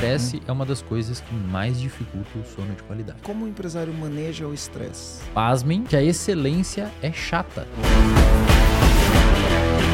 estresse hum. é uma das coisas que mais dificulta o sono de qualidade. Como o empresário maneja o estresse? Pasmem que a excelência é chata.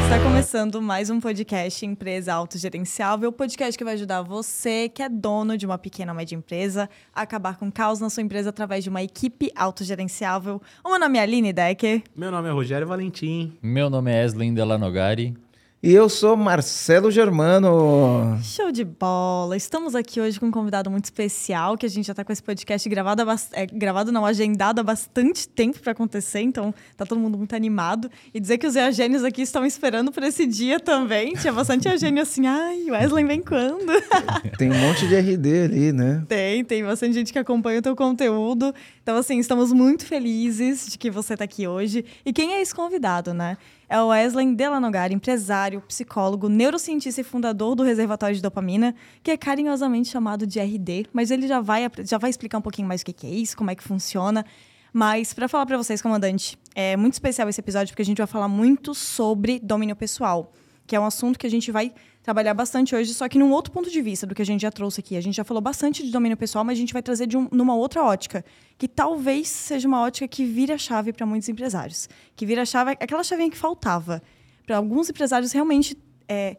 Está começando mais um podcast Empresa Autogerenciável, podcast que vai ajudar você, que é dono de uma pequena ou média empresa, a acabar com caos na sua empresa através de uma equipe autogerenciável. O meu nome é Aline Decker. Meu nome é Rogério Valentim. Meu nome é Eslen Delanogari. E eu sou Marcelo Germano. Show de bola! Estamos aqui hoje com um convidado muito especial, que a gente já está com esse podcast gravado, é, gravado não, agendado há bastante tempo para acontecer, então tá todo mundo muito animado. E dizer que os eagênios aqui estão esperando por esse dia também. Tinha bastante eagênio assim, ai, Wesley vem quando? Tem um monte de RD ali, né? Tem, tem bastante gente que acompanha o teu conteúdo. Então, assim, estamos muito felizes de que você está aqui hoje. E quem é esse convidado, né? É o Wesley Delanogar, empresário, psicólogo, neurocientista e fundador do Reservatório de Dopamina, que é carinhosamente chamado de RD, mas ele já vai, já vai explicar um pouquinho mais o que é isso, como é que funciona. Mas, para falar para vocês, comandante, é muito especial esse episódio porque a gente vai falar muito sobre domínio pessoal, que é um assunto que a gente vai trabalhar bastante hoje, só que num outro ponto de vista do que a gente já trouxe aqui. A gente já falou bastante de domínio pessoal, mas a gente vai trazer de um, numa outra ótica, que talvez seja uma ótica que vira a chave para muitos empresários. Que vira a chave, aquela chavinha que faltava. Para alguns empresários realmente é,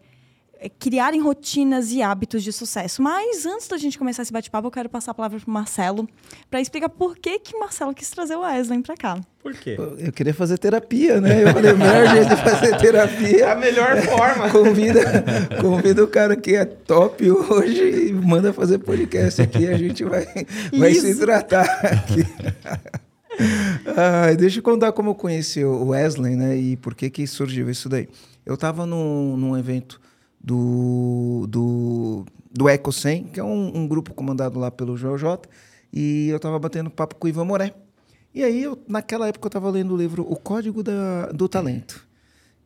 criarem rotinas e hábitos de sucesso. Mas antes da gente começar esse bate-papo, eu quero passar a palavra para o Marcelo para explicar por que que Marcelo quis trazer o Wesley para cá. Por quê? Eu queria fazer terapia, né? Eu falei, melhor jeito de fazer terapia. É a melhor é, forma. Convida, convida o cara que é top hoje e manda fazer podcast aqui. A gente vai, vai se tratar aqui. ah, deixa eu contar como eu conheci o Wesley, né? E por que que surgiu isso daí. Eu estava num, num evento do, do, do Eco 100, que é um, um, grupo comandado lá pelo Joel J. E eu estava batendo papo com o Ivan Moré. E aí, eu, naquela época, eu estava lendo o livro O Código da, do Talento.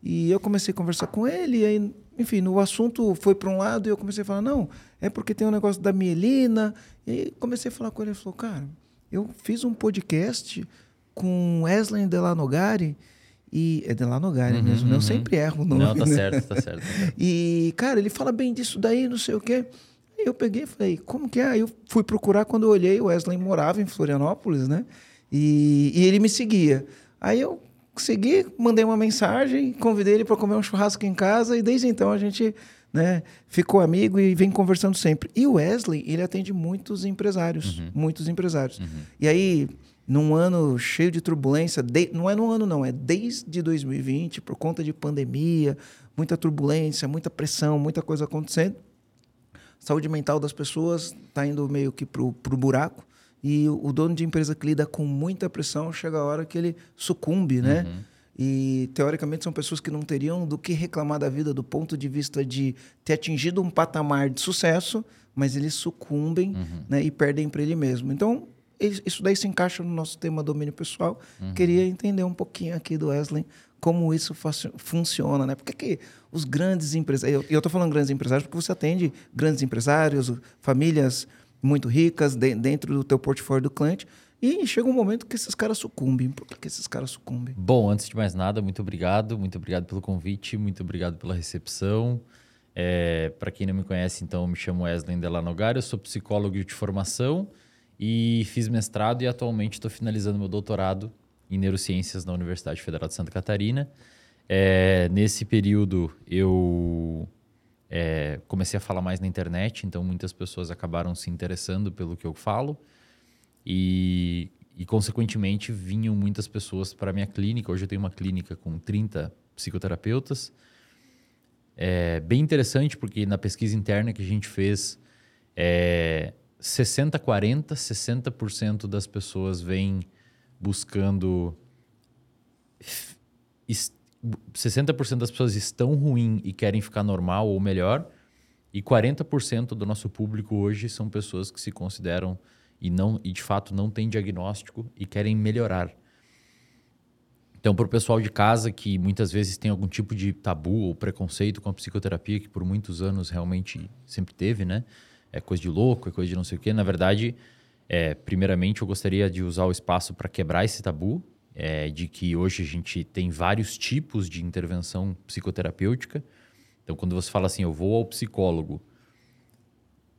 E eu comecei a conversar com ele, e aí, enfim, o assunto foi para um lado e eu comecei a falar: não, é porque tem um negócio da mielina. E aí comecei a falar com ele. Ele falou: cara, eu fiz um podcast com Wesley Delanogari e é de lá no Gare uhum, mesmo, né? Eu sempre erro o nome. Não, tá né? certo, tá certo. e, cara, ele fala bem disso daí, não sei o quê. Aí eu peguei e falei, como que é? Aí eu fui procurar quando eu olhei, o Wesley morava em Florianópolis, né? E, e ele me seguia. Aí eu segui, mandei uma mensagem, convidei ele para comer um churrasco em casa e desde então a gente né, ficou amigo e vem conversando sempre. E o Wesley, ele atende muitos empresários, uhum. muitos empresários. Uhum. E aí num ano cheio de turbulência, de, não é num ano não, é desde 2020, por conta de pandemia, muita turbulência, muita pressão, muita coisa acontecendo. Saúde mental das pessoas está indo meio que pro, pro buraco e o, o, dono de empresa que lida com muita pressão chega a hora que ele sucumbe, né? Uhum. E teoricamente são pessoas que não teriam do que reclamar da vida do ponto de vista de ter atingido um patamar de sucesso, mas eles sucumbem uhum. né, e perdem para ele mesmo. Então, isso daí se encaixa no nosso tema domínio pessoal. Uhum. Queria entender um pouquinho aqui do Wesley como isso funciona, né? Por que, que os grandes empresários... Eu estou falando grandes empresários porque você atende grandes empresários, famílias muito ricas de, dentro do teu portfólio do cliente. E chega um momento que esses caras sucumbem. Por que, que esses caras sucumbem? Bom, antes de mais nada, muito obrigado. Muito obrigado pelo convite, muito obrigado pela recepção. É, Para quem não me conhece, então, eu me chamo Wesley Delanogar, eu sou psicólogo de formação e fiz mestrado e atualmente estou finalizando meu doutorado em neurociências na Universidade Federal de Santa Catarina. É, nesse período eu é, comecei a falar mais na internet, então muitas pessoas acabaram se interessando pelo que eu falo e, e consequentemente vinham muitas pessoas para a minha clínica. Hoje eu tenho uma clínica com 30 psicoterapeutas. É bem interessante porque na pesquisa interna que a gente fez, é, 60, 40, 60% das pessoas vêm buscando. 60% das pessoas estão ruim e querem ficar normal ou melhor, e 40% do nosso público hoje são pessoas que se consideram e não e de fato não têm diagnóstico e querem melhorar. Então, para o pessoal de casa que muitas vezes tem algum tipo de tabu ou preconceito com a psicoterapia, que por muitos anos realmente sempre teve, né? É coisa de louco, é coisa de não sei o quê. Na verdade, é, primeiramente, eu gostaria de usar o espaço para quebrar esse tabu, é, de que hoje a gente tem vários tipos de intervenção psicoterapêutica. Então, quando você fala assim, eu vou ao psicólogo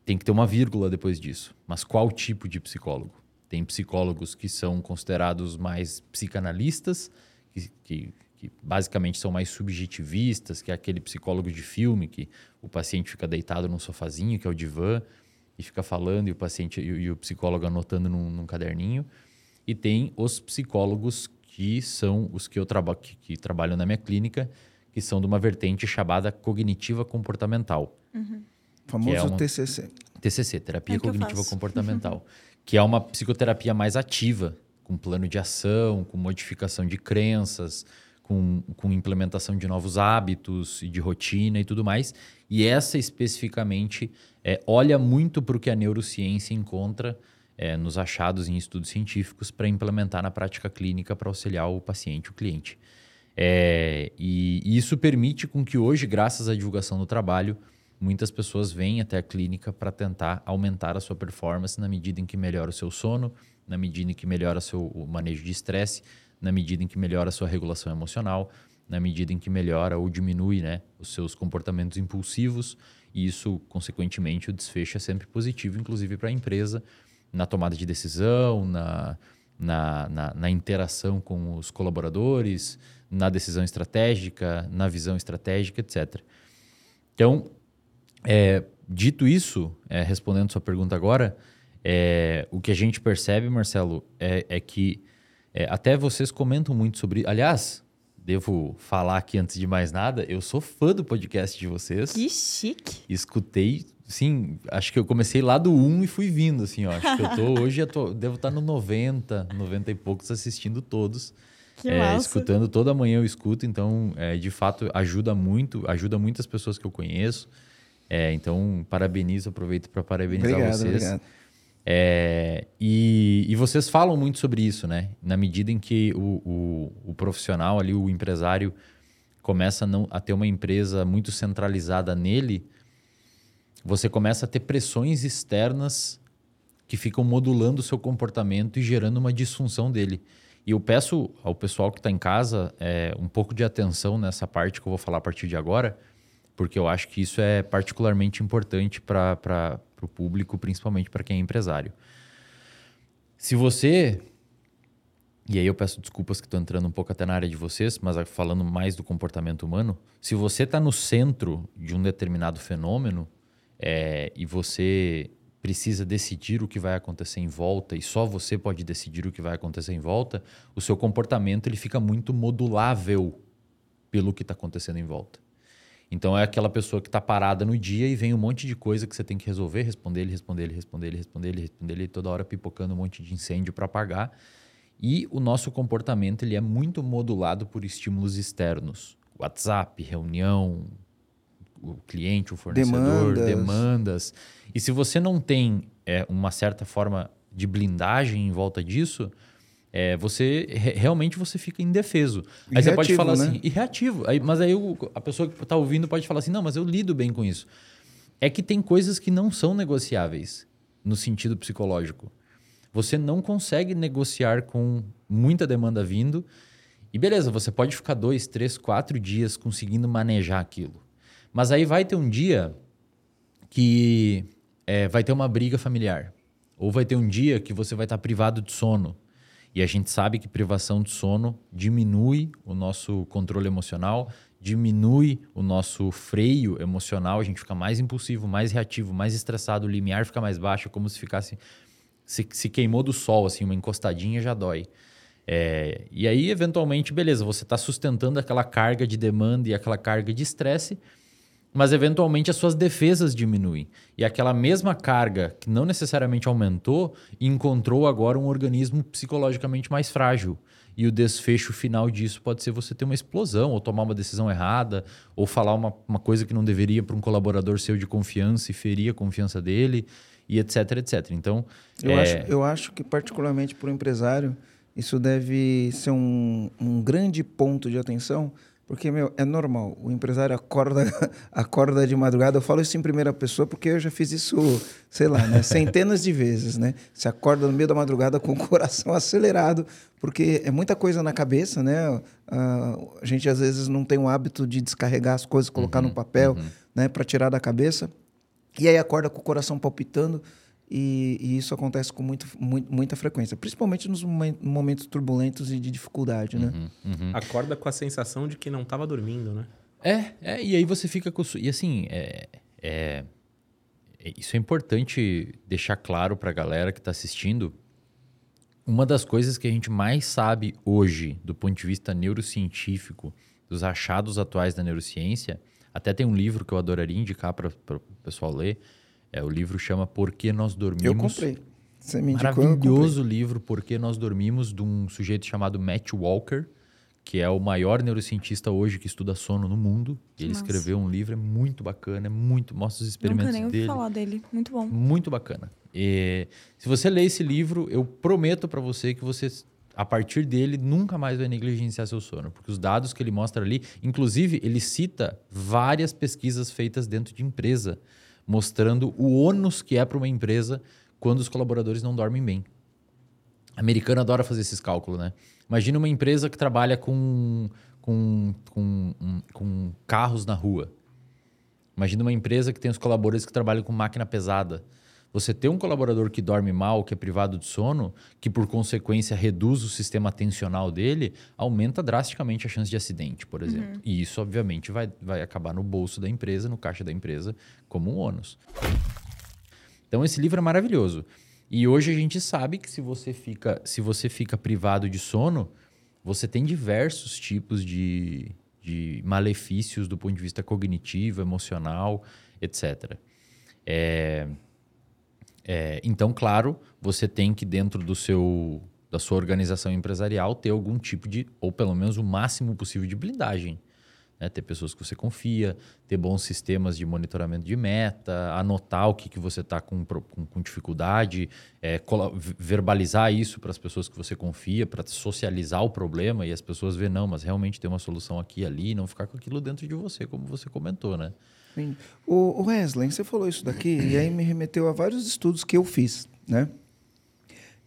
tem que ter uma vírgula depois disso. Mas qual tipo de psicólogo? Tem psicólogos que são considerados mais psicanalistas, que, que, que, basicamente são mais subjetivistas, que é aquele psicólogo de filme que o paciente fica deitado num sofazinho, que é o divã, e fica falando, e o paciente e, e o psicólogo anotando num, num, caderninho. E tem os psicólogos que são os que eu trabalho, que, que trabalham na minha clínica, que são de uma vertente chamada cognitiva comportamental. Uhum. Famoso é uma... TCC. TCC, terapia é cognitiva comportamental, que é uma psicoterapia mais ativa, com plano de ação, com modificação de crenças, com, com implementação de novos hábitos e de rotina e tudo mais. E essa especificamente é, olha muito para o que a neurociência encontra é, nos achados em estudos científicos para implementar na prática clínica para auxiliar o paciente, o cliente. É, e, e, isso permite com que hoje, graças à divulgação do trabalho, muitas pessoas vêm até a clínica para tentar aumentar a sua performance na medida em que melhora o seu sono, na medida em que melhora o seu o manejo de estresse, na medida em que melhora a sua regulação emocional, na medida em que melhora ou diminui né, os seus comportamentos impulsivos. E isso, consequentemente, o desfecho é sempre positivo, inclusive para a empresa, na tomada de decisão, na, na, na, na interação com os colaboradores, na decisão estratégica, na visão estratégica, etc. Então, é, dito isso, é, respondendo sua pergunta agora, é, o que a gente percebe, Marcelo, é, é que é, até vocês comentam muito sobre. Aliás, devo falar aqui antes de mais nada, eu sou fã do podcast de vocês. Que chique! Escutei, sim, acho que eu comecei lá do 1 e fui vindo, assim, ó. Acho que eu tô hoje, eu tô, devo estar no 90, 90 e poucos assistindo todos. Que é, escutando toda manhã eu escuto, então é, de fato ajuda muito, ajuda muitas pessoas que eu conheço. É, então parabenizo, aproveito para parabenizar obrigado, vocês. Obrigado. É, e, e, vocês falam muito sobre isso, né? Na medida em que o, o, o profissional ali, o empresário, começa a, não, a ter uma empresa muito centralizada nele, você começa a ter pressões externas que ficam modulando o seu comportamento e gerando uma disfunção dele. E eu peço ao pessoal que está em casa é, um pouco de atenção nessa parte que eu vou falar a partir de agora, porque eu acho que isso é particularmente importante para o público, principalmente para quem é empresário. Se você. E aí eu peço desculpas que estou entrando um pouco até na área de vocês, mas falando mais do comportamento humano. Se você está no centro de um determinado fenômeno é, e você precisa decidir o que vai acontecer em volta e só você pode decidir o que vai acontecer em volta, o seu comportamento ele fica muito modulável pelo que está acontecendo em volta. Então é aquela pessoa que está parada no dia e vem um monte de coisa que você tem que resolver, responder ele, responder ele, responder ele, responder ele, responder ele, toda hora pipocando um monte de incêndio para apagar. E o nosso comportamento ele é muito modulado por estímulos externos. WhatsApp, reunião, o cliente, o fornecedor, demandas. demandas. E se você não tem é, uma certa forma de blindagem em volta disso, é, você realmente você fica indefeso. Aí você pode falar né? assim, e reativo. Aí, mas aí o, a pessoa que está ouvindo pode falar assim, não, mas eu lido bem com isso. É que tem coisas que não são negociáveis no sentido psicológico. Você não consegue negociar com muita demanda vindo. E beleza, você pode ficar dois, três, quatro dias conseguindo manejar aquilo. Mas aí vai ter um dia que é, vai ter uma briga familiar. Ou vai ter um dia que você vai estar privado de sono. E a gente sabe que privação de sono diminui o nosso controle emocional, diminui o nosso freio emocional, a gente fica mais impulsivo, mais reativo, mais estressado, o limiar fica mais baixo, como se ficasse. Se, se queimou do sol, assim, uma encostadinha já dói. É, e aí, eventualmente, beleza, você está sustentando aquela carga de demanda e aquela carga de estresse mas eventualmente as suas defesas diminuem. E aquela mesma carga, que não necessariamente aumentou, encontrou agora um organismo psicologicamente mais frágil. E o desfecho final disso pode ser você ter uma explosão, ou tomar uma decisão errada, ou falar uma, uma coisa que não deveria para um colaborador seu de confiança e ferir a confiança dele, e etc, etc. Então. Eu, é... acho, eu acho que, particularmente para o empresário, isso deve ser um, um grande ponto de atenção porque, meu, é normal. O empresário acorda, acorda de madrugada. Eu falo isso em primeira pessoa porque eu já fiz isso, sei lá, né? centenas de vezes, né? Você acorda no meio da madrugada com o coração acelerado, porque é muita coisa na cabeça, né? Uh, a gente, às vezes, não tem o hábito de descarregar as coisas, colocar uhum, no papel, uhum. né? Para tirar da cabeça. E aí acorda com o coração palpitando. E, e isso acontece com muito, muito, muita frequência, principalmente nos momen- momentos turbulentos e de dificuldade, né? Uhum. Acorda com a sensação de que não tava dormindo, né? É, é, e aí você fica com. E assim, é, é- é- isso é importante deixar claro pra galera que tá assistindo. Uma das coisas que a gente mais sabe hoje, do ponto de vista neurocientífico, dos achados atuais da neurociência, até tem um livro que eu adoraria indicar para o pessoal ler. É, o livro chama Por que Nós Dormimos. Eu comprei. Você me indicou, eu comprei. Maravilhoso livro Por que Nós Dormimos, de um sujeito chamado Matt Walker, que é o maior neurocientista hoje que estuda sono no mundo. Ele Massa. escreveu um livro, é muito bacana, é muito, mostra os Nunca experimentos nem ouvi dele. falar dele. Muito bom. Muito bacana. E, se você ler esse livro, eu prometo para você que você, a partir dele, nunca mais vai negligenciar seu sono. Porque os dados que ele mostra ali, inclusive, ele cita várias pesquisas feitas dentro de empresa, mostrando o ônus que é para uma empresa quando os colaboradores não dormem bem. Americano adora fazer esses cálculos, né? Imagina uma empresa que trabalha com, com, com, com carros na rua. Imagina uma empresa que tem os colaboradores que trabalham com máquina pesada. Você ter um colaborador que dorme mal, que é privado de sono, que por consequência reduz o sistema atencional dele, aumenta drasticamente a chance de acidente, por exemplo. E isso, obviamente, vai, vai acabar no bolso da empresa, no caixa da empresa, como um ônus. Então, esse livro é maravilhoso. E hoje a gente sabe que se você fica, se você fica privado de sono, você tem diversos tipos de, de malefícios do ponto de vista cognitivo, emocional, etc. É, é, então, claro, você tem que, dentro do seu, da sua organização empresarial, ter algum tipo de, ou pelo menos o máximo possível de blindagem. né? Ter pessoas que você confia, ter bons sistemas de monitoramento de meta, anotar o que, que você está com, com, com dificuldade, é, verbalizar isso para as pessoas que você confia, para socializar o problema e as pessoas ver, não, mas realmente tem uma solução aqui e ali, e não ficar com aquilo dentro de você, como você comentou, né? Sim. O o Wesley, você falou isso daqui e aí me remeteu a vários estudos que eu fiz, né?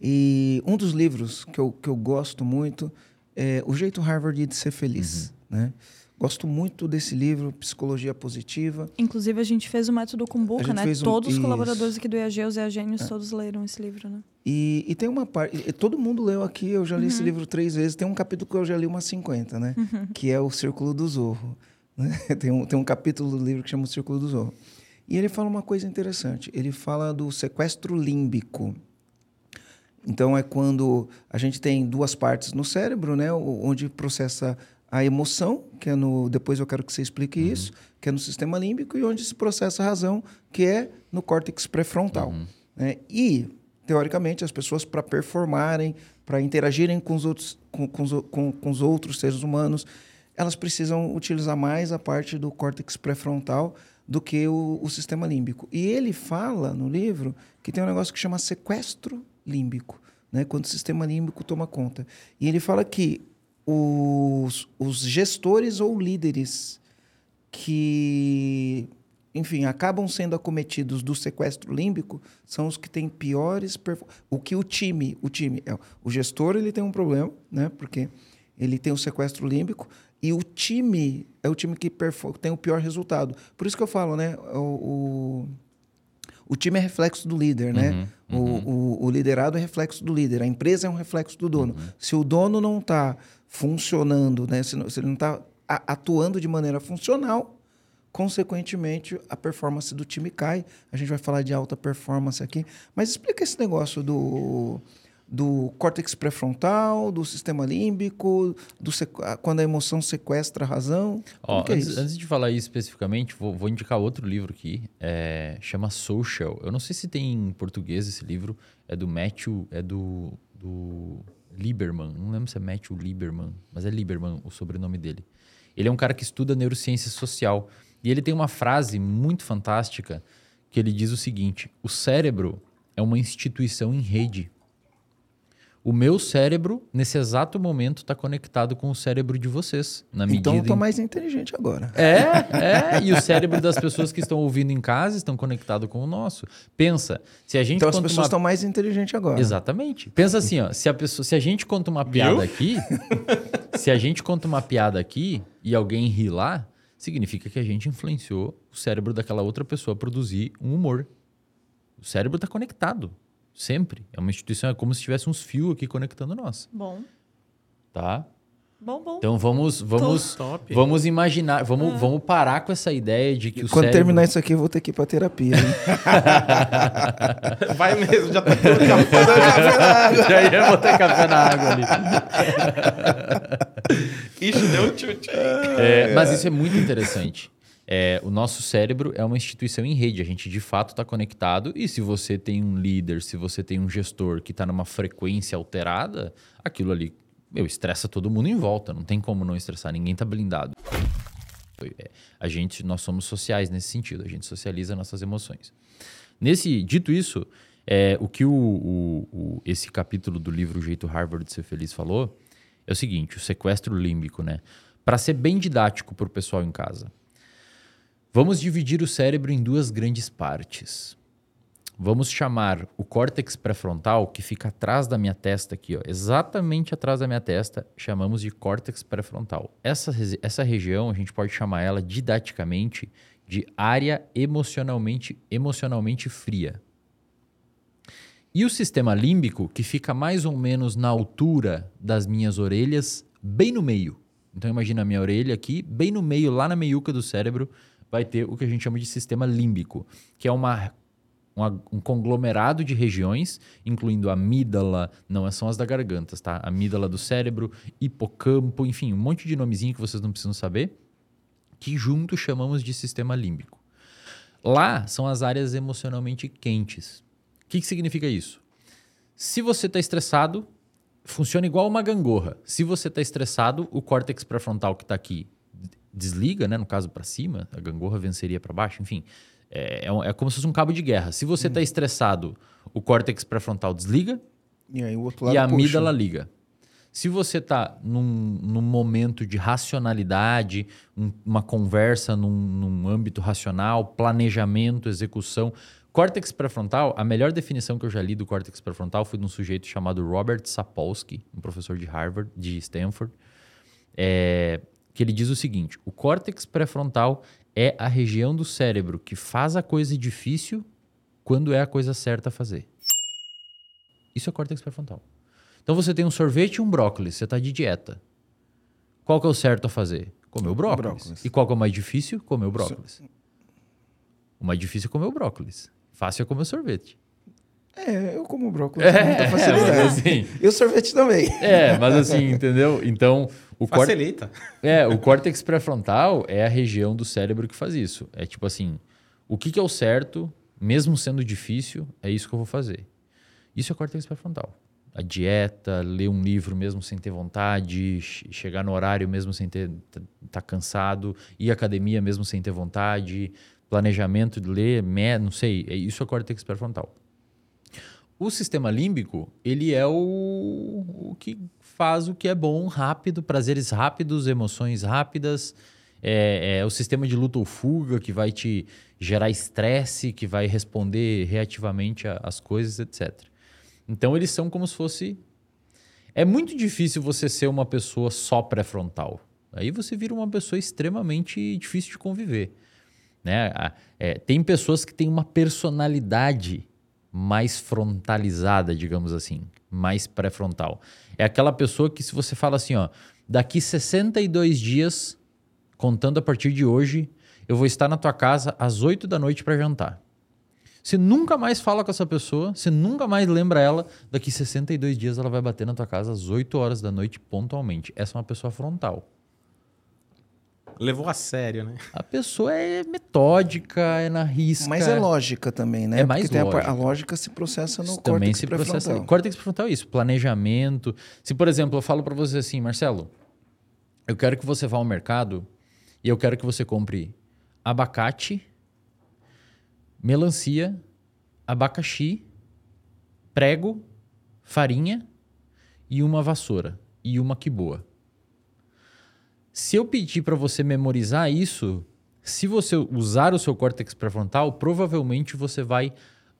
E um dos livros que eu, que eu gosto muito é O Jeito Harvard de Ser Feliz, né? Gosto muito desse livro, Psicologia Positiva. Inclusive, a gente fez o método Kumbuka, né? um- Todos os isso. colaboradores aqui do EAG, os EAGênios, todos leram esse livro, né? E, e tem uma parte. Todo mundo leu aqui, eu já li esse livro três vezes. Tem um capítulo que eu já li umas 50, né? Que é o Círculo do Zorro. Né? Tem, um, tem um capítulo do livro que chama o Círculo do Zorro. E ele fala uma coisa interessante. Ele fala do sequestro límbico. Então é quando a gente tem duas partes no cérebro, né, onde processa a emoção, que é no depois eu quero que você explique isso, que é no sistema límbico e onde se processa a razão, que é no córtex pré-frontal. né? E teoricamente as pessoas para performarem, para interagirem com os outros com, com com- com os outros seres humanos, elas precisam utilizar mais a parte do córtex pré-frontal do que o, o sistema límbico. E ele fala no livro que tem um negócio que chama sequestro límbico, né? quando o sistema límbico toma conta. E ele fala que os, os gestores ou líderes que, enfim, acabam sendo acometidos do sequestro límbico são os que têm piores o que o time, o time, é, o gestor ele tem um problema, né? Porque ele tem o sequestro límbico e o time é o time que tem o pior resultado. Por isso que eu falo, né? O, o, o time é reflexo do líder, né? O, o, o liderado é reflexo do líder. A empresa é um reflexo do dono. Se o dono não está funcionando, né? Se, não- se ele não está atuando de maneira funcional, consequentemente a performance do time cai. A gente vai falar de alta performance aqui. Mas explica esse negócio do, do córtex pré-frontal, do sistema límbico, do quando a emoção sequestra a razão. Ó, é antes, antes de falar isso especificamente, vou, vou indicar outro livro aqui. é, chama Social. Eu não sei se tem em português esse livro. É do Matthew, é do, do Lieberman. Não lembro se é Matthew Lieberman, mas é Lieberman o sobrenome dele. Ele é um cara que estuda neurociência social. E ele tem uma frase muito fantástica que ele diz o seguinte: o cérebro é uma instituição em rede. O meu cérebro, nesse exato momento, está conectado com o cérebro de vocês. Na medida Então eu tô em mais inteligente agora. é, é. E o cérebro das pessoas que estão ouvindo em casa estão conectados com o nosso. Pensa, se a gente Então as conta pessoas uma... estão mais inteligentes agora. Exatamente. Pensa assim, ó, se a pessoa, se a gente conta uma piada aqui, se a gente conta uma piada aqui e alguém ri lá, significa que a gente influenciou o cérebro daquela outra pessoa a produzir um humor. O cérebro está conectado, sempre. É uma instituição, é como se tivesse uns fios aqui conectando nós, Bom, tá? bom, bom. Então vamos, vamos, Top. vamos imaginar, vamos, vamos parar com essa ideia de que o Quando cérebro... terminar isso aqui, eu vou ter que ir pra terapia. hein? Vai mesmo, já tá todo café. Já ia botar café na água ali. Ixi, deu um chute. É, mas isso é muito interessante. É, o nosso cérebro é uma instituição em rede, a gente de fato está conectado. E se você tem um líder, se você tem um gestor que está numa frequência alterada, aquilo ali meu, estressa todo mundo em volta. Não tem como não estressar, ninguém está blindado. É, A gente, nós somos sociais nesse sentido, a gente socializa nossas emoções. Nesse, dito isso, é, o que o, o- o- esse capítulo do livro O Jeito Harvard de Ser Feliz falou é o seguinte: o sequestro límbico, né? Para ser bem didático para o pessoal em casa, vamos dividir o cérebro em duas grandes partes. Vamos chamar o córtex pré-frontal, que fica atrás da minha testa aqui, ó, exatamente atrás da minha testa, chamamos de córtex pré-frontal. Essa, essa região, a gente pode chamar ela didaticamente de área emocionalmente, emocionalmente fria. E o sistema límbico, que fica mais ou menos na altura das minhas orelhas, bem no meio. Então imagina a minha orelha aqui, bem no meio, lá na meiuca do cérebro, vai ter o que a gente chama de sistema límbico, que é uma, um conglomerado de regiões, incluindo a amígdala, não são as da garganta, tá? Amígdala do cérebro, hipocampo, enfim, um monte de nomezinho que vocês não precisam saber, que juntos chamamos de sistema límbico. Lá são as áreas emocionalmente quentes. O que, que significa isso? Se você está estressado, funciona igual uma gangorra. Se você está estressado, o córtex pré-frontal que está aqui desliga, né? No caso, para cima, a gangorra venceria para baixo, enfim. É, é é como se fosse um cabo de guerra. Se você está estressado, o córtex pré-frontal desliga E aí e a amígdala liga. Se você está num, num momento de racionalidade, um- uma conversa num, num âmbito racional, planejamento, execução. Córtex pré-frontal, a melhor definição que eu já li do córtex pré-frontal foi de um sujeito chamado Robert Sapolsky, um professor de Harvard, de Stanford, é, que ele diz o seguinte: o córtex pré-frontal é a região do cérebro que faz a coisa difícil quando é a coisa certa a fazer. Isso é córtex pré-frontal. Então você tem um sorvete e um brócolis, você está de dieta. Qual que é o certo a fazer? Comer o brócolis. Brócolis. E qual que é o mais difícil? Comer o brócolis. O mais difícil é comer o brócolis. Fácil é comer o sorvete. É, eu como brócolis com muita facilidade. assim, E o sorvete também. é, mas assim, entendeu? Então, o córtex Facilita. é, o córtex pré-frontal é a região do cérebro que faz isso. É tipo assim, o que, que é o certo, mesmo sendo difícil, é isso que eu vou fazer. Isso é córtex pré-frontal. A dieta, ler um livro mesmo sem ter vontade, che- chegar no horário mesmo sem ter tá, tá cansado, ir à academia mesmo sem ter vontade, planejamento de ler, me- não sei, é- isso é córtex pré-frontal. O sistema límbico, ele é o, o que faz o que é bom, rápido, prazeres rápidos, emoções rápidas. É, é o sistema de luta ou fuga que vai te gerar estresse, que vai responder reativamente às coisas, etc. Então, eles são como se fosse. É muito difícil você ser uma pessoa só pré-frontal. Aí você vira uma pessoa extremamente difícil de conviver. Né? É, tem pessoas que têm uma personalidade mais frontalizada, digamos assim, mais pré-frontal. É aquela pessoa que se você fala assim, ó, daqui 62 dias, contando a partir de hoje, eu vou estar na tua casa às 8 da noite para jantar. Você nunca mais fala com essa pessoa, você nunca mais lembra ela, daqui 62 dias ela vai bater na tua casa às 8 horas da noite pontualmente. Essa é uma pessoa frontal. Levou a sério, né? A pessoa é metódica, é na risca. Mas é lógica também, né? É mais Porque tem a lógica. A, lógica se processa no também córtex se processa. pré-frontal. Córtex pré-frontal é isso, planejamento. Se, por exemplo, eu falo para você assim, Marcelo, eu quero que você vá ao mercado e eu quero que você compre abacate, melancia, abacaxi, prego, farinha e uma vassoura e uma quiboa. Se eu pedir para você memorizar isso, se você usar o seu córtex pré-frontal, provavelmente você vai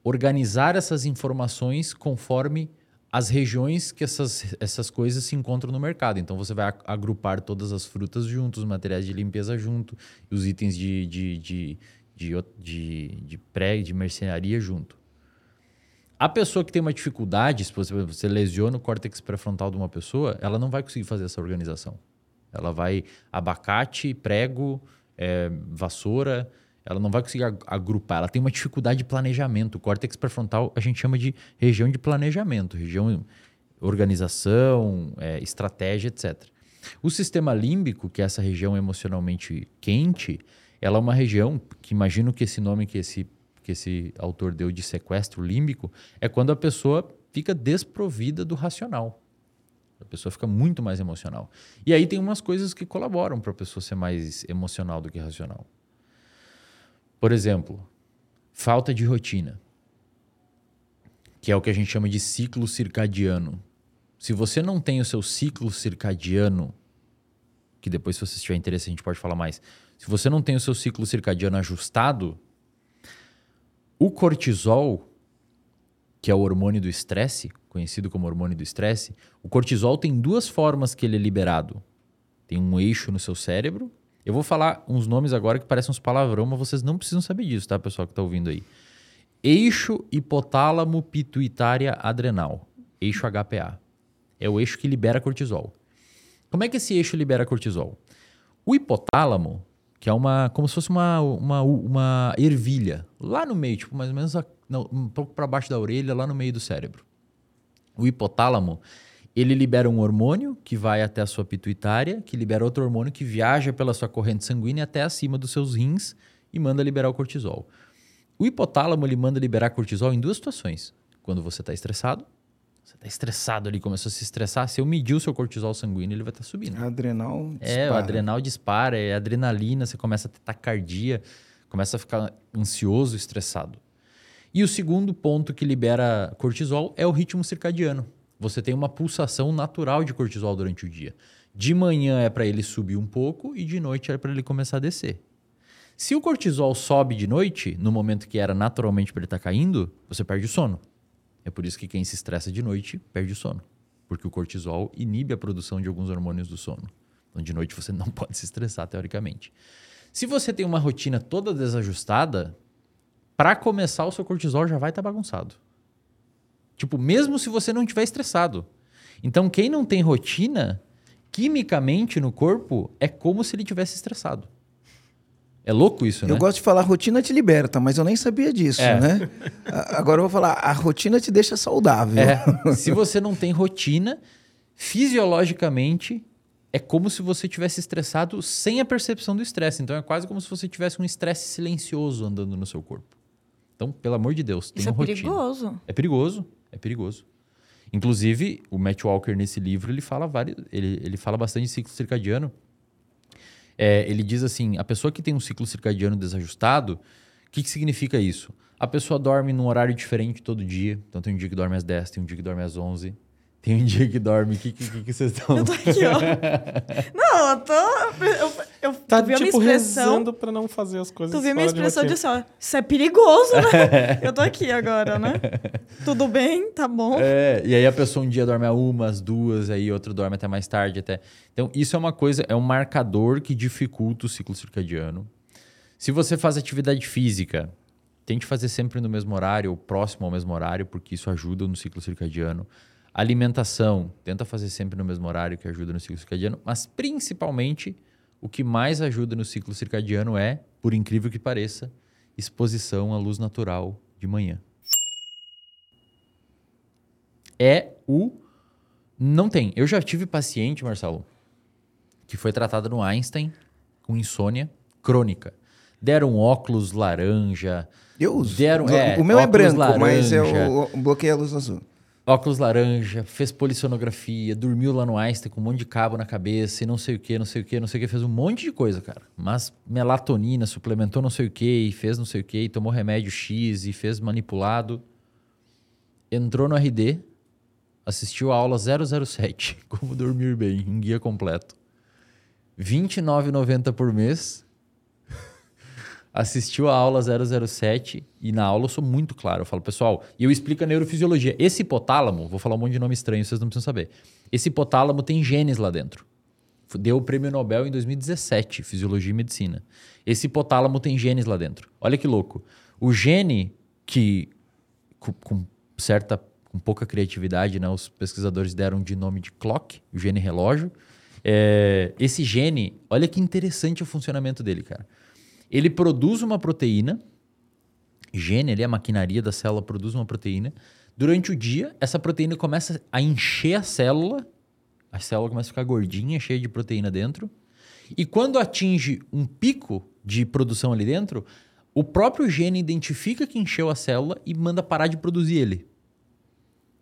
organizar essas informações conforme as regiões que essas, essas coisas se encontram no mercado. Então você vai agrupar todas as frutas juntos, os materiais de limpeza junto, os itens de, de, de, de, de, de pré, de mercearia junto. A pessoa que tem uma dificuldade, se você, você lesiona o córtex pré-frontal de uma pessoa, ela não vai conseguir fazer essa organização. Ela vai abacate, prego, eh, vassoura, ela não vai conseguir ag- agrupar. Ela tem uma dificuldade de planejamento. O córtex pré-frontal a gente chama de região de planejamento, região organização, eh, estratégia, etc. O sistema límbico, que é essa região emocionalmente quente, ela é uma região que imagino que esse nome que esse que esse autor deu de sequestro límbico é quando a pessoa fica desprovida do racional. A pessoa fica muito mais emocional. E aí tem umas coisas que colaboram para a pessoa ser mais emocional do que racional. Por exemplo, falta de rotina, que é o que a gente chama de ciclo circadiano. Se você não tem o seu ciclo circadiano, que depois, se você tiver interesse, a gente pode falar mais. Se você não tem o seu ciclo circadiano ajustado, o cortisol, que é o hormônio do estresse, conhecido como hormônio do estresse, o cortisol tem duas formas que ele é liberado. Tem um eixo no seu cérebro. Eu vou falar uns nomes agora que parecem uns palavrão, mas vocês não precisam saber disso, tá, pessoal que está ouvindo aí. Eixo hipotálamo pituitária adrenal, eixo HPA. É o eixo que libera cortisol. Como é que esse eixo libera cortisol? O hipotálamo, que é uma como se fosse uma, uma, uma ervilha, lá no meio, tipo mais ou menos um pouco para baixo da orelha, lá no meio do cérebro. O hipotálamo, ele libera um hormônio que vai até a sua pituitária, que libera outro hormônio que viaja pela sua corrente sanguínea até acima dos seus rins e manda liberar o cortisol. O hipotálamo ele manda liberar cortisol em duas situações. Quando você está estressado, você está estressado ali, começou a se estressar, se eu medir o seu cortisol sanguíneo, ele vai estar subindo. Adrenal. É, o dispara. adrenal dispara, é adrenalina, você começa a ter taquicardia, começa a ficar ansioso, estressado. E o segundo ponto que libera cortisol é o ritmo circadiano. Você tem uma pulsação natural de cortisol durante o dia. De manhã é para ele subir um pouco e de noite é para ele começar a descer. Se o cortisol sobe de noite, no momento que era naturalmente para ele estar caindo, você perde o sono. É por isso que quem se estressa de noite perde o sono. Porque o cortisol inibe a produção de alguns hormônios do sono. Então, de noite você não pode se estressar, teoricamente. Se você tem uma rotina toda desajustada, para começar, o seu cortisol já vai estar bagunçado. Tipo, mesmo se você não estiver estressado. Então, quem não tem rotina, quimicamente no corpo, é como se ele tivesse estressado. É louco isso, né? Eu gosto de falar rotina te liberta, mas eu nem sabia disso, É. né? Agora eu vou falar, a rotina te deixa saudável. É, se você não tem rotina, fisiologicamente é como se você tivesse estressado sem a percepção do estresse. Então é quase como se você tivesse um estresse silencioso andando no seu corpo. Então, pelo amor de Deus, tenha Isso é rotina. perigoso. É perigoso, é perigoso. Inclusive, o Matt Walker nesse livro ele fala vários, ele, ele fala bastante de ciclo circadiano. É, ele diz assim: a pessoa que tem um ciclo circadiano desajustado, o que, que significa isso? A pessoa dorme num horário diferente todo dia. Então tem um dia que dorme às 10, tem um dia que dorme às 11, tem um dia que dorme. O que, que, que, vocês estão. Eu tô aqui, ó. Não, eu tô. Eu, eu, Tá, viu a minha tipo, expressão? rezando pra não fazer as coisas Tu viu a minha expressão de assim, ó. Isso é perigoso, né? eu tô aqui agora, né? Tudo bem? Tá bom? É, e aí a pessoa um dia dorme a uma, às duas, aí outro dorme até mais tarde até. Então, isso é uma coisa, é um marcador que dificulta o ciclo circadiano. Se você faz atividade física, tente fazer sempre no mesmo horário ou próximo ao mesmo horário, porque isso ajuda no ciclo circadiano. Alimentação, tenta fazer sempre no mesmo horário, que ajuda no ciclo circadiano. Mas, principalmente, o que mais ajuda no ciclo circadiano é, por incrível que pareça, exposição à luz natural de manhã. É o. Não tem. Eu já tive paciente, Marcelo, que foi tratada no Einstein com insônia crônica. Deram óculos laranja, Eu uso. Deram- o, é, o meu é branco, mas é laranja. o, o bloqueia a luz azul. Óculos laranja, fez polissonografia, dormiu lá no Einstein com um monte de cabo na cabeça e não sei o que, não sei o que, não sei o que, fez um monte de coisa, cara. Mas melatonina, suplementou não sei o que, e fez não sei o que, e tomou remédio X e fez manipulado. Entrou no RD, assistiu a aula 007, como dormir bem, um guia completo. R$ 29,90 por mês. Assistiu a aula 007 e na aula eu sou muito claro. Eu falo, pessoal, e eu explico a neurofisiologia. Esse hipotálamo, vou falar um monte de nome estranho, vocês não precisam saber. Esse hipotálamo tem genes lá dentro. Deu o prêmio Nobel em 2017, Fisiologia e Medicina. Esse hipotálamo tem genes lá dentro. Olha que louco. O gene que, com, com certa, com pouca criatividade, né, os pesquisadores deram de nome de clock, o gene relógio. É, esse gene, olha que interessante o funcionamento dele, cara. Ele produz uma proteína, gene, ali, a maquinaria da célula produz uma proteína. Durante o dia, essa proteína começa a encher a célula, a célula começa a ficar gordinha, cheia de proteína dentro. E quando atinge um pico de produção ali dentro, o próprio gene identifica que encheu a célula e manda parar de produzir ele.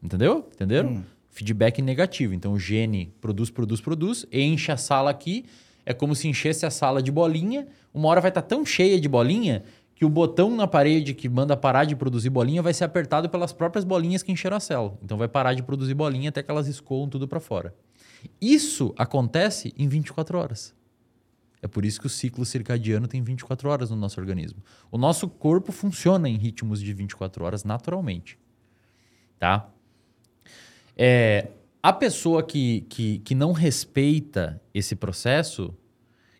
Entendeu? Entenderam? Hum. Feedback negativo. Então o gene produz, produz, produz, enche a sala aqui. É como se enchesse a sala de bolinha. Uma hora vai estar tão cheia de bolinha que o botão na parede que manda parar de produzir bolinha vai ser apertado pelas próprias bolinhas que encheram a célula. Então vai parar de produzir bolinha até que elas escoam tudo para fora. Isso acontece em 24 horas. É por isso que o ciclo circadiano tem 24 horas no nosso organismo. O nosso corpo funciona em ritmos de 24 horas naturalmente. Tá? É, a pessoa que, que, que não respeita esse processo,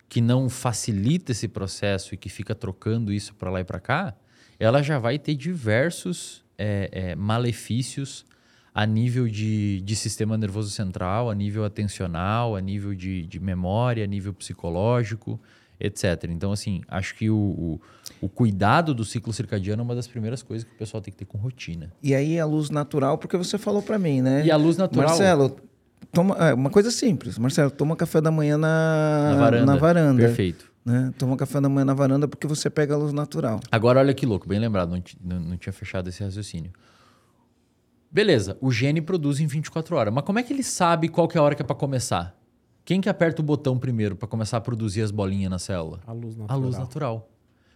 que não facilita esse processo e que fica trocando isso para lá e para cá, ela já vai ter diversos é, é, malefícios a nível de, de sistema nervoso central, a nível atencional, a nível de, de memória, a nível psicológico, etc. Então, assim, acho que o, o, o cuidado do ciclo circadiano é uma das primeiras coisas que o pessoal tem que ter com rotina. E aí a luz natural, porque você falou para mim, né? E a luz natural. Marcelo, toma, é, uma coisa simples. Marcelo, toma café da manhã na, Na varanda. na varanda, Perfeito. né? Toma café da manhã na varanda porque você pega a luz natural. Agora, olha que louco, bem lembrado, não, não- não tinha fechado esse raciocínio. Beleza, o gene produz em 24 horas, mas como é que ele sabe qual que é a hora que é para começar? Quem que aperta o botão primeiro para começar a produzir as bolinhas na célula? A luz A natural. luz natural.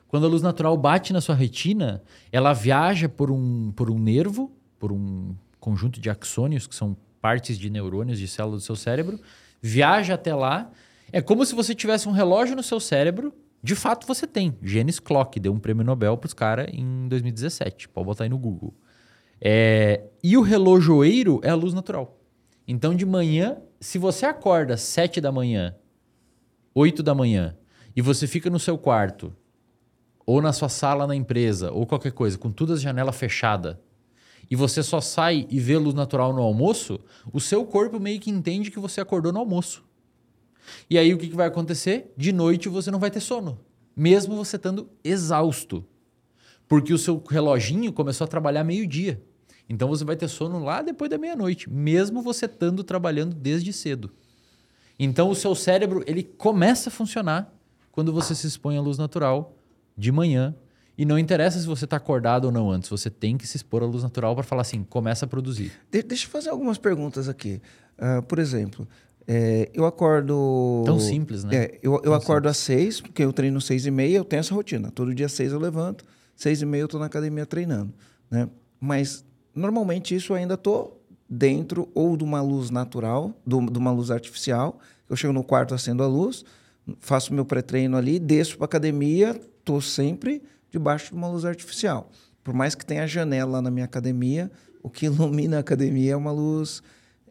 Quando a luz natural bate na sua retina, ela viaja por um, por um nervo, por um conjunto de axônios, que são partes de neurônios de células do seu cérebro, viaja até lá. É como se você tivesse um relógio no seu cérebro. De fato, você tem. Genes Clock deu um prêmio Nobel para os caras em 2017. Pode botar aí no Google. É, e o relojoeiro é a luz natural. Então, de manhã, se você acorda às 7 da manhã, 8 da manhã, e você fica no seu quarto, ou na sua sala na empresa, ou qualquer coisa, com todas as janelas fechadas, e você só sai e vê luz natural no almoço, o seu corpo meio que entende que você acordou no almoço. E aí o que, que vai acontecer? De noite você não vai ter sono, mesmo você estando exausto. Porque o seu reloginho começou a trabalhar meio-dia. Então você vai ter sono lá depois da meia-noite, mesmo você estando trabalhando desde cedo. Então o seu cérebro ele começa a funcionar quando você se expõe à luz natural de manhã. E não interessa se você está acordado ou não antes, você tem que se expor à luz natural para falar assim, começa a produzir. De- deixa eu fazer algumas perguntas aqui. Ah, por exemplo, é, eu acordo. Tão simples, né? É, eu eu acordo às seis, porque eu treino seis e meia, eu tenho essa rotina. Todo dia às seis eu levanto, seis e meia eu estou na academia treinando. Né? Mas normalmente isso eu ainda estou dentro ou de uma luz natural, do- de uma luz artificial. Eu chego no quarto, acendo a luz, faço meu pré-treino ali, desço para academia, estou sempre debaixo de uma luz artificial. Por mais que tenha janela na minha academia, o que ilumina a academia é uma luz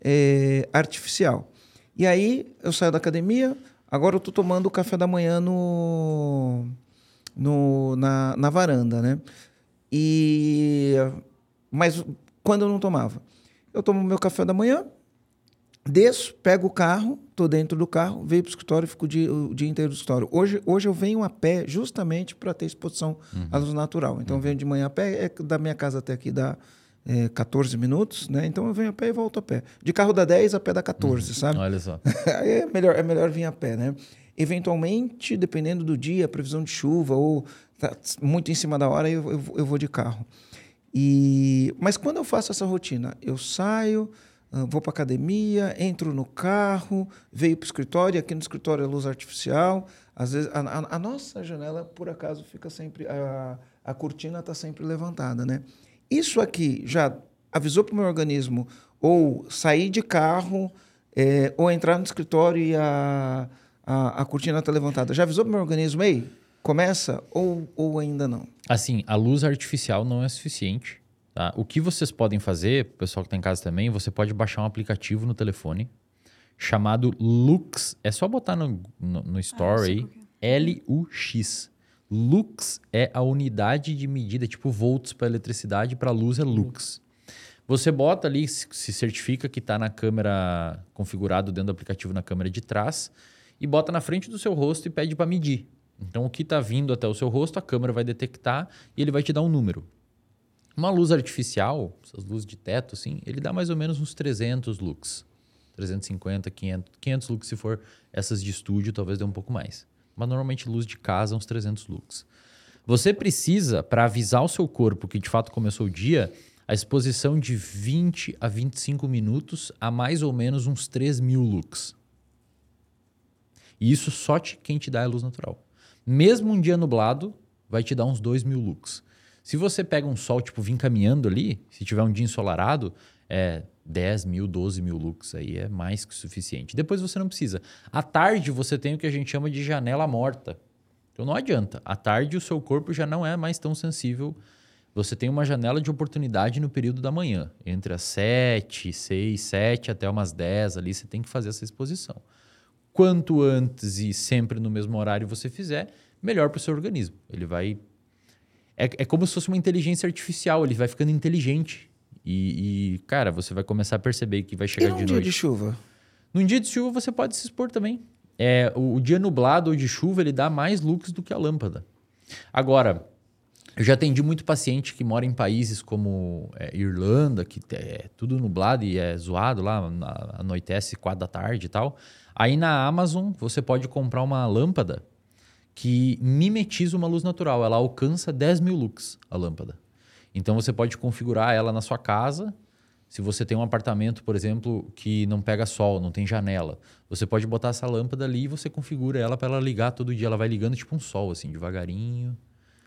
é, artificial. E aí eu saio da academia, agora eu estou tomando o café da manhã no, no, na, na varanda, né? E, mas quando eu não tomava? Eu tomo meu café da manhã, desço, pego o carro, tô dentro do carro, venho para o escritório e fico o dia, o dia inteiro no escritório. Hoje, hoje eu venho a pé justamente para ter exposição à luz natural. Então eu venho de manhã a pé, é da minha casa até aqui dá é, 14 minutos, né? Então eu venho a pé e volto a pé. De carro dá 10, a pé dá 14, sabe? Olha só. É melhor, é melhor vir a pé, né? Eventualmente, dependendo do dia, previsão de chuva ou tá muito em cima da hora, eu, eu, eu vou de carro. E, mas quando eu faço essa rotina, eu saio, ah, vou para academia, entro no carro, veio para o escritório, aqui no escritório é luz artificial. Às vezes, a, a- a nossa janela, por acaso, fica sempre. A, a cortina está sempre levantada, né? Isso aqui já avisou para o meu organismo ou sair de carro, é, ou entrar no escritório e a, a, a cortina está levantada. Já avisou para o meu organismo, ei, começa ou, ou ainda não? Assim, a luz artificial não é suficiente. Tá? O que vocês podem fazer, o pessoal que está em casa também, você pode baixar um aplicativo no telefone chamado Lux. É só botar no, no, no Store sei aí, que é. L-U-X. Lux é a unidade de medida, tipo volts para eletricidade, para luz é lux. Você bota ali, se certifica que está na câmera, configurado dentro do aplicativo na câmera de trás, e bota na frente do seu rosto e pede para medir. Então, o que está vindo até o seu rosto, a câmera vai detectar e ele vai te dar um número. Uma luz artificial, essas luzes de teto, assim, ele dá mais ou menos uns 300 lux. 350, 500, 500 lux se for essas de estúdio, talvez dê um pouco mais. Mas normalmente luz de casa, uns 300 lux. Você precisa, para avisar o seu corpo que de fato começou o dia, a exposição de 20 a 25 minutos a mais ou menos uns 3 mil lux. E isso só te, quem te dá é luz natural. Mesmo um dia nublado, vai te dar uns 2 mil lux. Se você pega um sol, tipo, vir caminhando ali, se tiver um dia ensolarado, é 10 mil, 12 mil lux. Aí é mais que suficiente. Depois você não precisa. À tarde, você tem o que a gente chama de janela morta. Então não adianta. À tarde, o seu corpo já não é mais tão sensível. Você tem uma janela de oportunidade no período da manhã. Entre as 7, 6, 7 até umas 10 ali, você tem que fazer essa exposição. Quanto antes e sempre no mesmo horário você fizer, melhor para o seu organismo. Ele vai. É, é como se fosse uma inteligência artificial, ele vai ficando inteligente. E, e, cara, você vai começar a perceber que vai E chegar num de dia noite. de chuva? Num dia de chuva você pode se expor também. É, o, o dia nublado ou de chuva ele dá mais lux do que a lâmpada. Agora, eu já atendi muito paciente que mora em países como é, Irlanda, que é tudo nublado e é zoado lá, anoitece quatro da tarde e tal. Aí na Amazon você pode comprar uma lâmpada que mimetiza uma luz natural. Ela alcança 10 mil lux, a lâmpada. Então você pode configurar ela na sua casa. Se você tem um apartamento, por exemplo, que não pega sol, não tem janela, você pode botar essa lâmpada ali e você configura ela para ela ligar todo dia. Ela vai ligando tipo um sol, assim, devagarinho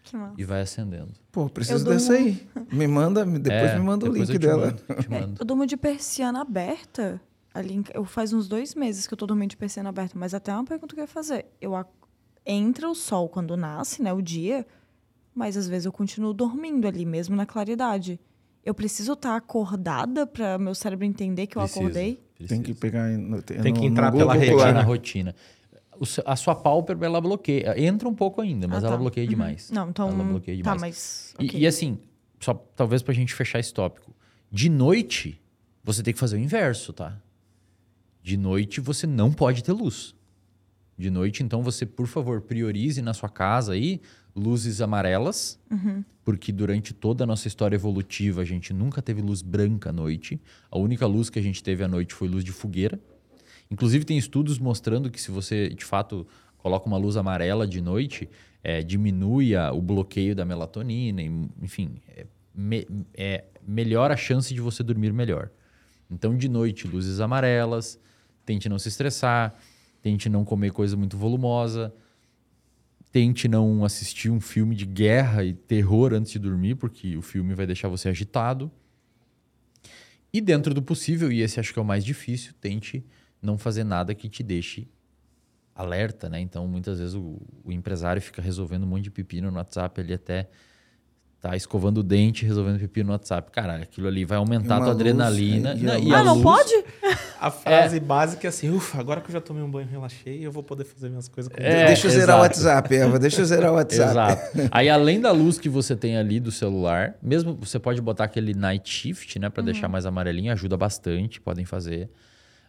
Que massa. e vai acendendo. Pô, preciso dessa aí. Me manda, me- depois É, me manda o depois link eu te dela. mando, te mando. Eu durmo de persiana aberta. Ali, eu faz uns dois meses que eu tô dormindo de persiana aberta, mas até uma pergunta que eu ia fazer. Eu ac- entra o sol quando nasce, né, o dia, mas às vezes eu continuo dormindo ali mesmo na claridade. Eu preciso estar acordada para meu cérebro entender que eu Precisa, acordei. Tem que pegar no, Tem que no- entrar no pela rotina. O seu- a sua pálpebra, ela bloqueia. Entra um pouco ainda, mas Ah, ela tá. bloqueia Uhum. demais. Não, então. Ela bloqueia Tá, demais. mas. E- ok. E, assim, só talvez pra gente fechar esse tópico. De noite, você tem que fazer o inverso, tá? De noite, você não pode ter luz. De noite, então, você, por favor, priorize na sua casa aí luzes amarelas, Uhum. porque durante toda a nossa história evolutiva, a gente nunca teve luz branca à noite. A única luz que a gente teve à noite foi luz de fogueira. Inclusive, tem estudos mostrando que se você, de fato, coloca uma luz amarela de noite, é, diminui a- o bloqueio da melatonina, enfim, é, me- é, melhora a chance de você dormir melhor. Então, de noite, luzes amarelas, tente não se estressar, tente não comer coisa muito volumosa, tente não assistir um filme de guerra e terror antes de dormir, porque o filme vai deixar você agitado. E dentro do possível, e esse acho que é o mais difícil, tente não fazer nada que te deixe alerta, né? Então, muitas vezes o, o empresário fica resolvendo um monte de pepino no WhatsApp, ele até tá escovando o dente, resolvendo pepino no WhatsApp. Cara, aquilo ali vai aumentar a tua luz, adrenalina. é, e Não, e Ah, não luz- pode? A frase básica é assim, ufa, agora que eu já tomei um banho, relaxei, eu vou poder fazer minhas coisas com É, deixa eu zerar o exato. WhatsApp, Eva. Deixa eu zerar o WhatsApp. Exato. Aí, além da luz que você tem ali do celular, mesmo você pode botar aquele night shift, né, para deixar mais amarelinho, ajuda bastante, podem fazer.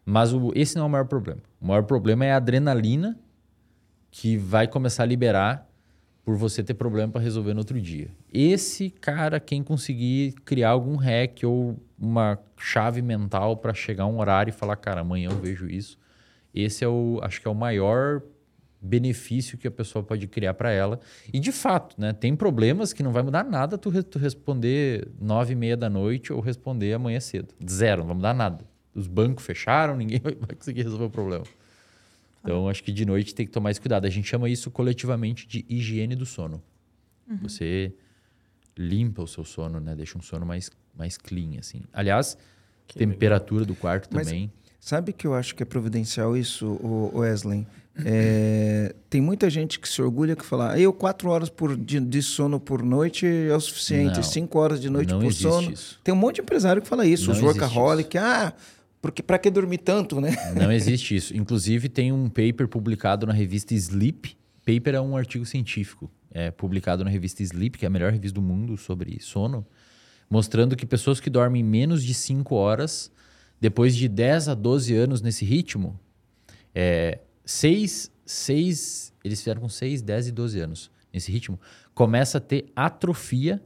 Mas o, esse não é o maior problema. O maior problema é a adrenalina que vai começar a liberar por você ter problema para resolver no outro dia. Esse cara, quem conseguir criar algum hack ou uma chave mental para chegar a um horário e falar, cara, amanhã eu vejo isso, esse é o, acho que é o maior benefício que a pessoa pode criar para ela. E de fato, né, tem problemas que não vai mudar nada tu, re- tu responder nove e meia da noite ou responder amanhã cedo. Zero, não vai mudar nada. Os bancos fecharam, ninguém vai conseguir resolver o problema. Então, acho que de noite tem que tomar esse cuidado. A gente chama isso coletivamente de higiene do sono. Você limpa o seu sono, né? Deixa um sono mais, mais clean, assim. Aliás, temperatura do quarto Mas- também. Sabe que eu acho que é providencial isso, Wesley? É, tem muita gente que se orgulha que fala, eu quatro horas por, de, de sono por noite é o suficiente, Não, cinco horas de noite não por existe sono. isso. Tem um monte de empresário que fala isso, Não os workaholic, ah, porque para que dormir tanto, né? Não existe isso. Inclusive, tem um paper publicado na revista Sleep. Paper é um artigo científico, é publicado na revista Sleep, que é a melhor revista do mundo sobre sono, mostrando que pessoas que dormem menos de 5 horas, depois de 10 a 12 anos nesse ritmo, é, seis, seis, eles fizeram com 6, 10 e 12 anos nesse ritmo, começa a ter atrofia,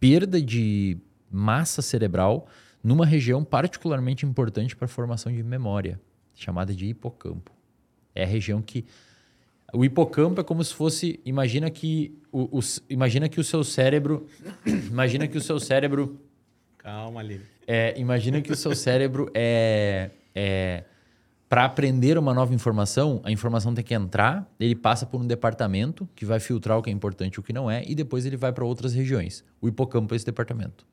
perda de massa cerebral numa região particularmente importante para a formação de memória, chamada de hipocampo. É a região que o hipocampo é como se fosse, imagina que o, o- imagina que o seu cérebro, imagina que o seu cérebro Calma, Aline. é, imagina que o seu cérebro é, é para aprender uma nova informação, a informação tem que entrar, ele passa por um departamento que vai filtrar o que é importante e o que não é, e depois ele vai para outras regiões. O hipocampo é esse departamento.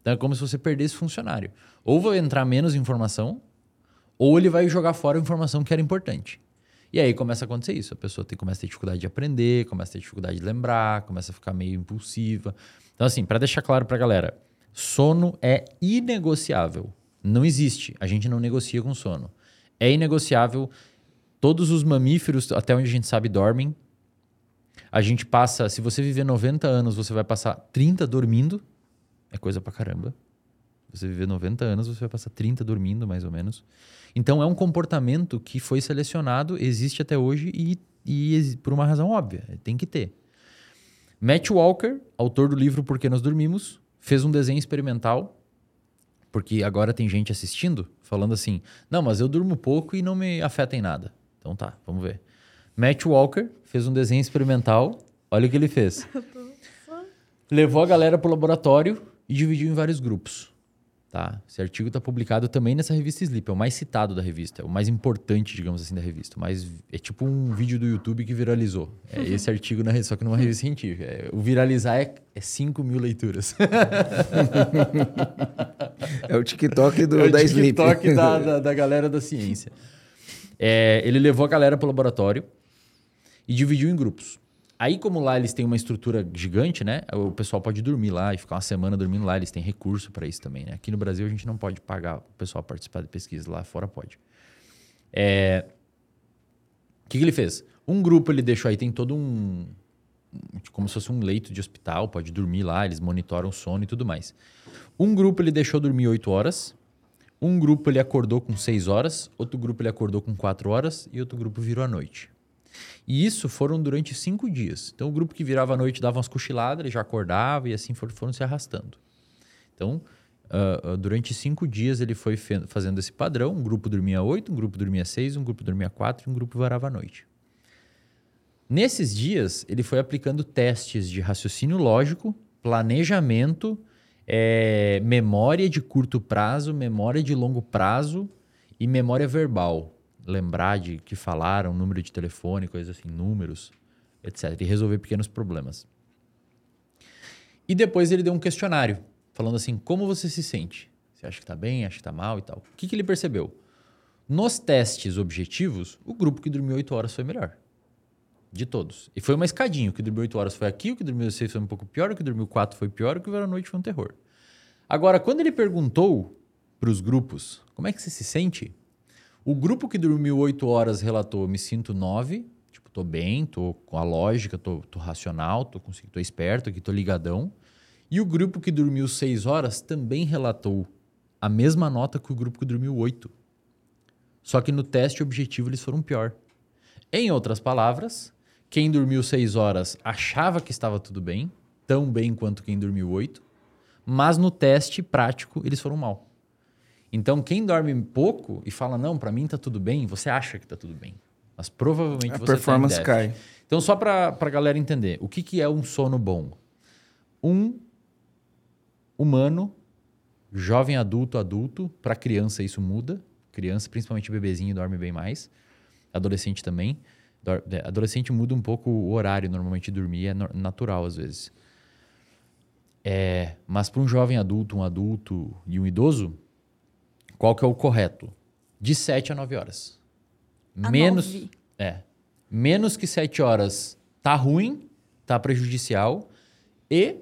Então é como se você perdesse funcionário. Ou vai entrar menos informação, ou ele vai jogar fora a informação que era importante. E aí começa a acontecer isso. A pessoa tem, começa a ter dificuldade de aprender, começa a ter dificuldade de lembrar, começa a ficar meio impulsiva. Então, assim, para deixar claro para a galera, sono é inegociável. Não existe. A gente não negocia com sono. É inegociável. Todos os mamíferos, até onde a gente sabe, dormem. A gente passa, se você viver 90 anos, você vai passar 30 dormindo. É coisa pra caramba. Você viver 90 anos, você vai passar 30 dormindo, mais ou menos. Então é um comportamento que foi selecionado, existe até hoje e, e por uma razão óbvia, tem que ter. Matt Walker, autor do livro Por que Nós Dormimos, fez um desenho experimental, porque agora tem gente assistindo, falando assim: não, mas eu durmo pouco e não me afeta em nada. Então tá, vamos ver. Matt Walker fez um desenho experimental, olha o que ele fez. Levou a galera pro laboratório e dividiu em vários grupos. Tá? Esse artigo está publicado também nessa revista Sleep, é o mais citado da revista, é o mais importante, digamos assim, da revista. Mas é tipo um vídeo do YouTube que viralizou. É esse artigo, na, só que numa revista científica. É, o viralizar é, é 5 mil leituras. É o TikTok do, é o da Sleep. TikTok da, da, da galera da ciência. É, ele levou a galera para o laboratório e dividiu em grupos. Aí, como lá eles têm uma estrutura gigante, né? O pessoal pode dormir lá e ficar uma semana dormindo lá. Eles têm recurso para isso também, né? Aqui no Brasil a gente não pode pagar o pessoal participar de pesquisa, lá fora pode. É, O que, que ele fez? Um grupo ele deixou aí, tem todo um. Como se fosse um leito de hospital, pode dormir lá, eles monitoram o sono e tudo mais. Um grupo ele deixou dormir 8 horas, um grupo ele acordou com 6 horas, outro grupo ele acordou com 4 horas e outro grupo virou à noite. E isso foram durante cinco dias. Então, o grupo que virava à noite dava umas cochiladas, ele já acordava e assim foram, foram se arrastando. Então, ah, durante cinco dias ele foi fazendo esse padrão. Um grupo dormia oito, um grupo dormia seis, um grupo dormia quatro e um grupo varava à noite. Nesses dias, ele foi aplicando testes de raciocínio lógico, planejamento, eh, memória de curto prazo, memória de longo prazo e memória verbal. Lembrar de que falaram, número de telefone, coisas assim, números, etc. E resolver pequenos problemas. E depois ele deu um questionário, falando assim: como você se sente? Você acha que tá bem, acha que tá mal e tal. O que, que ele percebeu? Nos testes objetivos, o grupo que dormiu 8 horas foi melhor. De todos. E foi uma escadinha. O que dormiu 8 horas foi aqui, o que dormiu 6 foi um pouco pior, o que dormiu 4 foi pior, o que veio à noite foi um terror. Agora, quando ele perguntou para os grupos como é que você se sente, o grupo que dormiu 8 horas relatou: me sinto 9, tipo, tô bem, tô com a lógica, tô, tô racional, tô, consegui- tô esperto aqui, tô ligadão. E o grupo que dormiu 6 horas também relatou a mesma nota que o grupo que dormiu 8. Só que no teste objetivo eles foram pior. Em outras palavras, quem dormiu 6 horas achava que estava tudo bem, tão bem quanto quem dormiu 8, mas no teste prático eles foram mal. Então, quem dorme pouco e fala, não, para mim tá tudo bem, você acha que tá tudo bem. Mas provavelmente A você tá performance déficit. cai. Então, só para a galera entender, o que, que é um sono bom? Um humano, jovem adulto, adulto, para criança isso muda. Criança, principalmente bebezinho, dorme bem mais. Adolescente também. É, Adolescente muda um pouco o horário normalmente de dormir, é natural às vezes. É, mas para um jovem adulto, um adulto e um idoso, qual que é o correto? De 7 a 9 horas. A Menos nove. É. Menos que 7 horas tá ruim, tá prejudicial. E,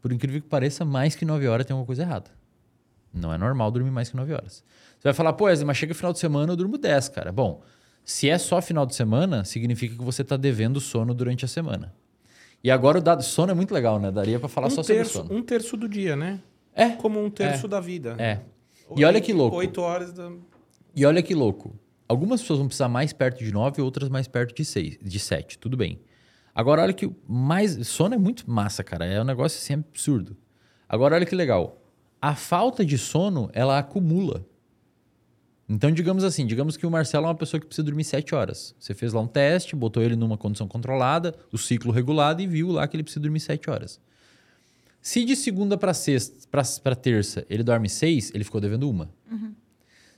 por incrível que pareça, mais que 9 horas tem alguma coisa errada. Não é normal dormir mais que 9 horas. Você vai falar, pô, Wesley, mas chega final de semana eu durmo 10, cara. Bom, se é só final de semana, significa que você está devendo sono durante a semana. E agora o dado sono é muito legal, né? Daria para falar um só terço, sobre sono. Um terço do dia, né? É. Como um terço É. da vida. É. E olha que louco. Oito horas da... E olha que louco. Algumas pessoas vão precisar mais perto de 9, outras mais perto de 6, de 7. Tudo bem. Agora, olha que mais. Sono é muito massa, cara. É um negócio assim absurdo. Agora, olha que legal. A falta de sono, ela acumula. Então, digamos assim, digamos que o Marcelo é uma pessoa que precisa dormir 7 horas. Você fez lá um teste, botou ele numa condição controlada, o ciclo regulado e viu lá que ele precisa dormir 7 horas. Se de segunda para sexta, para terça, ele dorme 6, ele ficou devendo uma.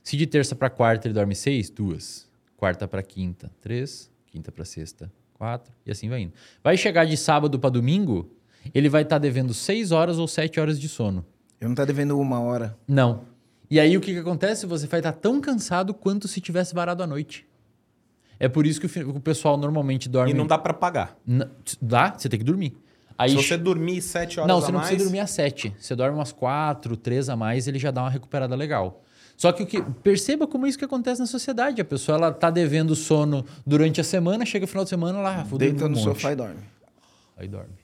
Se de terça para quarta ele dorme seis, duas. Quarta para quinta, três. Quinta para sexta, quatro. E assim vai indo. Vai chegar de sábado para domingo, ele vai estar devendo seis horas ou sete horas de sono. Eu não tá devendo uma hora. Não. E aí o que, que acontece? Você vai estar tão cansado quanto se tivesse varado à noite. É por isso que o, o pessoal normalmente dorme. E não dá pra pagar. N- Dá, você tem que dormir. Aí Se você dormir sete horas não, a você não mais... precisa dormir às 7. Você dorme umas 4, 3 a mais, ele já dá uma recuperada legal. Só que o que perceba como é isso que acontece na sociedade. A pessoa ela tá devendo sono durante a semana, chega o final de semana, lá, vou dormir Deita um no monte. sofá e dorme. Aí dorme.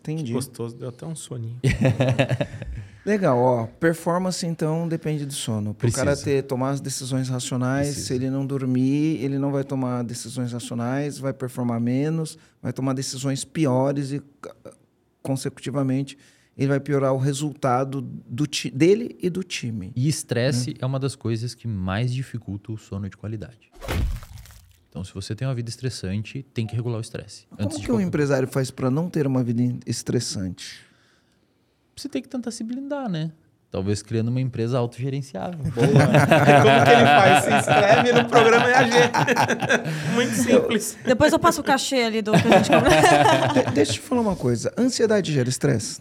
Entendi. Gostoso, deu até um soninho. Legal, ó. Performance, então, depende do sono. Para o cara ter, tomar as decisões racionais, Precisa. se ele não dormir, ele não vai tomar decisões racionais, vai performar menos, vai tomar decisões piores e, consecutivamente, ele vai piorar o resultado do dele e do time. E estresse é uma das coisas que mais dificulta o sono de qualidade. Então, se você tem uma vida estressante, tem que regular o estresse. Como que um empresário faz para não ter uma vida estressante? Você tem que tentar se blindar, né? Talvez criando uma empresa autogerenciável. Como que ele faz? Se inscreve no programa EAG. Muito simples. Depois eu passo o cachê ali do que a gente. De- deixa eu te falar uma coisa. Ansiedade gera estresse?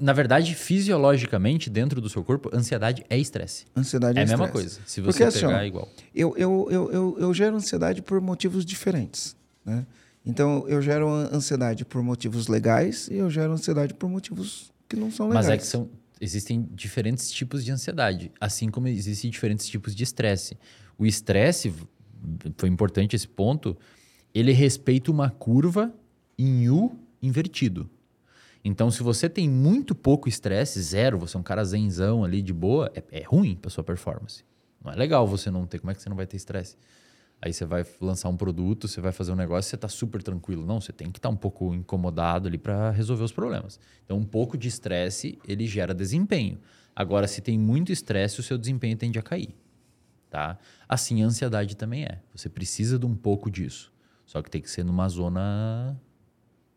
Na verdade, fisiologicamente, dentro do seu corpo, ansiedade é estresse. Ansiedade É é, a mesma coisa. Se Porque você assim, pegar, ó, é igual. eu, eu, eu, eu, eu gero ansiedade por motivos diferentes, né? Então, eu gero an- ansiedade por motivos legais e eu gero ansiedade por motivos que não são legais. Mas é que são, existem diferentes tipos de ansiedade, assim como existem diferentes tipos de estresse. O estresse, foi importante esse ponto, ele respeita uma curva em U invertido. Então, se você tem muito pouco estresse, zero, você é um cara zenzão ali de boa, é, é ruim para sua performance. Não é legal você não ter. Como é que você não vai ter estresse? Aí você vai lançar um produto, você vai fazer um negócio, você está super tranquilo. Não, você tem que estar um pouco incomodado ali para resolver os problemas. Então, um pouco de estresse, ele gera desempenho. Agora, se tem muito estresse, o seu desempenho tende a cair. Tá? Assim, a ansiedade também é. Você precisa de um pouco disso. Só que tem que ser numa zona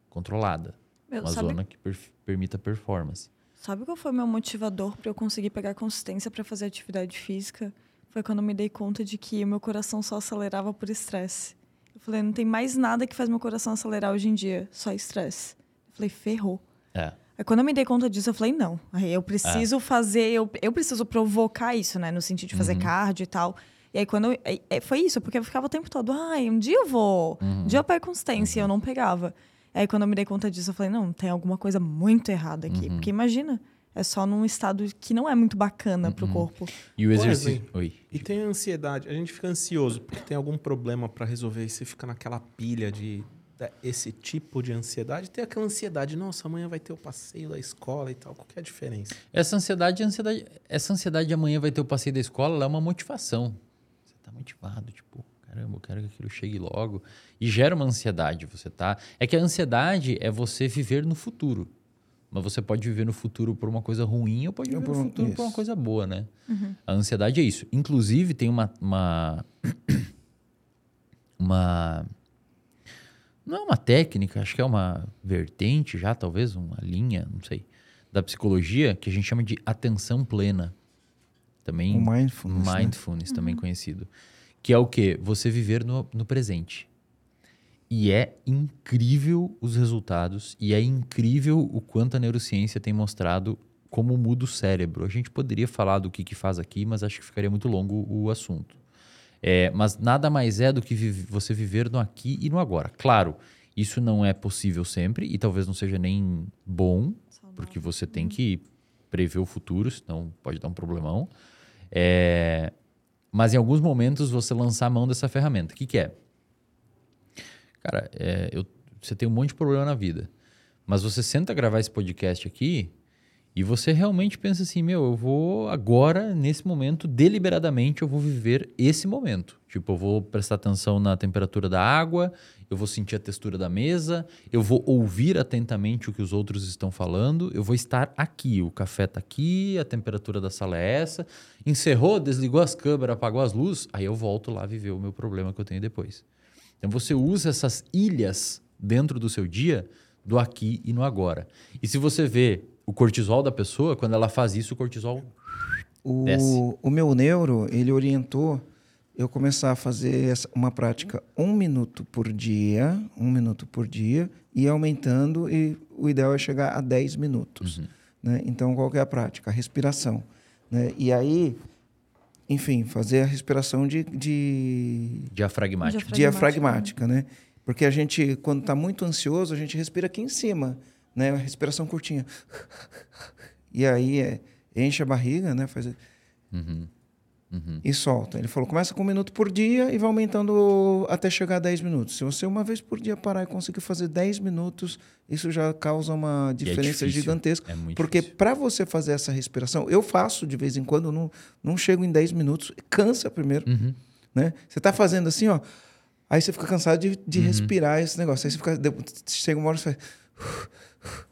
controlada. Meu, uma sabe- zona que per- permita performance. Sabe qual foi meu motivador para eu conseguir pegar consistência para fazer atividade física? Foi quando eu me dei conta de que o meu coração só acelerava por estresse. Eu falei, não tem mais nada que faz meu coração acelerar hoje em dia, só estresse. Eu falei, ferrou. É. Aí quando eu me dei conta disso, eu falei, não. Aí eu preciso fazer, eu, eu preciso provocar isso, né? No sentido de fazer cardio e tal. E aí quando eu, é- é- foi isso, porque eu ficava o tempo todo, ai, um dia eu vou, um dia eu pego consistência, e eu não pegava. Aí quando eu me dei conta disso, eu falei, não, tem alguma coisa muito errada aqui. Porque imagina, é só num estado que não é muito bacana pro corpo. E o exercício. Oi. E tem a ansiedade. A gente fica ansioso porque tem algum problema pra resolver e você fica naquela pilha de da- esse tipo de ansiedade. Tem aquela ansiedade, nossa, amanhã vai ter o passeio da escola e tal. Qual que é a diferença? Essa ansiedade, ansiedade, essa ansiedade de amanhã vai ter o passeio da escola, ela é uma motivação. Você tá motivado, tipo, caramba, eu quero que aquilo chegue logo. E gera uma ansiedade, você tá. É que a ansiedade é você viver no futuro. Mas você pode viver no futuro por uma coisa ruim ou pode viver por no futuro por uma isso. coisa boa, né? A ansiedade é isso. Inclusive, tem uma. Uma. uma não é uma técnica, acho que é uma vertente já, talvez, uma linha, não sei, da psicologia que a gente chama de atenção plena. Também O mindfulness, né? mindfulness, também conhecido. Que é o quê? Você viver no, no presente. E é incrível os resultados e é incrível o quanto a neurociência tem mostrado como muda o cérebro. A gente poderia falar do que, que faz aqui, mas acho que ficaria muito longo o assunto. É, mas nada mais é do que vive- você viver no aqui e no agora. Claro, isso não é possível sempre e talvez não seja nem bom, porque você tem que prever o futuro, senão pode dar um problemão. É, mas em alguns momentos você lançar a mão dessa ferramenta. O que, que é? Cara, é, eu- você tem um monte de problema na vida. Mas você senta gravar esse podcast aqui e você realmente pensa assim, meu, eu vou agora, nesse momento, deliberadamente, eu vou viver esse momento. Tipo, eu vou prestar atenção na temperatura da água, eu vou sentir a textura da mesa, eu vou ouvir atentamente o que os outros estão falando, eu vou estar aqui. O café tá aqui, a temperatura da sala é essa. Encerrou, desligou as câmeras, apagou as luzes, aí eu volto lá viver o meu problema que eu tenho depois. Então você usa essas ilhas dentro do seu dia, do aqui e no agora. E se você vê o cortisol da pessoa, quando ela faz isso, o cortisol. Desce. O, o meu neuro, ele orientou eu começar a fazer essa- uma prática um minuto por dia, um minuto por dia, e aumentando, e o ideal é chegar a 10 minutos. Né? Então, qual que é a prática? A respiração. Né? E aí, enfim, fazer a respiração de, de, Diafragmático. diafragmática, né? Porque a gente, quando está muito ansioso, a gente respira aqui em cima, né? Uma respiração curtinha. E aí é, enche a barriga, né? Faz... E solta. Ele falou, começa com um minuto por dia e vai aumentando até chegar a 10 minutos. Se você uma vez por dia parar e conseguir fazer 10 minutos, isso já causa uma diferença difícil. gigantesca. É muito porque para você fazer essa respiração, eu faço de vez em quando, não, não chego em 10 minutos, cansa primeiro Uhum. né? Você tá fazendo assim, ó. Aí você fica cansado de, de Uhum. respirar esse negócio. Aí você fica. Chega uma hora você faz.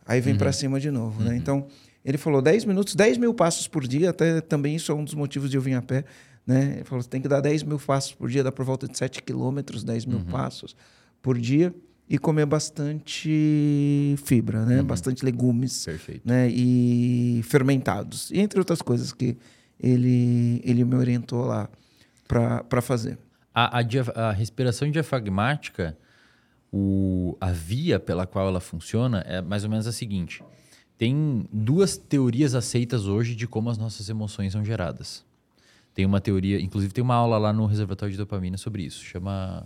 Aí vem Uhum. pra cima de novo, né? Então, ele falou 10 minutos, 10 mil passos por dia. Até também isso é um dos motivos de eu vir a pé, né? Ele falou: você tem que dar 10 mil passos por dia, dá por volta de 7 quilômetros, 10 Uhum. mil passos por dia. E comer bastante fibra, né? Bastante legumes Perfeito. né, e fermentados, e entre outras coisas que ele, ele me orientou lá para fazer. A, a a respiração diafragmática, o, a via pela qual ela funciona é mais ou menos a seguinte: tem duas teorias aceitas hoje de como as nossas emoções são geradas. Tem uma teoria, inclusive tem uma aula lá no reservatório de dopamina sobre isso, chama.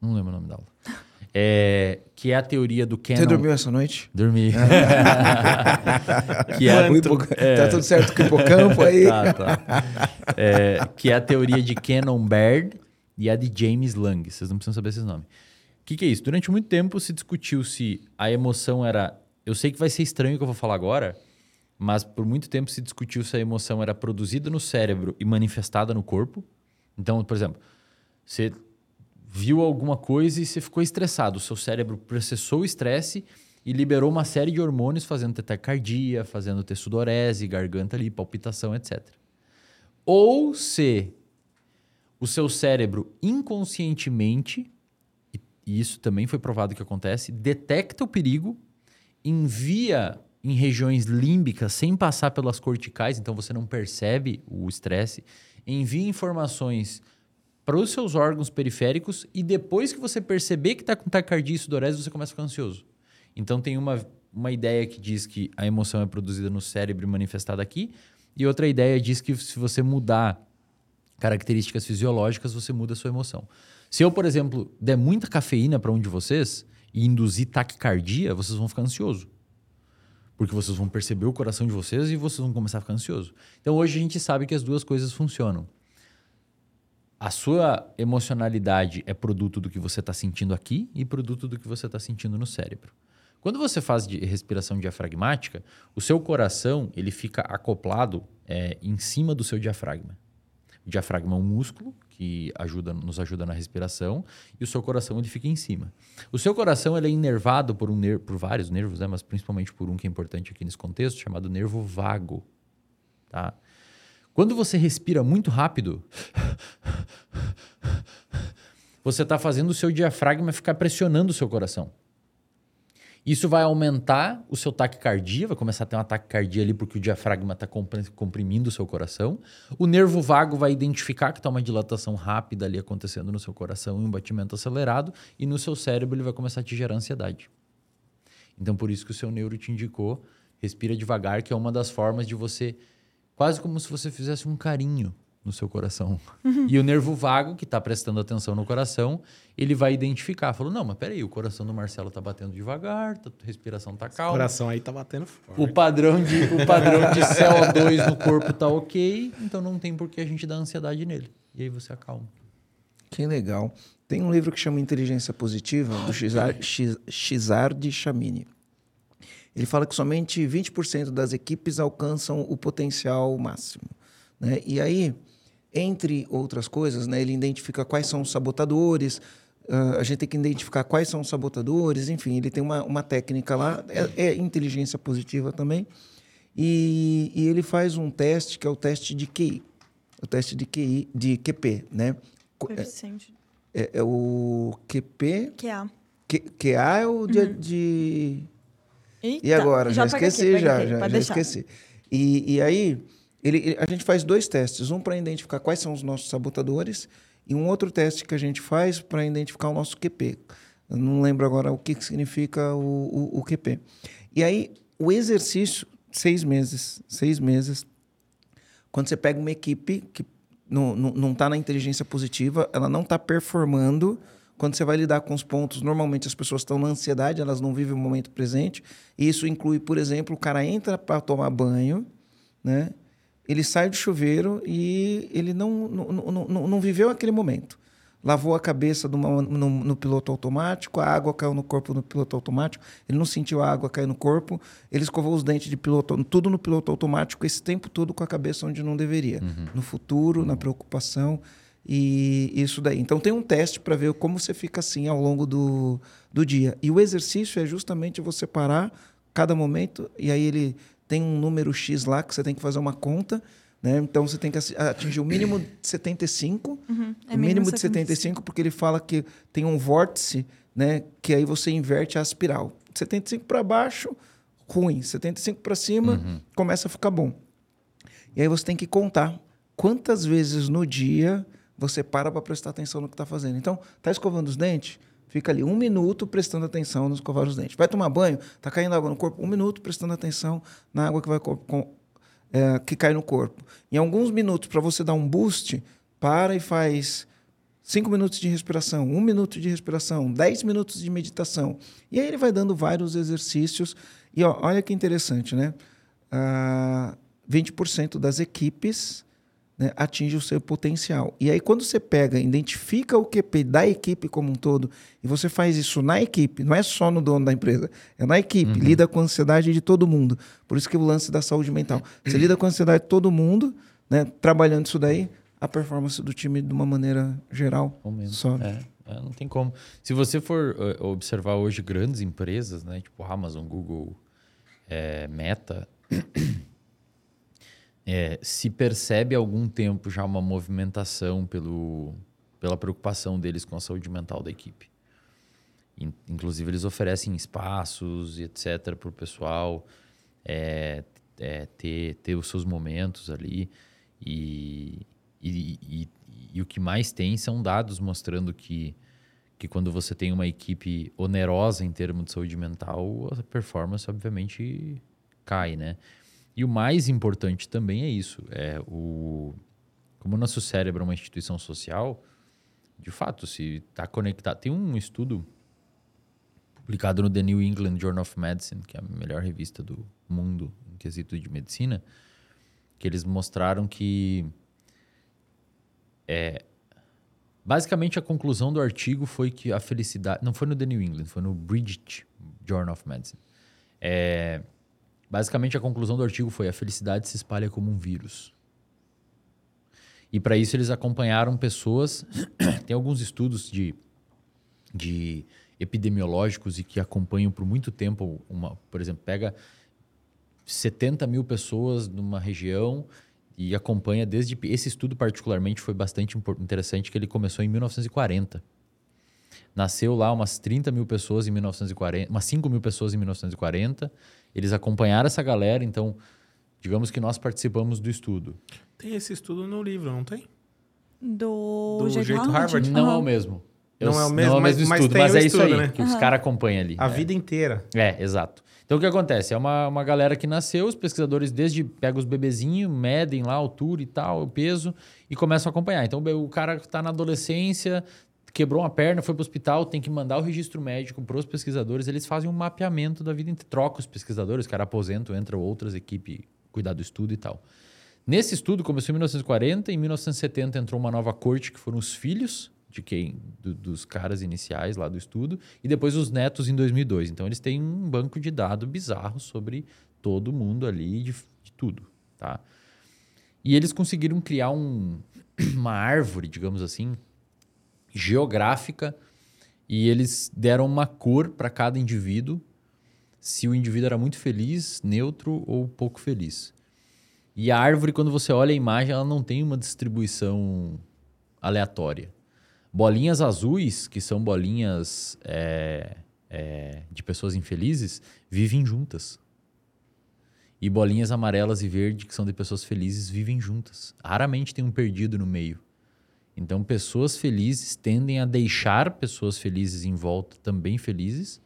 Não lembro o nome da aula. É, que é a teoria do Canon. Você dormiu essa noite? Dormi. que é, O hipo- Tá tudo certo com o hipocampo aí? Tá, tá. É, que é a teoria de Canon Baird e a de James Lang. Vocês não precisam saber esses nomes. O que, que é isso? Durante muito tempo se discutiu se a emoção era. Eu sei que vai ser estranho o que eu vou falar agora, mas por muito tempo se discutiu se a emoção era produzida no cérebro e manifestada no corpo. Então, por exemplo, você viu alguma coisa e você ficou estressado. O seu cérebro processou o estresse e liberou uma série de hormônios fazendo taquicardia, fazendo ter sudorese, garganta ali, palpitação, etc. Ou se o seu cérebro inconscientemente, e- isso também foi provado que acontece, detecta o perigo, envia em regiões límbicas sem passar pelas corticais, então você não percebe o estresse, envia informações para os seus órgãos periféricos e depois que você perceber que está com taquicardia e sudorese, você começa a ficar ansioso. Então tem uma, uma ideia que diz que a emoção é produzida no cérebro e manifestada aqui, e outra ideia diz que se você mudar características fisiológicas, você muda a sua emoção. Se eu, por exemplo, der muita cafeína para um de vocês e induzir taquicardia, vocês vão ficar ansiosos. Porque vocês vão perceber o coração de vocês e vocês vão começar a ficar ansiosos. Então hoje a gente sabe que as duas coisas funcionam. A sua emocionalidade é produto do que você está sentindo aqui e produto do que você está sentindo no cérebro. Quando você faz de respiração diafragmática, o seu coração ele fica acoplado é, em cima do seu diafragma. O diafragma é um músculo que ajuda, nos ajuda na respiração e o seu coração ele fica em cima. O seu coração ele é inervado por, um ner por vários nervos, né? mas principalmente por um que é importante aqui nesse contexto, chamado nervo vago. Tá? Quando você respira muito rápido, você está fazendo o seu diafragma ficar pressionando o seu coração. Isso vai aumentar o seu taquicardia, vai começar a ter uma taquicardia ali porque o diafragma está comprimindo o seu coração. O nervo vago vai identificar que está uma dilatação rápida ali acontecendo no seu coração e um batimento acelerado, e no seu cérebro ele vai começar a te gerar ansiedade. Então, por isso que o seu neuro te indicou, respira devagar, que é uma das formas de você, quase como se você fizesse um carinho no seu coração. E o nervo vago, que está prestando atenção no coração, ele vai identificar. Falou, não, mas peraí, o coração do Marcelo está batendo devagar, tá- a respiração está O calma. coração aí tá batendo forte. O padrão, de, o padrão de CO2 no corpo tá ok, então não tem por que a gente dar ansiedade nele. E aí você acalma. Que legal. Tem um livro que chama Inteligência Positiva, do Xizar- Xiz- Xizard Chamini. Ele fala que somente 20% das equipes alcançam o potencial máximo. Né? E aí, entre outras coisas, né, ele identifica quais são os sabotadores, ah, a gente tem que identificar quais são os sabotadores, enfim, ele tem uma, uma técnica lá, é, é inteligência positiva também, e, e ele faz um teste que é o teste de QI, o teste de QI, de QP, né? É- Coeficiente. é, é o QP. É. Q, QA é o de. de- Eita, E agora? Já, pega esqueci, aqui, já, aqui, já, já esqueci. E, e aí, ele, ele- a gente faz dois testes: um para identificar quais são os nossos sabotadores, e um outro teste que a gente faz para identificar o nosso QP. Eu não lembro agora o que, que significa o, o, o QP. E aí, o exercício, seis meses, seis meses, quando você pega uma equipe que não está tá na inteligência positiva, ela não está performando. Quando você vai lidar com os pontos, normalmente as pessoas estão na ansiedade, elas não vivem o momento presente. E isso inclui, por exemplo, o cara entra para tomar banho, né? Ele sai do chuveiro e ele não, não, não, não, viveu aquele momento. Lavou a cabeça de uma- no, no piloto automático, a água caiu no corpo no piloto automático, ele não sentiu a água cair no corpo, ele escovou os dentes de piloto, tudo no piloto automático, esse tempo todo com a cabeça onde não deveria. No futuro, na preocupação e isso daí. Então tem um teste para ver como você fica assim ao longo do, do dia. E o exercício é justamente você parar cada momento e aí ele tem um número X lá que você tem que fazer uma conta. Né? Então você tem que atingir o mínimo de 75, é o mínimo de 75. 75, porque ele fala que tem um vórtice, né? que aí você inverte a espiral. 75 para baixo, ruim. 75 para cima, começa a ficar bom. E aí você tem que contar quantas vezes no dia você para para prestar atenção no que está fazendo. Então, tá escovando os dentes? Fica ali um minuto prestando atenção no escovar os dentes. Vai tomar banho? Tá caindo água no corpo? Um minuto prestando atenção na água que vai co- com- é, que cai no corpo. Em alguns minutos, para você dar um boost, para e faz cinco minutos de respiração, um minuto de respiração, dez minutos de meditação. E aí ele vai dando vários exercícios. E ó, olha que interessante, né? Ah, 20% das equipes né, atinge o seu potencial. E aí, quando você pega, identifica o QP da equipe como um todo, e você faz isso na equipe, não é só no dono da empresa, é na equipe, lida com a ansiedade de todo mundo. Por isso que o lance da saúde mental. Você lida com a ansiedade de todo mundo, né, trabalhando isso daí, a performance do time de uma maneira geral sobe. É, é, não tem como. Se você for eh, observar hoje grandes empresas, né, tipo Amazon, Google, eh, Meta, eh, se percebe há algum tempo já uma movimentação pelo, pela preocupação deles com a saúde mental da equipe. In- Inclusive, eles oferecem espaços e etc. para o pessoal eh, eh, ter, ter os seus momentos ali. E, e, e- e o que mais tem são dados mostrando que, que quando você tem uma equipe onerosa em termos de saúde mental, a performance obviamente cai, né? E o mais importante também é isso, é o como o nosso cérebro é uma instituição social, de fato, se está conectado, tem um estudo publicado no The New England Journal of Medicine, que é a melhor revista do mundo em quesito de medicina, que eles mostraram que é, basicamente a conclusão do artigo foi que a felicidade não foi no The New England, foi no British Journal of Medicine. É, basicamente a conclusão do artigo foi a felicidade se espalha como um vírus. E para isso eles acompanharam pessoas, tem alguns estudos de de epidemiológicos e que acompanham por muito tempo uma, por exemplo, pega 70 mil pessoas numa região e acompanha desde. Esse estudo, particularmente, foi bastante interessante, que ele começou em 1940. Nasceu lá umas 30 mil pessoas em 1940, umas 5 mil pessoas em 1940. Eles acompanharam essa galera, então, digamos que nós participamos do estudo. Tem esse estudo no livro, não tem? Do, Do jeito, jeito Harvard? Harvard? Não é Aham. o mesmo. Eu Não é o mesmo, não é o mas- mesmo mas estudo, mas, o é isso estudo, aí né? que os caras acompanham ali. A É. vida inteira. É, exato. Então o que acontece? É uma, uma galera que nasceu, os pesquisadores desde pegam os bebezinhos, medem lá a altura e tal, o peso, e começam a acompanhar. Então o cara que está na adolescência, quebrou uma perna, foi para o hospital, tem que mandar o registro médico para os pesquisadores, eles fazem um mapeamento da vida, inte- troca os pesquisadores, cara aposenta, entra outras equipes cuidar do estudo e tal. Nesse estudo começou em 1940, em 1970 entrou uma nova corte que foram os filhos de quem do- dos caras iniciais lá do estudo e depois os netos em 2002. Então eles têm um banco de dados bizarro sobre todo mundo ali de, de tudo, tá? E eles conseguiram criar um- uma árvore, digamos assim, geográfica e eles deram uma cor para cada indivíduo, se o indivíduo era muito feliz, neutro ou pouco feliz. E a árvore, quando você olha a imagem, ela não tem uma distribuição aleatória. Bolinhas azuis, que são bolinhas é, é, de pessoas infelizes, vivem juntas. E bolinhas amarelas e verdes, que são de pessoas felizes, vivem juntas. Raramente tem um perdido no meio. Então, pessoas felizes tendem a deixar pessoas felizes em volta também felizes,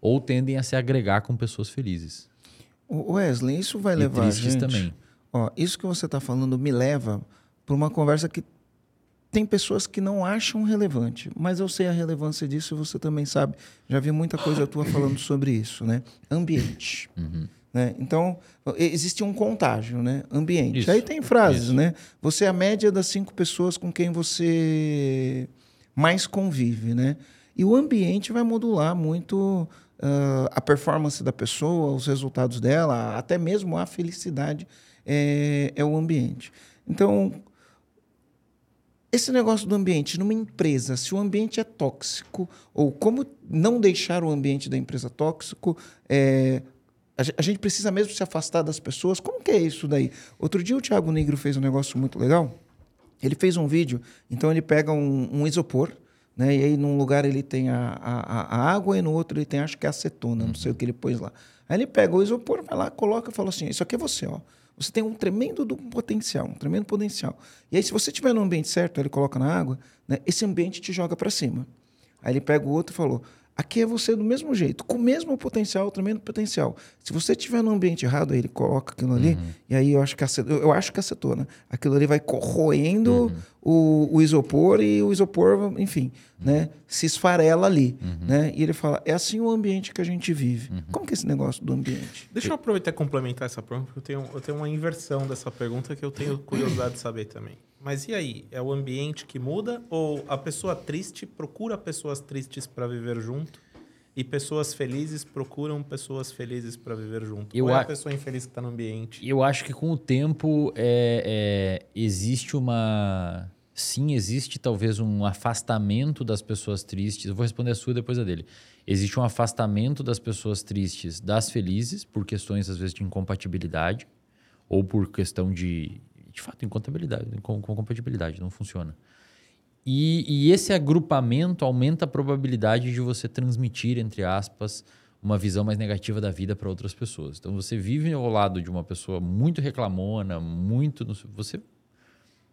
ou tendem a se agregar com pessoas felizes. O Wesley, isso vai E levar a gente... também. Ó, isso que você está falando me leva para uma conversa que tem pessoas que não acham relevante, mas eu sei a relevância disso e você também sabe. Já vi muita coisa tua falando sobre isso, né? Ambiente. Uhum. Né? Então, existe um contágio, né? Ambiente. Isso, Aí tem frases, isso. né? Você é a média das cinco pessoas com quem você mais convive, né? E o ambiente vai modular muito ah, a performance da pessoa, os resultados dela, até mesmo a felicidade é, é o ambiente. Então, esse negócio do ambiente numa empresa, se o ambiente é tóxico, ou como não deixar o ambiente da empresa tóxico, é, a, ge- a gente precisa mesmo se afastar das pessoas. Como que é isso daí? Outro dia o Thiago Negro fez um negócio muito legal. Ele fez um vídeo, então ele pega um, um isopor, né? E aí num lugar ele tem a, a, a- a água e no outro ele tem, acho que é acetona, não sei o que ele pôs lá. Aí ele pega o isopor, vai lá, coloca e fala assim: Isso aqui é você, ó. Você tem um tremendo do potencial, um tremendo potencial. E aí, se você estiver no ambiente certo, ele coloca na água, né? Esse ambiente te joga para cima. Aí ele pega o outro e falou: aqui é você do mesmo jeito, com o mesmo potencial, tremendo potencial. Se você estiver no ambiente errado, aí ele coloca aquilo ali, e aí eu acho que acet- eu acho que acetona. Aquilo ali vai corroendo o, o isopor e o isopor, enfim, né, se esfarela ali. Né? E ele fala: é assim o ambiente que a gente vive. Como que é esse negócio do ambiente? Deixa eu aproveitar e complementar essa pergunta, porque eu tenho, eu tenho uma inversão dessa pergunta que eu tenho curiosidade de saber também. Mas e aí? É o ambiente que muda ou a pessoa triste procura pessoas tristes para viver junto e pessoas felizes procuram pessoas felizes para viver junto? Eu ou é a- pessoa infeliz que está no ambiente? Eu acho que com o tempo é, é, existe uma. Sim, existe talvez um afastamento das pessoas tristes. Eu vou responder a sua depois a dele. Existe um afastamento das pessoas tristes das felizes, por questões, às vezes, de incompatibilidade, ou por questão de. De fato, incompatibilidade. Com, com compatibilidade, não funciona. E, e esse agrupamento aumenta a probabilidade de você transmitir, entre aspas, uma visão mais negativa da vida para outras pessoas. Então, você vive ao lado de uma pessoa muito reclamona, muito. Você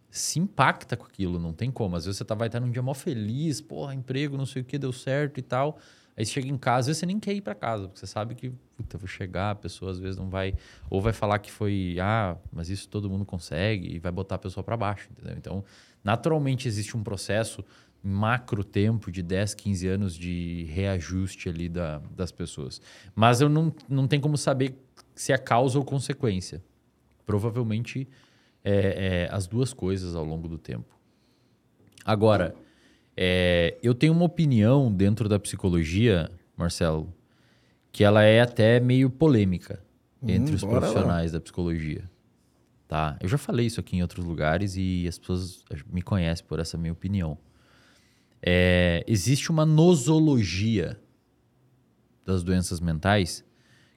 se impacta com aquilo, não tem como. Às vezes você tá, vai estar num dia mó feliz, porra, emprego, não sei o que, deu certo e tal. Aí você chega em casa, às vezes você nem quer ir para casa, porque você sabe que, puta, vou chegar, a pessoa às vezes não vai. Ou vai falar que foi, ah, mas isso todo mundo consegue, e vai botar a pessoa para baixo, entendeu? Então, naturalmente existe um processo macro tempo de 10, 15 anos de reajuste ali da, das pessoas. Mas eu não, não tem como saber se é causa ou consequência. Provavelmente é, é, as duas coisas ao longo do tempo. Agora, é, eu tenho uma opinião dentro da psicologia, Marcelo, que ela é até meio polêmica entre os bora lá. profissionais da psicologia. Tá? Eu já falei isso aqui em outros lugares e as pessoas me conhecem por essa minha opinião. É, existe uma nosologia das doenças mentais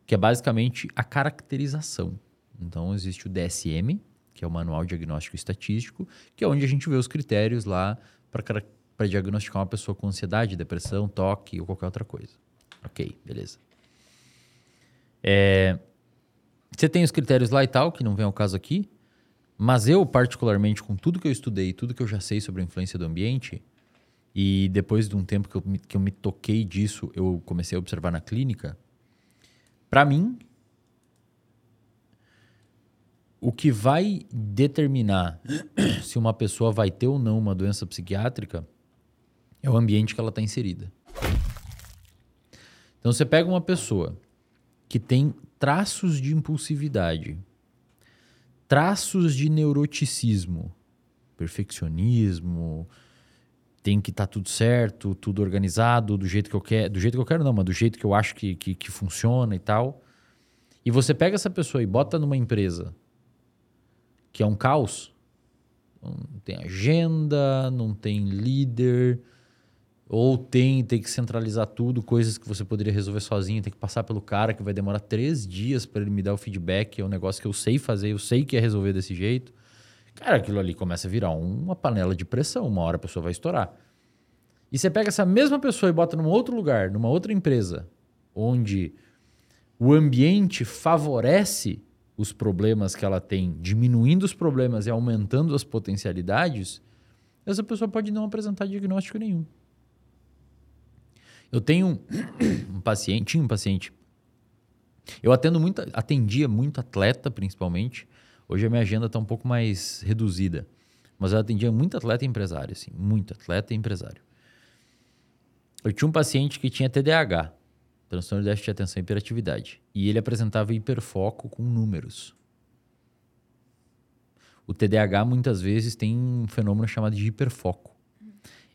que é basicamente a caracterização. Então, existe o DSM, que é o Manual Diagnóstico Estatístico, que é onde a gente vê os critérios lá para diagnosticar uma pessoa com ansiedade, depressão, toque ou qualquer outra coisa. Ok, beleza. É, você tem os critérios lá e tal, que não vem ao caso aqui, mas eu, particularmente, com tudo que eu estudei, tudo que eu já sei sobre a influência do ambiente, E depois de um tempo que eu me, que eu me toquei disso, eu comecei a observar na clínica. Para mim, o que vai determinar se uma pessoa vai ter ou não uma doença psiquiátrica é o ambiente que ela está inserida. Então você pega uma pessoa que tem traços de impulsividade, traços de neuroticismo, perfeccionismo, tem que estar tá tudo certo, tudo organizado, do jeito que eu quero, do jeito que eu quero não, mas do jeito que eu acho que, que, que funciona e tal. E você pega essa pessoa e bota numa empresa que é um caos, não tem agenda, não tem líder, ou tem, tem que centralizar tudo, coisas que você poderia resolver sozinho, tem que passar pelo cara que vai demorar três dias para ele me dar o feedback, é um negócio que eu sei fazer, eu sei que é resolver desse jeito. Cara, aquilo ali começa a virar uma panela de pressão, uma hora a pessoa vai estourar. E você pega essa mesma pessoa e bota num outro lugar, numa outra empresa, onde o ambiente favorece os problemas que ela tem, diminuindo os problemas e aumentando as potencialidades, essa pessoa pode não apresentar diagnóstico nenhum. Eu tenho um paciente, tinha um paciente. Eu atendo muito, atendia muito atleta, principalmente, Hoje a minha agenda está um pouco mais reduzida. Mas eu atendia muito atleta e empresário, assim, muito atleta e empresário. Eu tinha um paciente que tinha TDAH, transtorno de déficit de atenção e hiperatividade, e ele apresentava hiperfoco com números. O TDAH muitas vezes tem um fenômeno chamado de hiperfoco.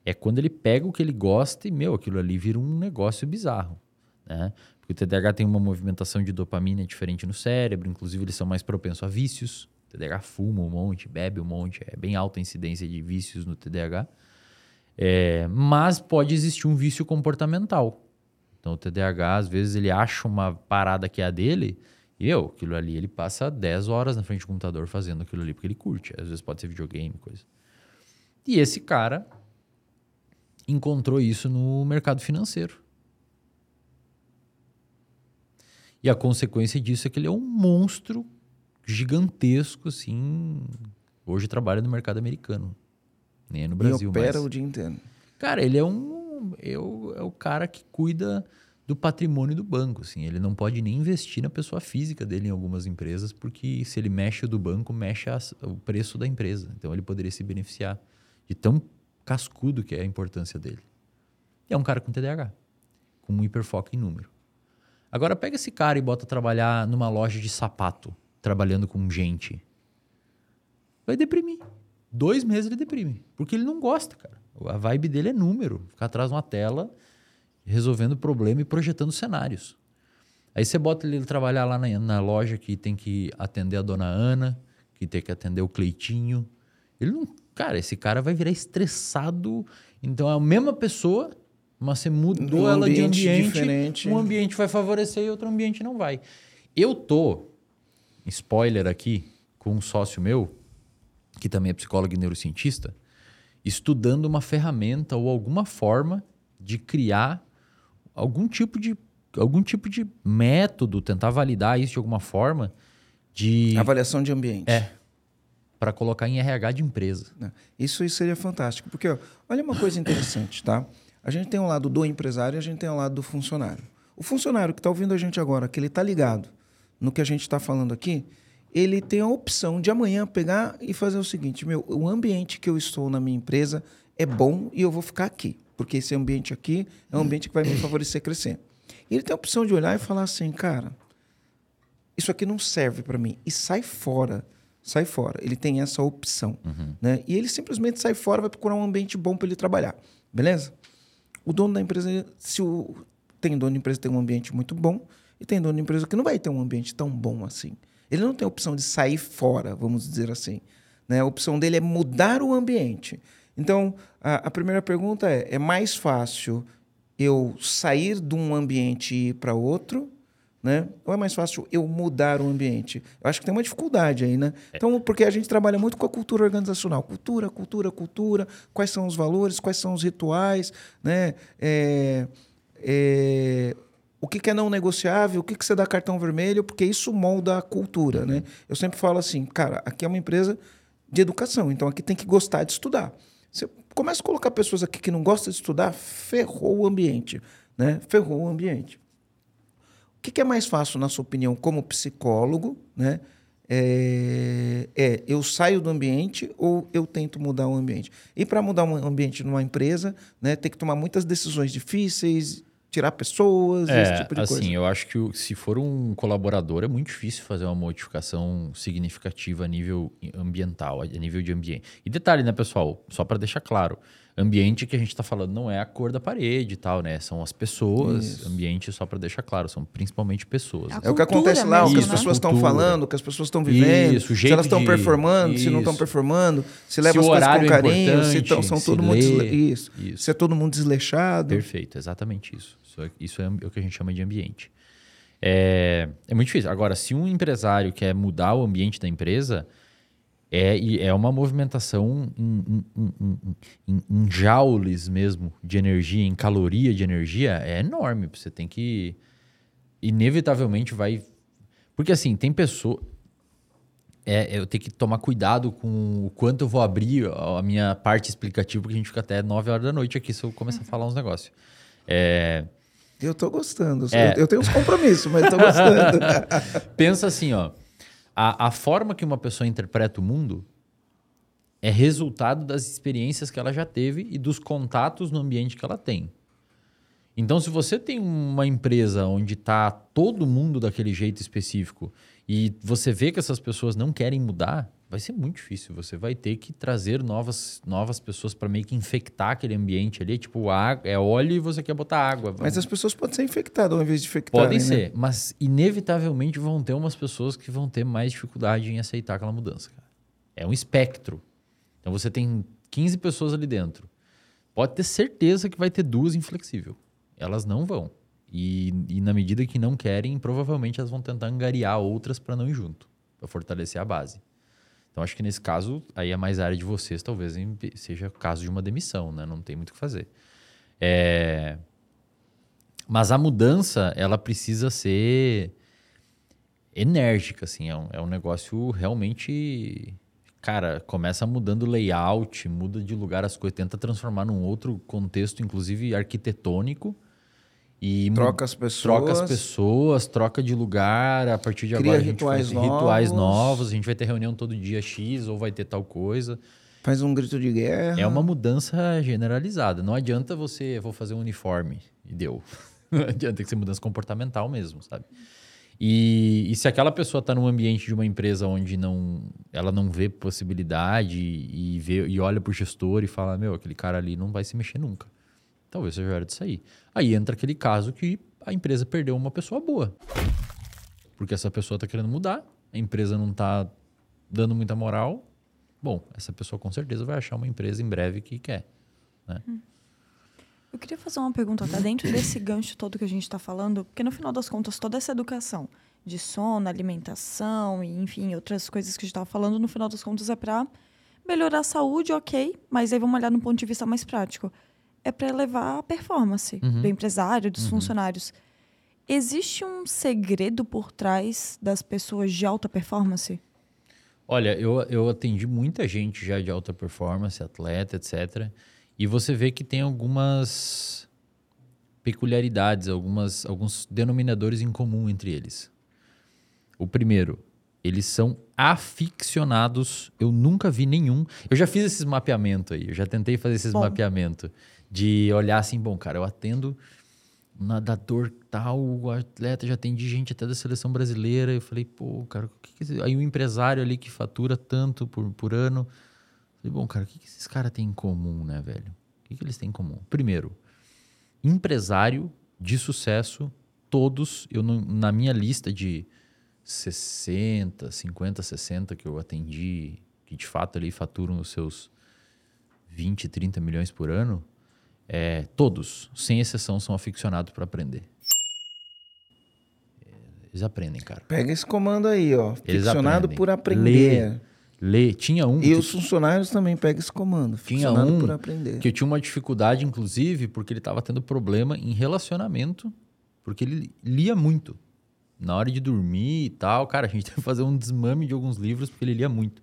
É quando ele pega o que ele gosta e, meu, aquilo ali vira um negócio bizarro. Né? Porque o TDAH tem uma movimentação de dopamina diferente no cérebro, inclusive eles são mais propensos a vícios. O TDAH fuma um monte, bebe um monte, é bem alta a incidência de vícios no TDAH. É, mas pode existir um vício comportamental. Então o TDAH, às vezes, ele acha uma parada que é a dele, e eu, aquilo ali, ele passa 10 horas na frente do computador fazendo aquilo ali, porque ele curte. Às vezes pode ser videogame, coisa. E esse cara encontrou isso no mercado financeiro. E a consequência disso é que ele é um monstro gigantesco, assim. Hoje trabalha no mercado americano. Nem é no Brasil. E opera mas... o dia inteiro. Cara, ele é um. É o, é o cara que cuida do patrimônio do banco. Assim. Ele não pode nem investir na pessoa física dele em algumas empresas, porque se ele mexe do banco, mexe o preço da empresa. Então ele poderia se beneficiar de tão cascudo que é a importância dele. É um cara com TDAH, com um hiperfoco em número. Agora pega esse cara e bota trabalhar numa loja de sapato, trabalhando com gente. Vai deprimir. Dois meses ele deprime. Porque ele não gosta, cara. A vibe dele é número. Ficar atrás de uma tela, resolvendo problema e projetando cenários. Aí você bota ele trabalhar lá na, na, loja que tem que atender a dona Ana, que tem que atender o Cleitinho. Ele não. Cara, esse cara vai virar estressado. Então é a mesma pessoa mas você mudou um ela de ambiente, diferente. um ambiente vai favorecer e outro ambiente não vai. Eu tô, spoiler aqui, com um sócio meu, que também é psicólogo e neurocientista, estudando uma ferramenta ou alguma forma de criar algum tipo de algum tipo de método, tentar validar isso de alguma forma de avaliação de ambiente. É. Para colocar em RH de empresa. Isso, isso seria fantástico, porque ó, olha uma coisa interessante, tá? A gente tem um lado do empresário e a gente tem um lado do funcionário. O funcionário que está ouvindo a gente agora, que ele está ligado no que a gente está falando aqui, ele tem a opção de amanhã pegar e fazer o seguinte: meu, o ambiente que eu estou na minha empresa é bom e eu vou ficar aqui, porque esse ambiente aqui é um ambiente que vai me favorecer crescer. E ele tem a opção de olhar e falar assim, cara, isso aqui não serve para mim e sai fora, sai fora. Ele tem essa opção, uhum. né? E ele simplesmente sai fora, vai procurar um ambiente bom para ele trabalhar, beleza? O dono da empresa, se o, tem dono de empresa que tem um ambiente muito bom e tem dono de empresa que não vai ter um ambiente tão bom assim. Ele não tem a opção de sair fora, vamos dizer assim. Né? A opção dele é mudar o ambiente. Então, a, a primeira pergunta é: é mais fácil eu sair de um ambiente e ir para outro? Né? Ou é mais fácil eu mudar o ambiente? Eu acho que tem uma dificuldade aí, né? Então, porque a gente trabalha muito com a cultura organizacional. Cultura, cultura, cultura. Quais são os valores, quais são os rituais, né? É, é, o que, que, é não negociável, o que, que você dá cartão vermelho, porque isso molda a cultura, né? Eu sempre falo assim, cara, aqui é uma empresa de educação, então aqui tem que gostar de estudar. Você começa a colocar pessoas aqui que não gostam de estudar, ferrou o ambiente, né? Ferrou o ambiente. O que, que é mais fácil, na sua opinião, como psicólogo, né? É, é, eu saio do ambiente ou eu tento mudar o ambiente. E para mudar um ambiente numa empresa, né, tem que tomar muitas decisões difíceis, tirar pessoas, É, esse tipo de assim, coisa. eu acho que se for um colaborador, é muito difícil fazer uma modificação significativa a nível ambiental, a nível de ambiente. E detalhe, né, pessoal? Só para deixar claro, ambiente que a gente está falando não é a cor da parede e tal, né? São as pessoas. Isso. Ambiente, só para deixar claro, são principalmente pessoas. Né? É o que acontece lá, o que mesmo, as né? pessoas estão falando, o que as pessoas estão vivendo, Isso, se elas estão de- performando, se não estão performando, se levam o as coisas com é carinho, se, tão, são se todo mundo desle... isso. Isso. se é todo mundo desleixado. Perfeito, exatamente isso. Isso é, isso é o que a gente chama de ambiente. É, é muito difícil. Agora, se um empresário quer mudar o ambiente da empresa, é, e é uma movimentação em- em- em- em joules mesmo de energia, em caloria de energia, é enorme. Você tem que. Inevitavelmente vai. Porque assim, tem pessoa. É, eu tenho que tomar cuidado com o quanto eu vou abrir a minha parte explicativa, porque a gente fica até 9 horas da noite aqui se eu começar a falar uns negócios. É, Eu tô gostando. É. Eu, eu tenho uns compromissos, mas tô gostando. pensa assim, ó. A, a forma que uma pessoa interpreta o mundo é resultado das experiências que ela já teve e dos contatos no ambiente que ela tem. Então, se você tem uma empresa onde está todo mundo daquele jeito específico e você vê que essas pessoas não querem mudar, vai ser muito difícil. Você vai ter que trazer novas, novas pessoas para meio que infectar aquele ambiente ali. Tipo, água, é óleo e você quer botar água. mas as pessoas podem ser infectadas ao invés de infectar. Podem ser, mas inevitavelmente vão ter umas pessoas que vão ter mais dificuldade em aceitar aquela mudança. Cara. É um espectro. Então você tem 15 pessoas ali dentro. Pode ter certeza que vai ter duas inflexível. Elas não vão. E, e na medida que não querem, provavelmente elas vão tentar angariar outras para não ir junto, para fortalecer a base. Então acho que nesse caso, aí é mais área de vocês, talvez seja caso de uma demissão, né? Não tem muito o que fazer. É... Mas a mudança, ela precisa ser enérgica, assim. É um, é um negócio realmente... Cara, começa mudando o layout, muda de lugar as coisas, tenta transformar num outro contexto, inclusive arquitetônico. E Troca as pessoas. troca as pessoas, troca de lugar. A partir de agora a gente rituais vai ter rituais novos. novos. A gente vai ter reunião todo dia X ou vai ter tal coisa. Faz um grito de guerra. É uma mudança generalizada. Não adianta você, vou fazer um uniforme e deu. Não adianta tem que ser mudança comportamental mesmo, sabe? E, e se aquela pessoa está num ambiente de uma empresa onde não, ela não vê possibilidade e, vê, e olha pro gestor e fala, meu, aquele cara ali não vai se mexer nunca. Talvez seja hora de sair. Aí entra aquele caso que a empresa perdeu uma pessoa boa. Porque essa pessoa está querendo mudar, a empresa não está dando muita moral. Bom, essa pessoa com certeza vai achar uma empresa em breve que quer. Eu queria fazer uma pergunta até dentro desse gancho todo que a gente está falando, porque no final das contas, toda essa educação de sono, alimentação e, enfim, outras coisas que a gente estava falando, no final das contas é para melhorar a saúde, ok, mas aí vamos olhar no ponto de vista mais prático. É para elevar a performance Uhum. do empresário, dos Uhum. funcionários. Existe um segredo por trás das pessoas de alta performance? Olha, eu, eu atendi muita gente já de alta performance, atleta, etc. E você vê que tem algumas peculiaridades, algumas, alguns denominadores em comum entre eles. O primeiro, eles são aficionados. Eu nunca vi nenhum. Eu já fiz esses mapeamento aí, eu já tentei fazer esses Bom. mapeamento de olhar assim, bom, cara, eu atendo nadador tal, o atleta já atendi gente até da seleção brasileira. Eu falei, pô, cara, o que, que aí um empresário ali que fatura tanto por, por ano. Falei, bom, cara, o que, que esses caras têm em comum, né, velho? O que, que eles têm em comum? Primeiro, empresário de sucesso, todos, eu não- na minha lista de 60, 50, 60 que eu atendi, que de fato ali faturam os seus 20, 30 milhões por ano, é, todos, sem exceção, são aficionados para aprender. Eles aprendem, cara. Pega esse comando aí, ó. Aprendem. por aprender. Lê. Tinha um. E que- os funcionários também pegam esse comando. Tinha um por aprender. Que eu tinha uma dificuldade, inclusive, porque ele estava tendo problema em relacionamento, porque ele lia muito. Na hora de dormir e tal, cara, a gente teve que fazer um desmame de alguns livros, porque ele lia muito.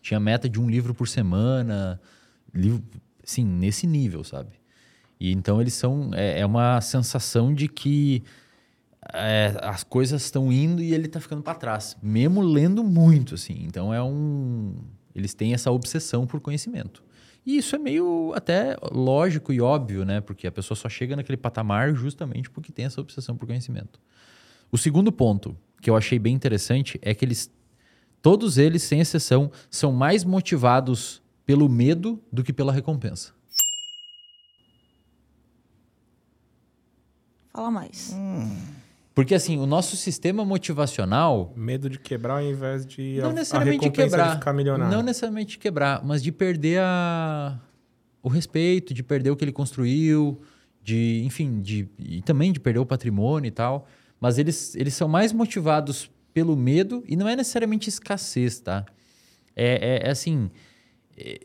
Tinha meta de um livro por semana, livro sim, nesse nível, sabe? E então eles são. É, é uma sensação de que é, as coisas estão indo e ele está ficando para trás, mesmo lendo muito, assim. Então é um. Eles têm essa obsessão por conhecimento. E isso é meio até lógico e óbvio, né? Porque a pessoa só chega naquele patamar justamente porque tem essa obsessão por conhecimento. O segundo ponto que eu achei bem interessante é que eles, todos eles, sem exceção, são mais motivados pelo medo do que pela recompensa. Fala mais. Porque assim, o nosso sistema motivacional Medo de quebrar ao invés de não a, necessariamente a quebrar, de ficar milionário. não necessariamente quebrar, mas de perder a, o respeito, de perder o que ele construiu, de, enfim, de e também de perder o patrimônio e tal. Mas eles, eles são mais motivados pelo medo e não é necessariamente escassez, tá? É, é- é assim,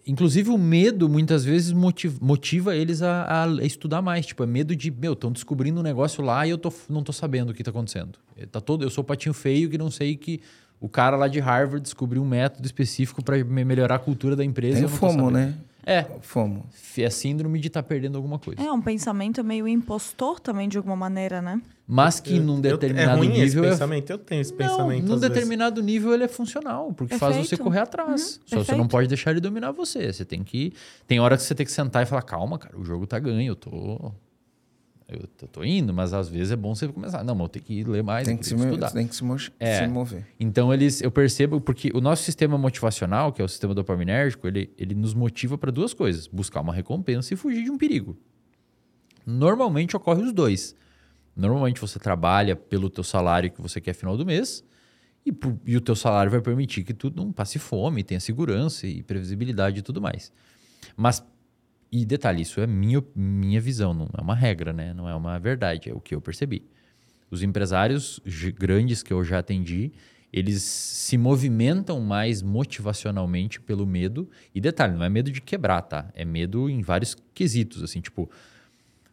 inclusive o medo muitas vezes motiva, motiva eles a, a estudar mais. Tipo, é medo de, meu, estão descobrindo um negócio lá e eu tô, não tô sabendo o que tá acontecendo. É, Tá todo, eu sou o patinho feio que não sei que o cara lá de Harvard descobriu um método específico para melhorar a cultura da empresa. e Tem FOMO, né? É, FOMO. é síndrome de estar perdendo alguma coisa. É um pensamento meio impostor também, de alguma maneira, né? Mas que Eu- num eu- determinado é ruim esse nível é pensamento? Eu tenho esse Não, pensamento. num às vezes. determinado nível ele é funcional, porque faz você correr atrás. Uhum, Só você não pode deixar ele dominar você. Você tem que. Tem hora que você tem que sentar e falar: calma, cara, o jogo tá ganho, eu tô. Eu tô, indo, mas às vezes é bom você começar. Não, mas eu tenho que ler mais, Tem eu que, se, estudar. tem que se, mo- É. se mover. Então eles, eu percebo porque o nosso sistema motivacional, que é o sistema dopaminérgico, ele, ele nos motiva para duas coisas: buscar uma recompensa e fugir de um perigo. Normalmente ocorre os dois. Normalmente você trabalha pelo teu salário que você quer final do mês e, e o teu salário vai permitir que tu não passe fome, tenha segurança e previsibilidade e tudo mais. Mas e detalhe, isso é minha, minha visão, não é uma regra, né? Não é uma verdade, é o que eu percebi. Os empresários grandes que eu já atendi, eles se movimentam mais motivacionalmente pelo medo. E detalhe, não é medo de quebrar, tá? É medo em vários quesitos, assim, tipo,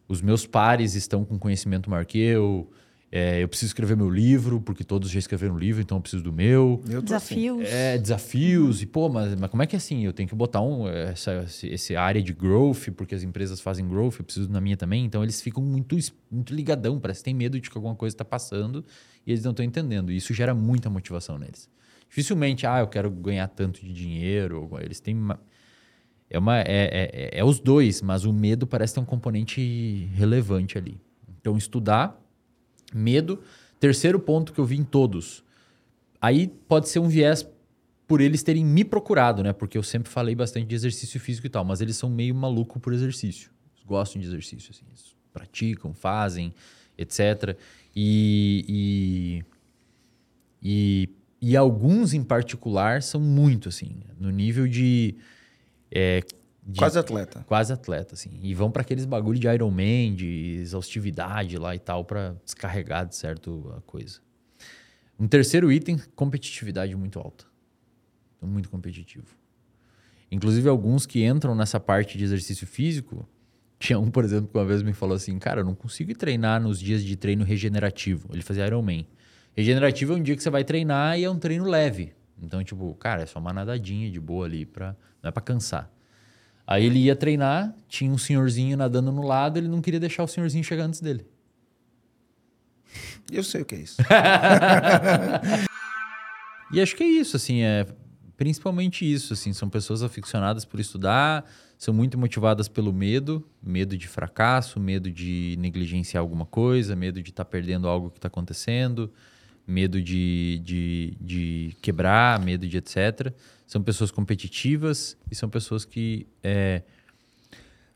os meus pares estão com conhecimento maior que eu, é, eu preciso escrever meu livro, porque todos já escreveram livro, então eu preciso do meu. Assim. Desafios. É, desafios, e pô, mas, mas como é que é assim? Eu tenho que botar um, essa, esse- área de growth, porque as empresas fazem growth, eu preciso na minha também, então eles ficam muito, muito ligadão, parece que tem medo de que alguma coisa está passando e eles não estão entendendo. E isso gera muita motivação neles. Dificilmente, ah, eu quero ganhar tanto de dinheiro, eles têm. É, uma, é, é- é os dois, mas o medo parece ter um componente relevante ali. Então, estudar, medo. Terceiro ponto que eu vi em todos. Aí pode ser um viés por eles terem me procurado, né? Porque eu sempre falei bastante de exercício físico e tal, mas eles são meio maluco por exercício. Eles gostam de exercício, assim. Eles praticam, fazem, etc. E, e, e, e alguns em particular são muito, assim, no nível de. É, de- Quase atleta. quase atleta, assim. E vão para aqueles bagulho de Iron Man, de exaustividade lá e tal, para descarregar de certo a coisa. Um terceiro item, competitividade muito alta. Então, muito competitivo. Inclusive, alguns que entram nessa parte de exercício físico, tinha um, por exemplo, que uma vez me falou assim, cara, eu não consigo treinar nos dias de treino regenerativo. Ele fazia Iron Man. Regenerativo é um dia que você vai treinar e é um treino leve. Então, tipo, cara, é só uma nadadinha de boa ali, pra, não é pra cansar. Aí ele ia treinar, tinha um senhorzinho nadando no lado, ele não queria deixar o senhorzinho chegar antes dele. Eu sei o que é isso. E acho que é isso, assim, é principalmente isso, assim, são pessoas aficionadas por estudar, são muito motivadas pelo medo, medo de fracasso, medo de negligenciar alguma coisa, medo de estar perdendo algo que está acontecendo, medo de, de, de quebrar, medo de etc. São pessoas competitivas e são pessoas que é,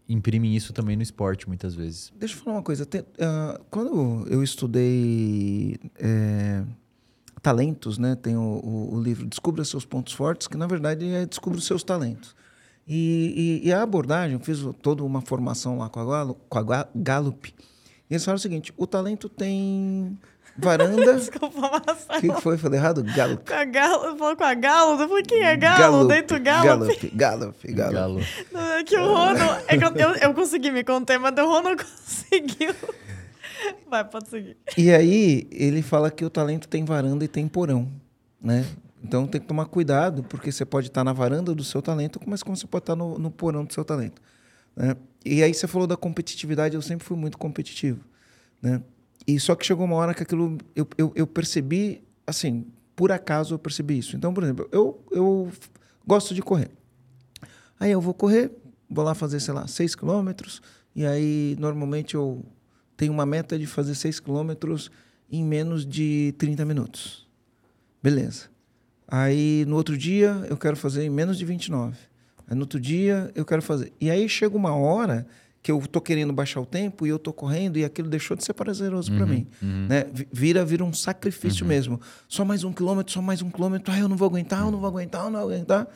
imprimem isso também no esporte, muitas vezes. Deixa eu falar uma coisa. Tem, ah, quando eu estudei é, talentos, né? Tem o, o- o livro Descubra Seus Pontos Fortes, que na verdade é Descubra os Seus Talentos. E, e- e a abordagem, eu fiz toda uma formação lá com a, Gallup, com a Ga- Gallup. E eles falam o seguinte: o talento tem varanda. Desculpa, O que, que foi? Falei errado? Gallup. Com a Galo, falou com a Galo, eu falei, quem é Galo? Dentro do Galo. Gallup, Gallup, Gallup. Galo. Não, É que o Rô não, é que eu, eu, eu consegui me conter, mas o Rô não conseguiu. Vai, pode seguir. E aí ele fala que o talento tem varanda e tem porão, né? Então tem que tomar cuidado, porque você pode estar na varanda do seu talento, mas como você pode estar no, no porão do seu talento. Né? E aí você falou da competitividade, eu sempre fui muito competitivo. Né? E só que chegou uma hora que aquilo eu, eu, eu percebi, assim, por acaso eu percebi isso. Então, por exemplo, eu, eu gosto de correr. Aí eu vou correr, vou lá fazer, sei lá, 6 quilômetros, e aí normalmente eu tenho uma meta de fazer 6 quilômetros em menos de 30 minutos. Beleza. Aí no outro dia eu quero fazer em menos de 29. Aí no outro dia eu quero fazer. E aí chega uma hora que eu tô querendo baixar o tempo e eu tô correndo e aquilo deixou de ser prazeroso uhum, para mim, uhum. né? Vira vira um sacrifício uhum. mesmo. Só mais um quilômetro, só mais um quilômetro. Ah, eu não vou aguentar, eu não vou aguentar, eu não vou aguentar.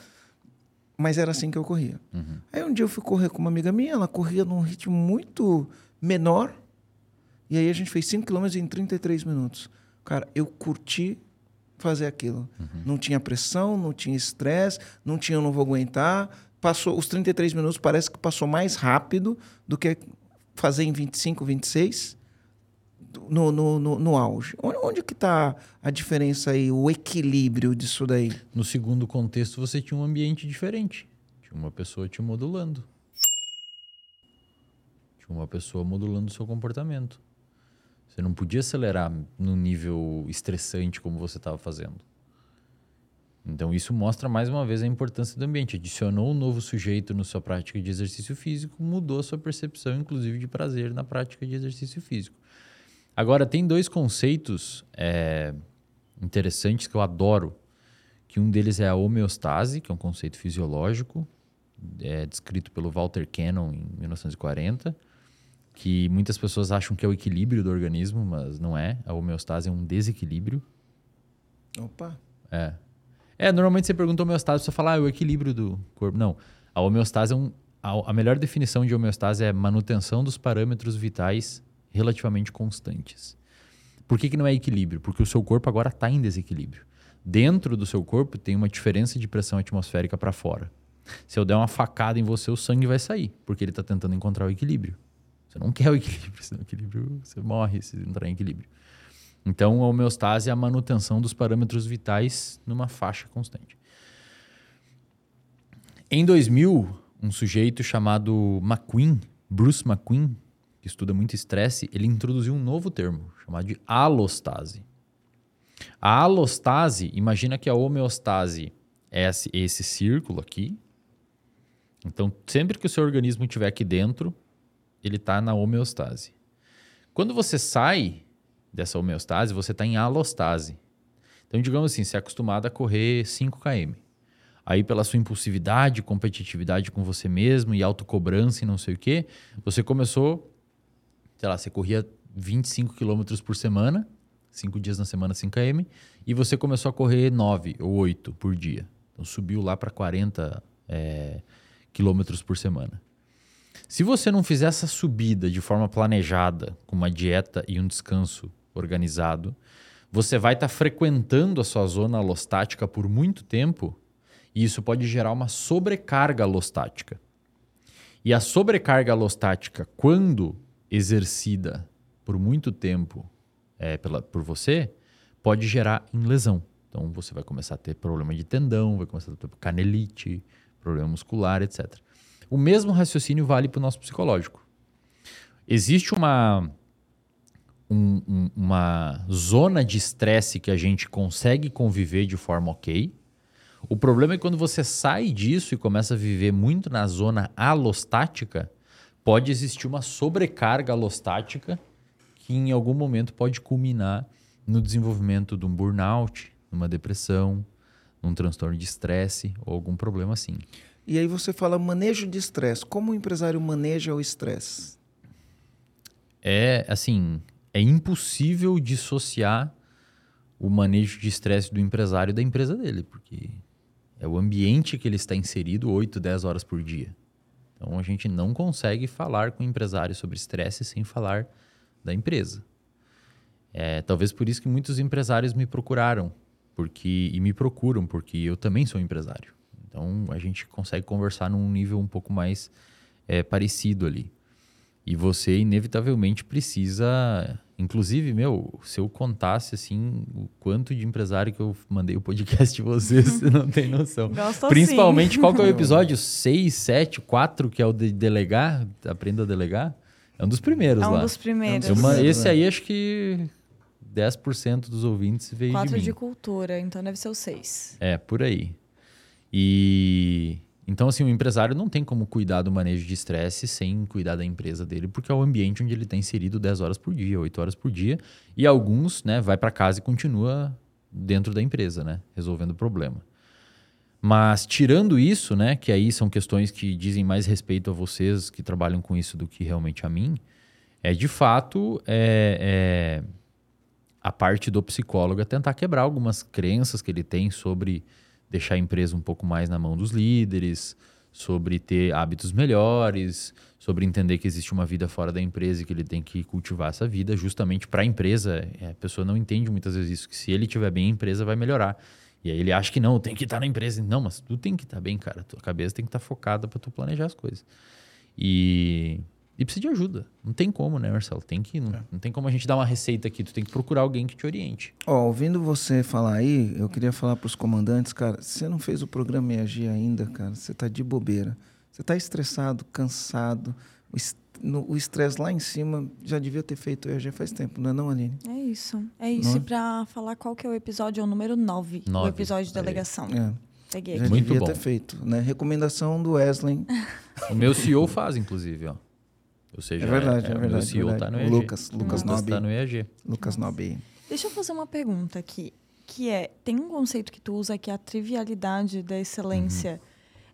Mas era assim que eu corria. Uhum. Aí um dia eu fui correr com uma amiga minha, ela corria num ritmo muito menor. E aí a gente fez 5 quilômetros em 33 minutos. Cara, eu curti fazer aquilo. Uhum. Não tinha pressão, não tinha estresse, não tinha eu não vou aguentar passou os 33 minutos parece que passou mais rápido do que fazer em 25, 26 no, no, no, no auge. Onde, onde que está a diferença aí, o equilíbrio disso daí? No segundo contexto, você tinha um ambiente diferente. Tinha uma pessoa te modulando. Tinha uma pessoa modulando o seu comportamento. Você não podia acelerar no nível estressante como você estava fazendo. Então, isso mostra mais uma vez a importância do ambiente. Adicionou um novo sujeito na sua prática de exercício físico, mudou a sua percepção, inclusive, de prazer na prática de exercício físico. Agora, tem dois conceitos é, interessantes que eu adoro, que um deles é a homeostase, que é um conceito fisiológico, é, descrito pelo Walter Cannon em 1940, que muitas pessoas acham que é o equilíbrio do organismo, mas não é. A homeostase é um desequilíbrio. Opa! É, é, normalmente você pergunta homeostase, você fala, ah, o equilíbrio do corpo. Não. A homeostase é um. A, a melhor definição de homeostase é manutenção dos parâmetros vitais relativamente constantes. Por que, que não é equilíbrio? Porque o seu corpo agora está em desequilíbrio. Dentro do seu corpo tem uma diferença de pressão atmosférica para fora. Se eu der uma facada em você, o sangue vai sair, porque ele está tentando encontrar o equilíbrio. Você não quer o equilíbrio, senão o equilíbrio você morre se entrar em equilíbrio. Então, a homeostase é a manutenção dos parâmetros vitais numa faixa constante. Em 2000, um sujeito chamado McQueen, Bruce McQueen, que estuda muito estresse, ele introduziu um novo termo chamado de alostase. A alostase, imagina que a homeostase é esse, esse círculo aqui. Então, sempre que o seu organismo estiver aqui dentro, ele está na homeostase. Quando você sai dessa homeostase, você está em alostase. Então, digamos assim, você é acostumado a correr 5 km. Aí, pela sua impulsividade, competitividade com você mesmo e autocobrança e não sei o quê, você começou, sei lá, você corria 25 km por semana, 5 dias na semana, 5 km, e você começou a correr 9 ou 8 por dia. Então, subiu lá para 40 é, quilômetros por semana. Se você não fizer essa subida de forma planejada, com uma dieta e um descanso organizado, você vai estar tá frequentando a sua zona alostática por muito tempo e isso pode gerar uma sobrecarga alostática. E a sobrecarga alostática, quando exercida por muito tempo é, pela, por você, pode gerar em lesão. Então você vai começar a ter problema de tendão, vai começar a ter canelite, problema muscular, etc. O mesmo raciocínio vale para o nosso psicológico. Existe uma um, um, uma zona de estresse que a gente consegue conviver de forma ok. O problema é que quando você sai disso e começa a viver muito na zona alostática, pode existir uma sobrecarga alostática que em algum momento pode culminar no desenvolvimento de um burnout, numa depressão, num transtorno de estresse ou algum problema assim. E aí você fala manejo de estresse. Como o empresário maneja o estresse? É assim, é impossível dissociar o manejo de estresse do empresário da empresa dele, porque é o ambiente que ele está inserido 8, 10 horas por dia. Então a gente não consegue falar com o empresário sobre estresse sem falar da empresa. É, talvez por isso que muitos empresários me procuraram porque e me procuram, porque eu também sou empresário. Então a gente consegue conversar num nível um pouco mais é, parecido ali. E você, inevitavelmente, precisa. Inclusive, meu, se eu contasse assim o quanto de empresário que eu mandei o podcast de vocês, você não tem noção. Gosto Principalmente sim. qual que é o episódio 6, 7, 4, que é o de delegar, aprenda a delegar. É um dos primeiros É um lá. dos primeiros. Eu ma- primeiros, esse aí acho que 10% dos ouvintes veio Quatro de de, mim. cultura, então deve ser o seis. É, por aí. E então assim, o empresário não tem como cuidar do manejo de estresse sem cuidar da empresa dele, porque é o ambiente onde ele está inserido 10 horas por dia, 8 horas por dia, e alguns, né, vai para casa e continua dentro da empresa, né, resolvendo o problema. Mas tirando isso, né, que aí são questões que dizem mais respeito a vocês que trabalham com isso do que realmente a mim, é de fato é, é, a parte do psicólogo é tentar quebrar algumas crenças que ele tem sobre deixar a empresa um pouco mais na mão dos líderes, sobre ter hábitos melhores, sobre entender que existe uma vida fora da empresa e que ele tem que cultivar essa vida justamente para a empresa. É, A pessoa não entende muitas vezes isso, que se ele estiver bem, a empresa vai melhorar. E aí ele acha que não, tem que estar na empresa. Não, mas tu tem que estar bem, cara. Tua cabeça tem que estar focada para tu planejar as coisas. E, e precisa de ajuda. Não tem como, né, Marcelo? Tem que, não, não tem como a gente dar uma receita aqui. Tu tem que procurar alguém que te oriente. Ó, ouvindo você falar aí, eu queria falar para os comandantes, cara, você não fez o programa EAG ainda, cara, você tá de bobeira. Você tá estressado, cansado, o o estresse lá em cima, já devia ter feito o EAG faz tempo, não é não, Aline? É isso. É isso. Não é? E pra falar qual que é o episódio, é o número 9. O Nove. episódio de delegação. É, Peguei já aqui. Muito devia bom. ter feito, né? Recomendação do Wesley. O meu CEO faz, inclusive, ó. Ou seja, É verdade, é, o meu verdade. CEO verdade. tá no O EAG. Lucas, Lucas Lucas Nobre. tá no EAG. Lucas Nobre. Deixa eu fazer uma pergunta aqui, que é, tem um conceito que tu usa que é a trivialidade da excelência.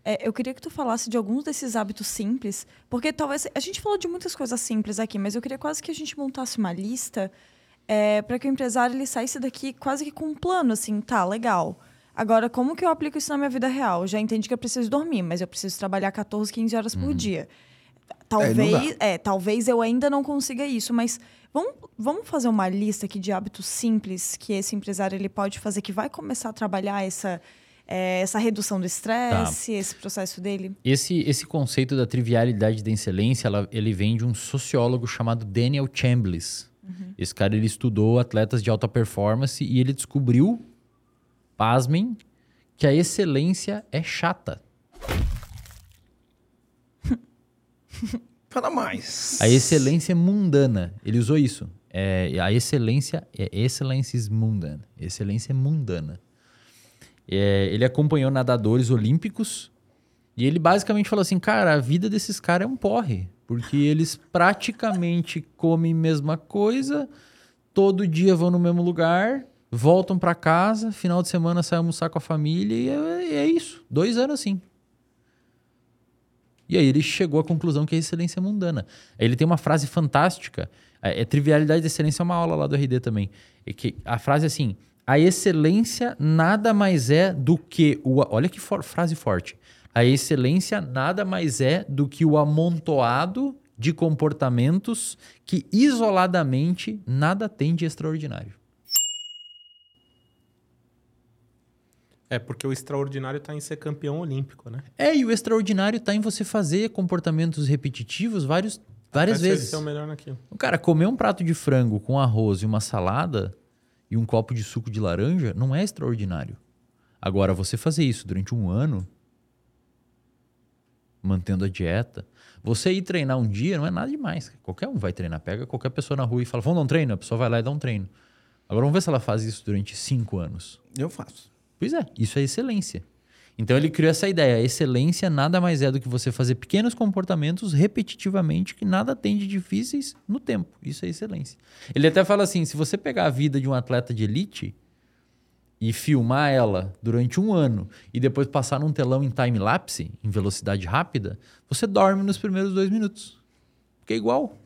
É, eu queria que tu falasse de alguns desses hábitos simples, porque talvez a gente falou de muitas coisas simples aqui, mas eu queria quase que a gente montasse uma lista para que o empresário ele saísse daqui quase que com um plano, assim, tá, legal. Agora, como que eu aplico isso na minha vida real? Eu já entendi que eu preciso dormir, mas eu preciso trabalhar 14, 15 horas por dia. Talvez, é, talvez eu ainda não consiga isso, mas vamos, vamos fazer uma lista aqui de hábitos simples que esse empresário ele pode fazer que vai começar a trabalhar essa, é, essa redução do estresse, esse processo dele. Esse, esse conceito da trivialidade da excelência, ela- ele vem de um sociólogo chamado Daniel Chambliss. Esse cara ele estudou atletas de alta performance e ele descobriu, pasmem, que a excelência é chata. Fala mais. A excelência é mundana. Ele usou isso. É, a excelência é excelência mundana. Excelência é mundana. É, ele acompanhou nadadores olímpicos e ele basicamente falou assim, cara, a vida desses caras é um porre, porque eles praticamente comem a mesma coisa, todo dia vão no mesmo lugar, voltam pra casa, final de semana saem almoçar com a família e é, é isso. Dois anos assim. E aí ele chegou à conclusão que a excelência é mundana. Ele tem uma frase fantástica. É, é trivialidade da excelência é uma aula lá do RD também. É que a frase é assim: a excelência nada mais é do que o. Olha que for- frase forte. A excelência nada mais é do que o amontoado de comportamentos que isoladamente nada tem de extraordinário. É, porque o extraordinário tá em ser campeão olímpico, né? É, e o extraordinário está em você fazer comportamentos repetitivos vários, várias Até vezes. Eles são melhor naquilo. O cara, comer um prato de frango com arroz e uma salada e um copo de suco de laranja não é extraordinário. Agora, você fazer isso durante um ano, mantendo a dieta, você ir treinar um dia não é nada demais. Qualquer um vai treinar. Pega qualquer pessoa na rua e fala, vamos dar um treino? A pessoa vai lá e dá um treino. Agora, vamos ver se ela faz isso durante cinco anos. Eu faço. Pois é, isso é excelência. Então ele criou essa ideia. Excelência nada mais é do que você fazer pequenos comportamentos repetitivamente que nada tem de difíceis no tempo. Isso é excelência. Ele até fala assim: se você pegar a vida de um atleta de elite e filmar ela durante um ano e depois passar num telão em time-lapse, em velocidade rápida, você dorme nos primeiros dois minutos. Porque é igual.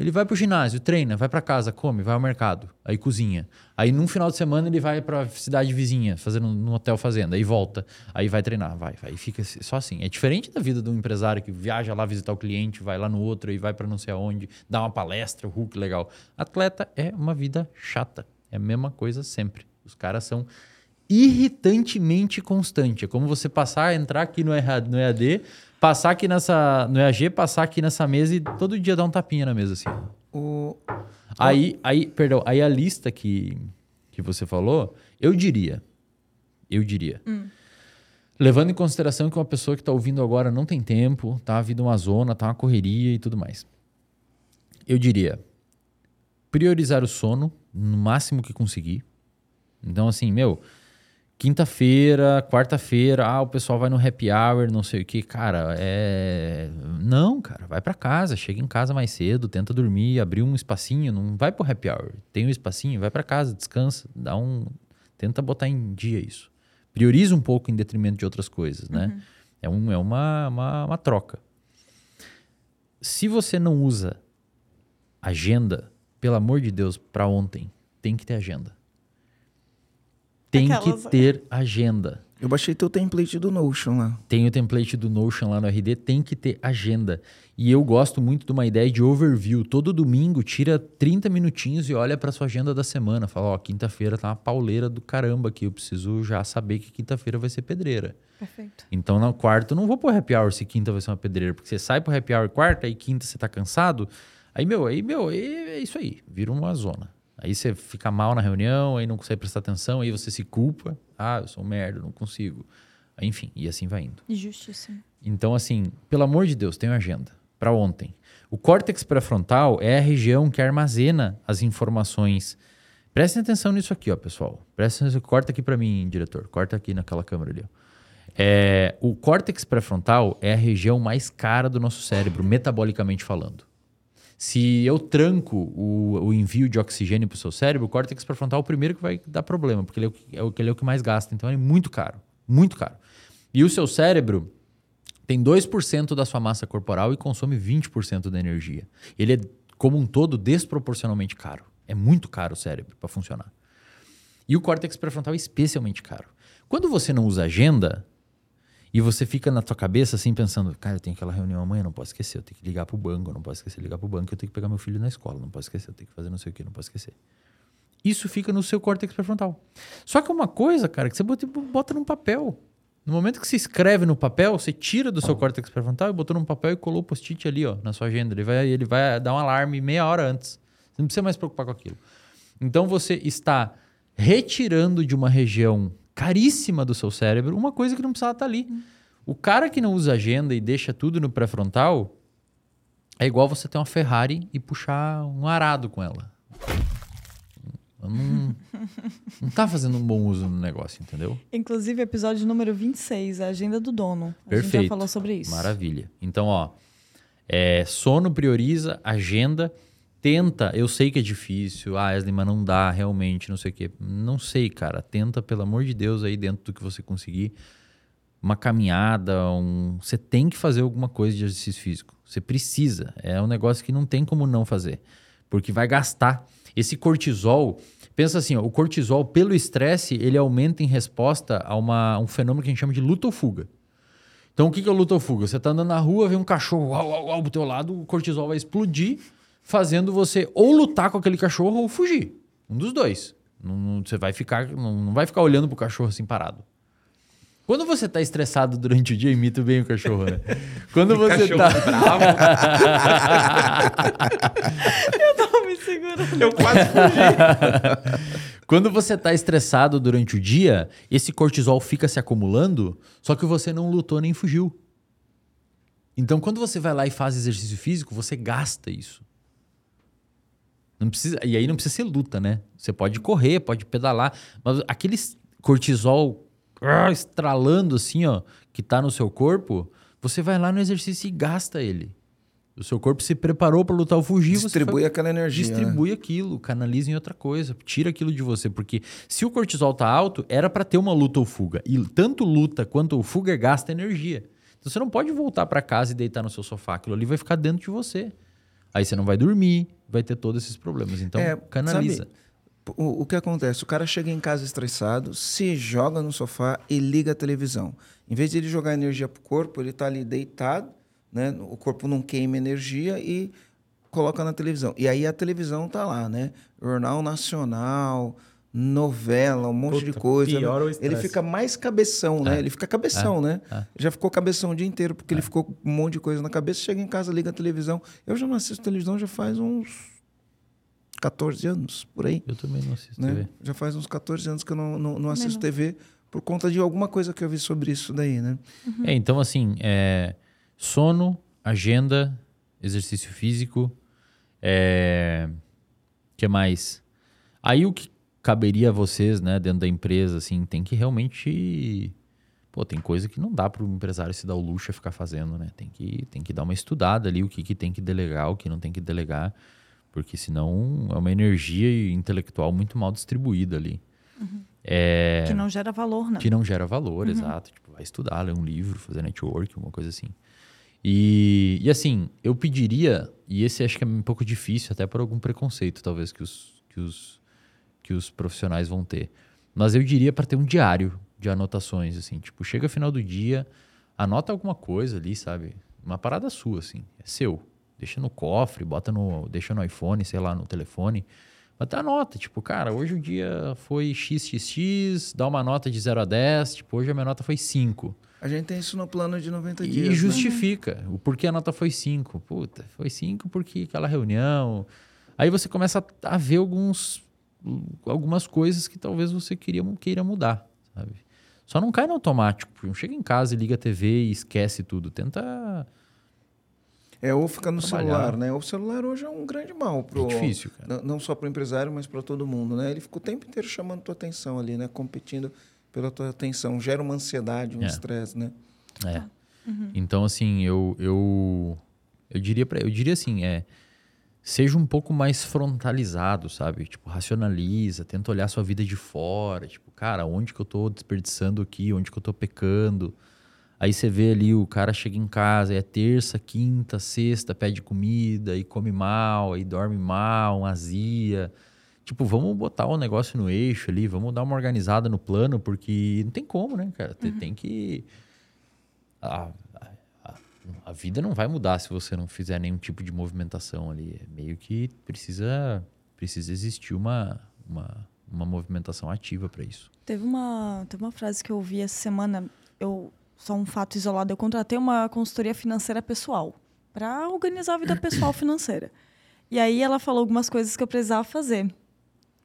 Ele vai pro ginásio, treina, vai para casa, come, vai ao mercado, aí cozinha. Aí num final de semana ele vai pra cidade vizinha, fazendo no hotel fazenda, aí volta, aí vai treinar, vai, vai, fica só assim. É diferente da vida de um empresário que viaja lá visitar o cliente, vai lá no outro e vai para não sei aonde, dá uma palestra, Hulk legal. Atleta é uma vida chata, é a mesma coisa sempre. Os caras são irritantemente constante. É como você passar, entrar aqui no EAD, passar aqui nessa, no EAG, passar aqui nessa mesa e todo dia dar um tapinha na mesa, assim. O... Aí, aí, perdão, aí a lista que, que você falou, eu diria, eu diria, levando em consideração que uma pessoa que está ouvindo agora não tem tempo, tá vindo uma zona, tá uma correria e tudo mais. Eu diria, priorizar o sono no máximo que conseguir. Então, assim, meu, quinta-feira, quarta-feira, ah, o pessoal vai no happy hour, não sei o que. Cara, é. Não, cara, vai para casa, chega em casa mais cedo, tenta dormir, abrir um espacinho, não vai pro happy hour. Tem um espacinho, vai para casa, descansa, dá um. Tenta botar em dia isso. Prioriza um pouco em detrimento de outras coisas, né? É, um, é uma, uma, uma troca. Se você não usa agenda, pelo amor de Deus, para ontem, tem que ter agenda. Tem Aquelas- que ter agenda. Eu baixei teu template do Notion lá. Tem o template do Notion lá no RD, tem que ter agenda. E eu gosto muito de uma ideia de overview. Todo domingo, tira 30 minutinhos e olha para sua agenda da semana. Fala, ó, quinta-feira tá uma pauleira do caramba aqui. Eu preciso já saber que quinta-feira vai ser pedreira. Perfeito. Então, no quarto, eu não vou pro happy hour se quinta vai ser uma pedreira. Porque você sai pro happy hour quarta, aí quinta você tá cansado. Aí, meu, aí, meu, aí é isso aí. Vira uma zona. Aí você fica mal na reunião, aí não consegue prestar atenção, aí você se culpa. Ah, eu sou um merda, não consigo. Enfim, e assim vai indo. Justíssimo. Então, assim, pelo amor de Deus, tenha agenda para ontem. O córtex pré-frontal é a região que armazena as informações. Prestem atenção nisso aqui, ó, pessoal. Prestem atenção. Corta aqui para mim, diretor. Corta aqui naquela câmera ali. Ó. É, o córtex pré-frontal é a região mais cara do nosso cérebro, metabolicamente falando. Se eu tranco o, o envio de oxigênio para o seu cérebro, o córtex pré-frontal é o primeiro que vai dar problema, porque ele é, o, é ele é o que mais gasta. Então, é muito caro. Muito caro. E o seu cérebro, tem 2% da sua massa corporal e consome 20% da energia. Ele é, como um todo, desproporcionalmente caro. É muito caro o cérebro para funcionar. E o córtex pré-frontal é especialmente caro. Quando você não usa agenda e você fica na tua cabeça assim pensando, cara, eu tenho aquela reunião amanhã, não posso esquecer, eu tenho que ligar pro banco, não posso esquecer ligar pro banco, eu tenho que pegar meu filho na escola, não posso esquecer, eu tenho que fazer não sei o que, não posso esquecer. Isso fica no seu córtex pré-frontal. Só que é uma coisa, cara, que você bota, bota num papel. No momento que você escreve no papel, você tira do seu córtex pré-frontal e botou num papel e colou o post-it ali, ó, na sua agenda. Ele vai, ele vai dar um alarme meia hora antes. Você não precisa mais se preocupar com aquilo. Então você está retirando de uma região caríssima do seu cérebro uma coisa que não precisava estar ali. O cara que não usa agenda e deixa tudo no pré-frontal é igual você ter uma Ferrari e puxar um arado com ela. Não, não tá fazendo um bom uso no negócio, entendeu? Inclusive, episódio número 26, a agenda do dono. A gente Perfeito. já falou sobre isso. Maravilha. Então, ó, é, sono prioriza, agenda, tenta. Eu sei que é difícil, ah, Wesley, mas não dá realmente, não sei o quê. Não sei, cara. Tenta, pelo amor de Deus, aí dentro do que você conseguir. Uma caminhada, um... você tem que fazer alguma coisa de exercício físico. Você precisa. É um negócio que não tem como não fazer. Porque vai gastar. Esse cortisol, pensa assim, ó, o cortisol, pelo estresse, ele aumenta em resposta a uma, um fenômeno que a gente chama de luta ou fuga. Então, o que é luta ou fuga? Você tá andando na rua, vem um cachorro uau, uau, uau, pro teu lado, o cortisol vai explodir, fazendo você ou lutar com aquele cachorro ou fugir. Um dos dois. Não, não- você vai ficar, não, não vai ficar olhando pro cachorro assim parado. Quando você tá estressado durante o dia, imita bem o cachorro, né? Quando você Cachorro tá... bravo. Eu tava me segurando. Eu quase fugi. Quando você tá estressado durante o dia, esse cortisol fica se acumulando, só que você não lutou nem fugiu. Então, quando você vai lá e faz exercício físico, você gasta isso. Não precisa, e aí não precisa ser luta, né? Você pode correr, pode pedalar, mas aquele cortisol ah, estralando assim, ó, que tá no seu corpo, você vai lá no exercício e gasta ele. O seu corpo se preparou para lutar ou fugir, Distribui foi- aquela energia. né? Distribui aquilo, canaliza em outra coisa, tira aquilo de você, porque se o cortisol tá alto, era para ter uma luta ou fuga. E tanto luta quanto fuga gasta energia. Então você não pode voltar para casa e deitar no seu sofá, aquilo ali vai ficar dentro de você. Aí você não vai dormir, vai ter todos esses problemas. Então É, canaliza. sabe, O, o que acontece? O cara chega em casa estressado, se joga no sofá e liga a televisão. Em vez de ele jogar energia pro corpo, ele tá ali deitado, né? O corpo não queima energia e coloca na televisão. E aí a televisão tá lá, né? Jornal Nacional, novela, um monte de Puta, coisa. pior o Ele fica mais cabeção, né? É. Ele fica cabeção, né? é. Já ficou cabeção o dia inteiro, porque ele ficou com um monte de coisa na cabeça. Chega em casa, liga a televisão. Eu já não assisto televisão já faz uns 14 anos, por aí. Eu também não assisto Né? TV. Já faz uns 14 anos que eu não, não, não assisto não. TV por conta de alguma coisa que eu vi sobre isso daí, né? É, então assim, é, sono, agenda, exercício físico, é, que mais? Aí o que caberia a vocês, né, dentro da empresa, assim, tem que realmente, pô, tem coisa que não dá para o empresário se dar o luxo a ficar fazendo, né? Tem que, tem que dar uma estudada ali, o que, que tem que delegar, o que não tem que delegar, porque senão é uma energia intelectual muito mal distribuída ali. É, Que não gera valor, né? que não gera valor, exato. Tipo, vai estudar, ler um livro, fazer network, alguma coisa assim. E, e assim, eu pediria, e esse acho que é um pouco difícil, até por algum preconceito, talvez, que os, que os, que os profissionais vão ter. Mas eu diria para ter um diário de anotações, assim. Tipo, chega final do dia, anota alguma coisa ali, sabe? Uma parada sua, assim. É seu. Deixa no cofre, bota no, deixa no iPhone, sei lá, no telefone. Mas até anota, tipo, cara, hoje o dia foi XXX, dá uma nota de 0 a 10, tipo, hoje a minha nota foi 5. A gente tem isso no plano de 90 dias. E né? justifica o porquê a nota foi 5. Puta, foi 5 porque aquela reunião. Aí você começa a ver alguns, algumas coisas que talvez você queria, queira mudar, sabe? Só não cai no automático. Não chega em casa e liga a TV e esquece tudo. Tenta. É, ou fica no Trabalhar. celular, né? O celular hoje é um grande mal pro, É difícil, cara. Não, só para o empresário, mas para todo mundo, né? Ele fica o tempo inteiro chamando tua atenção ali, né? Competindo pela tua atenção. Gera uma ansiedade, um É. estresse, né? É. Então, assim, eu, eu, eu diria para eu diria assim, é seja um pouco mais frontalizado, sabe? Tipo, racionaliza, tenta olhar sua vida de fora, tipo, cara, onde que eu tô desperdiçando aqui, onde que eu tô pecando. Aí você vê ali, o cara chega em casa, é terça, quinta, sexta, pede comida, e come mal, aí dorme mal, azia. Tipo, vamos botar o negócio no eixo ali, vamos dar uma organizada no plano, porque não tem como, né, cara? Tem, tem que. A, a, vida não vai mudar se você não fizer nenhum tipo de movimentação ali. É meio que precisa, precisa existir uma, uma, uma movimentação ativa para isso. Teve uma, teve uma frase que eu ouvi essa semana, eu só um fato isolado, eu contratei uma consultoria financeira pessoal para organizar a vida pessoal financeira. E aí ela falou algumas coisas que eu precisava fazer.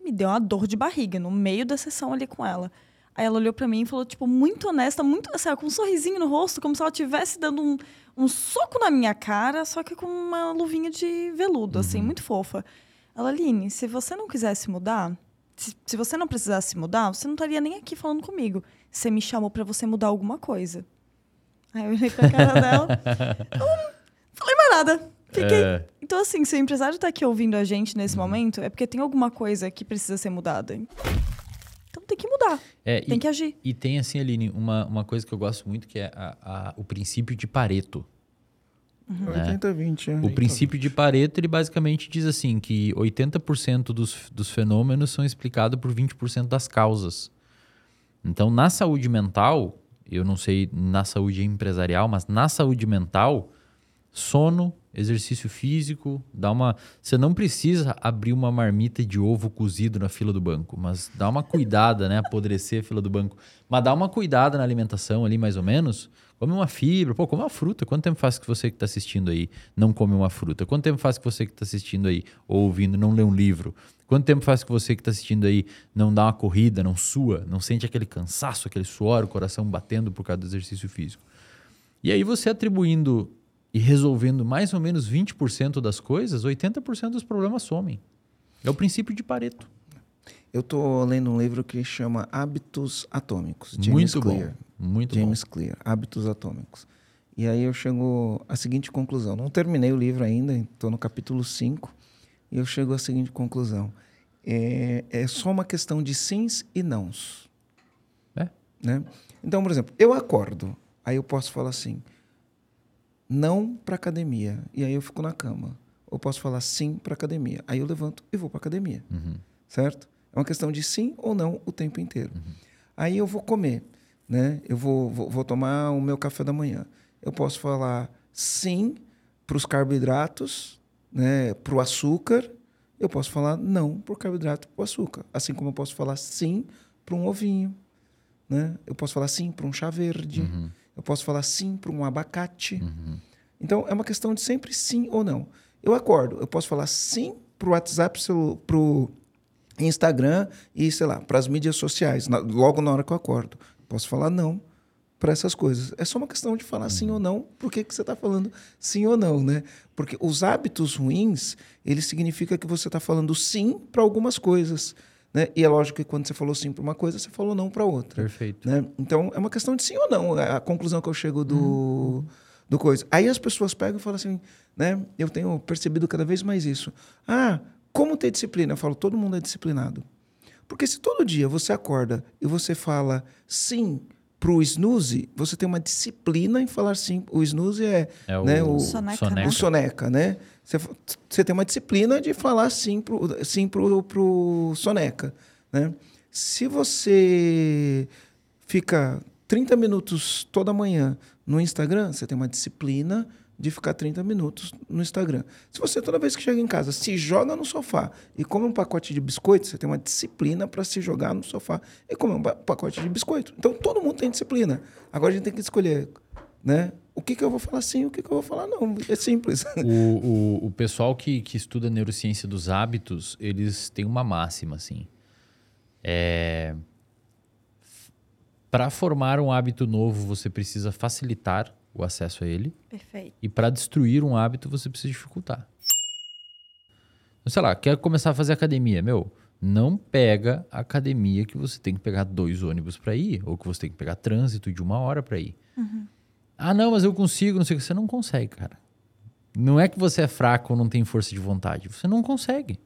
Me deu uma dor de barriga no meio da sessão ali com ela. Aí ela olhou para mim e falou, tipo, muito honesta, muito, assim, com um sorrisinho no rosto, como se ela estivesse dando um, um soco na minha cara, só que com uma luvinha de veludo, assim, muito fofa. Ela, Aline, se você não quisesse mudar, se, se você não precisasse mudar, você não estaria nem aqui falando comigo. Você me chamou para você mudar alguma coisa. Aí eu olhei pra cara dela, não falei mais nada. Fiquei. É. Então, assim, se o empresário tá aqui ouvindo a gente nesse momento, é porque tem alguma coisa que precisa ser mudada. Que mudar, É, tem e, que agir. e tem, assim, Aline, uma, uma coisa que eu gosto muito, que é a- a- o princípio de Pareto. Uhum. 80-20. é. O princípio de Pareto, ele basicamente diz assim, que 80% dos, dos fenômenos são explicados por 20% das causas. Então, na saúde mental, eu não sei na saúde empresarial, mas na saúde mental, sono, exercício físico, dá uma. Você não precisa abrir uma marmita de ovo cozido na fila do banco, mas dá uma cuidada, né? Apodrecer a fila do banco. Mas dá uma cuidada na alimentação ali, mais ou menos. Come uma fibra, pô, come uma fruta. Quanto tempo faz que você que está assistindo aí não come uma fruta? Quanto tempo faz que você que está assistindo aí ou ouvindo não lê um livro? Quanto tempo faz que você que está assistindo aí não dá uma corrida, não sua, não sente aquele cansaço, aquele suor, o coração batendo por causa do exercício físico? E aí você atribuindo e resolvendo mais ou menos 20% das coisas, 80% dos problemas somem. É o princípio de Pareto. Eu tô lendo um livro que chama Hábitos Atômicos. James Muito Clear. bom. Muito James Clear, Hábitos Atômicos. E aí eu chego à seguinte conclusão. Não terminei o livro ainda, estou no capítulo 5, e eu chego à seguinte conclusão. É, é só uma questão de sims e nãos. bom. É. Né? Então, por exemplo, eu acordo, aí eu posso falar assim, não para academia, e aí eu fico na cama. Ou posso falar sim para academia, aí eu levanto e vou para academia, Uhum. certo? É uma questão de sim ou não o tempo inteiro. Aí eu vou comer, né? Eu vou, vou, vou tomar o meu café da manhã. Eu posso falar sim para os carboidratos, né? Para o açúcar, eu posso falar não para o carboidrato para o açúcar. Assim como eu posso falar sim para um ovinho. Né? Eu posso falar sim para um chá verde. Uhum. Eu posso falar sim para um abacate. Uhum. Então, é uma questão de sempre sim ou não. Eu acordo, eu posso falar sim para o WhatsApp, para o Instagram e, sei lá, para as mídias sociais, na, logo na hora que eu acordo. Posso falar não para essas coisas. É só uma questão de falar sim ou não. Por que, que você está falando sim ou não, né? Porque os hábitos ruins, eles significa que você está falando sim para algumas coisas. Né? E é lógico que quando você falou sim para uma coisa, você falou não para outra. Perfeito. Né? Então, é uma questão de sim ou não. A conclusão que eu chego do, do coisa. Aí as pessoas pegam e falam assim, né? Eu tenho percebido cada vez mais isso. Ah, como ter disciplina? Eu falo, todo mundo é disciplinado. Porque se todo dia você acorda e você fala sim para o snooze, você tem uma disciplina em falar sim. O snooze é, É o, né, o, Soneca, soneca. né? o soneca, né? Você, você tem uma disciplina de falar sim pro, sim pro, pro soneca, né? Se você fica 30 minutos toda manhã no Instagram, você tem uma disciplina de ficar 30 minutos no Instagram. Se você toda vez que chega em casa se joga no sofá e come um pacote de biscoito, você tem uma disciplina para se jogar no sofá e comer um pa- pacote de biscoito. Então todo mundo tem disciplina. Agora a gente tem que escolher, né? O que, que eu vou falar sim, o que, que eu vou falar não. É simples. O, o, o pessoal que, que estuda neurociência dos hábitos, eles têm uma máxima, assim. É... Para formar um hábito novo, você precisa facilitar o acesso a ele. Perfeito. E para destruir um hábito, você precisa dificultar. Então, sei lá, quer começar a fazer academia? Meu, não pega a academia que você tem que pegar dois ônibus para ir, ou que você tem que pegar trânsito de uma hora para ir. Ah, não, mas eu consigo, não sei o que. Você não consegue, cara. Não é que você é fraco ou não tem força de vontade. Você não consegue.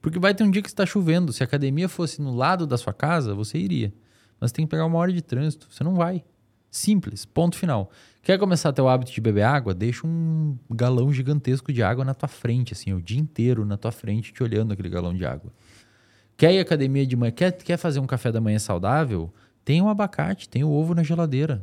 Porque vai ter um dia que está chovendo. Se a academia fosse no lado da sua casa, você iria. Mas tem que pegar uma hora de trânsito. Você não vai. Simples. Ponto final. Quer começar a ter o hábito de beber água? Deixa um galão gigantesco de água na tua frente, assim, o dia inteiro na tua frente, te olhando aquele galão de água. Quer ir à academia de manhã? Quer, quer fazer um café da manhã saudável? Tem um abacate, tem o ovo na geladeira.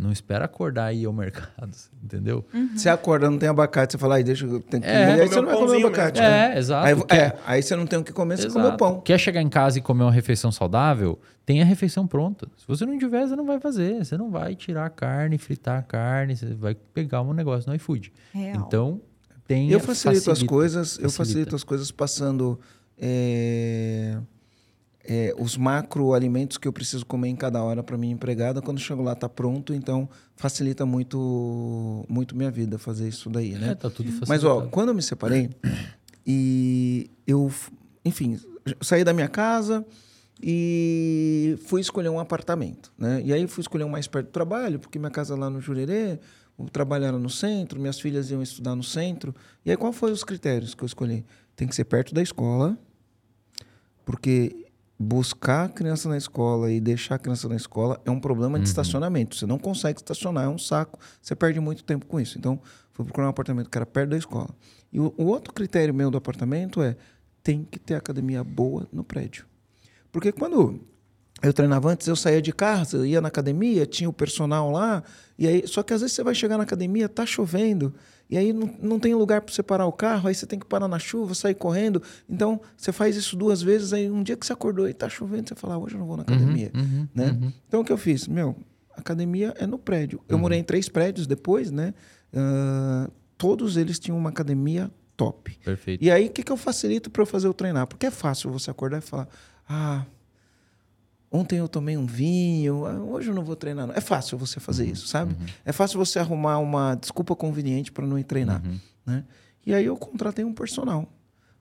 Não espera acordar e ir ao mercado, entendeu? Você acorda, não tem abacate, você fala, ai, deixa eu tenho que É. comer. Aí você não vai comer pãozinho abacate. mesmo. né? É, exato. Aí, Quer- é, aí você não tem o que comer, você come o Exato. pão. Quer chegar em casa e comer uma refeição saudável? Tem a refeição pronta. Se você não tiver, você não vai fazer. Você não vai tirar a carne, fritar a carne, você vai pegar um negócio no iFood. Real. Então, tem Eu facilito as facilita. coisas, eu Facilita. facilito as coisas passando é, é, os macroalimentos que eu preciso comer em cada hora para minha empregada. Quando eu chego lá, tá pronto, então facilita muito, muito minha vida fazer isso daí, né? É, tá tudo facilitado. Mas, ó, quando eu me separei, e eu, enfim, saí da minha casa e fui escolher um apartamento, né? E aí fui escolher um mais perto do trabalho, porque minha casa lá no Jurerê, o trabalho era no centro, minhas filhas iam estudar no centro. E aí, qual foram os critérios que eu escolhi? Tem que ser perto da escola, porque buscar a criança na escola e deixar a criança na escola é um problema de estacionamento. Você não consegue estacionar, é um saco. Você perde muito tempo com isso. Então, fui procurar um apartamento que era perto da escola. E o, o outro critério meu do apartamento é tem que ter academia boa no prédio. Porque quando eu treinava antes, eu saía de casa, ia na academia, tinha o personal lá, e aí, só que às vezes você vai chegar na academia, tá chovendo, e aí não, não tem lugar para você parar o carro, aí você tem que parar na chuva, sair correndo. Então, você faz isso duas vezes, aí um dia que você acordou e tá chovendo, você fala, ah, hoje eu não vou na academia, uhum, né? Então, o que eu fiz? Meu, academia é no prédio. Eu morei em três prédios depois, né? Ah, todos eles tinham uma academia top. Perfeito. E aí, o que, que eu facilito para eu fazer o treinar? Porque é fácil você acordar e falar: ah, ontem eu tomei um vinho, ah, hoje eu não vou treinar. Não. É fácil você fazer isso, sabe? É fácil você arrumar uma desculpa conveniente para não ir treinar. Né? E aí eu contratei um personal.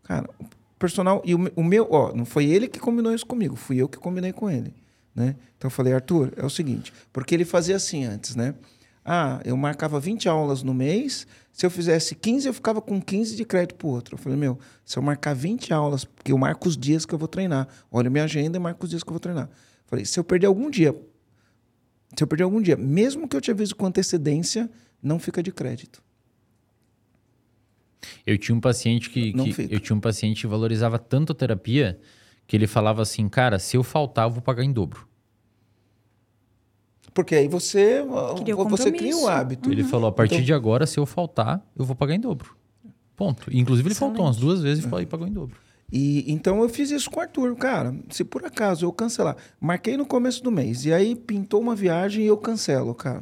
Cara, o personal. E o, o meu, ó, não foi ele que combinou isso comigo, fui eu que combinei com ele. Né? Então eu falei, Arthur, é o seguinte, porque ele fazia assim antes, né? Ah, eu marcava 20 aulas no mês, se eu fizesse 15, eu ficava com 15 de crédito pro outro. Eu falei, meu, se eu marcar 20 aulas, porque eu marco os dias que eu vou treinar, olho minha agenda e marco os dias que eu vou treinar. Eu falei, se eu perder algum dia, se eu perder algum dia, mesmo que eu te avise com antecedência, não fica de crédito. Eu tinha um paciente que, que- eu tinha um paciente que valorizava tanto a terapia que ele falava assim, cara, se eu faltar, eu vou pagar em dobro. Porque aí você, Cria o você cria o hábito. Ele falou, a partir Então- de agora, se eu faltar, eu vou pagar em dobro. Ponto. Inclusive, ele faltou umas Excelente. duas vezes e pagou em dobro. E então eu fiz isso com o Arthur, cara. Se por acaso eu cancelar, marquei no começo do mês e aí pintou uma viagem e eu cancelo, cara.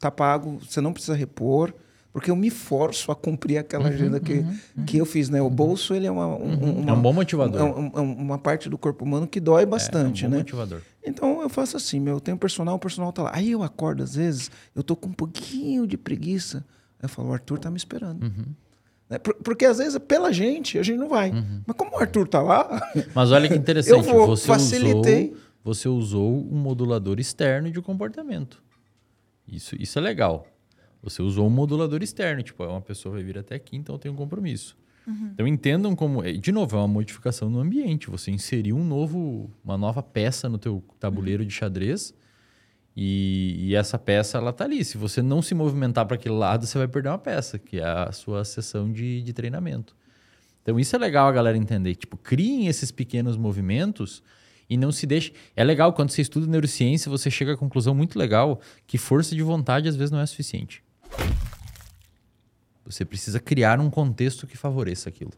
Tá pago, você não precisa repor, porque eu me forço a cumprir aquela agenda que, que eu fiz, né? O bolso ele é uma, um- uma É um bom motivador. é um- é uma parte do corpo humano que dói bastante, é um bom né? motivador. Então eu faço assim, meu, eu tenho personal, o personal tá lá. Aí eu acordo às vezes, eu tô com um pouquinho de preguiça. Aí eu falo, o Arthur tá me esperando. Uhum. Né? Por- Porque às vezes pela gente a gente não vai. Mas como o Arthur tá lá, Mas olha que interessante, Eu vou, você facilitei. usou, você usou um modulador externo de comportamento. Isso, isso é legal. Você usou um modulador externo, tipo, uma pessoa vai vir até aqui, então tem um compromisso. Então entendam como, eh, de novo, é uma modificação no ambiente. Você inseriu um novo, uma nova peça no teu tabuleiro de xadrez e, e essa peça ela tá ali. Se você não se movimentar para aquele lado, você vai perder uma peça, que é a sua sessão de, de treinamento. Então isso é legal a galera entender. Tipo, criem esses pequenos movimentos e não se deixe. É legal quando você estuda neurociência, você chega à conclusão muito legal que força de vontade às vezes não é suficiente. Você precisa criar um contexto que favoreça aquilo.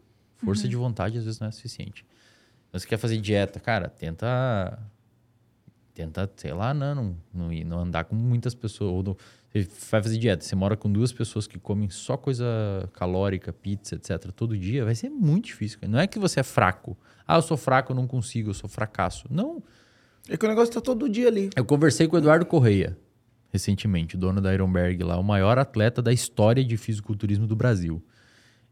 Força de vontade às vezes não é suficiente. Então, você quer fazer dieta, cara, tenta tenta, sei lá, não, não, não, ir- não andar com muitas pessoas. Ou não- você vai fazer dieta, você mora com duas pessoas que comem só coisa calórica, pizza, etc., todo dia, vai ser muito difícil. Não é que você é fraco. Ah, eu sou fraco, eu não consigo, eu sou fracasso. Não. é que o negócio tá todo dia ali. Eu conversei com o Eduardo Correia, recentemente, o dono da Ironberg lá, o maior atleta da história de fisiculturismo do Brasil.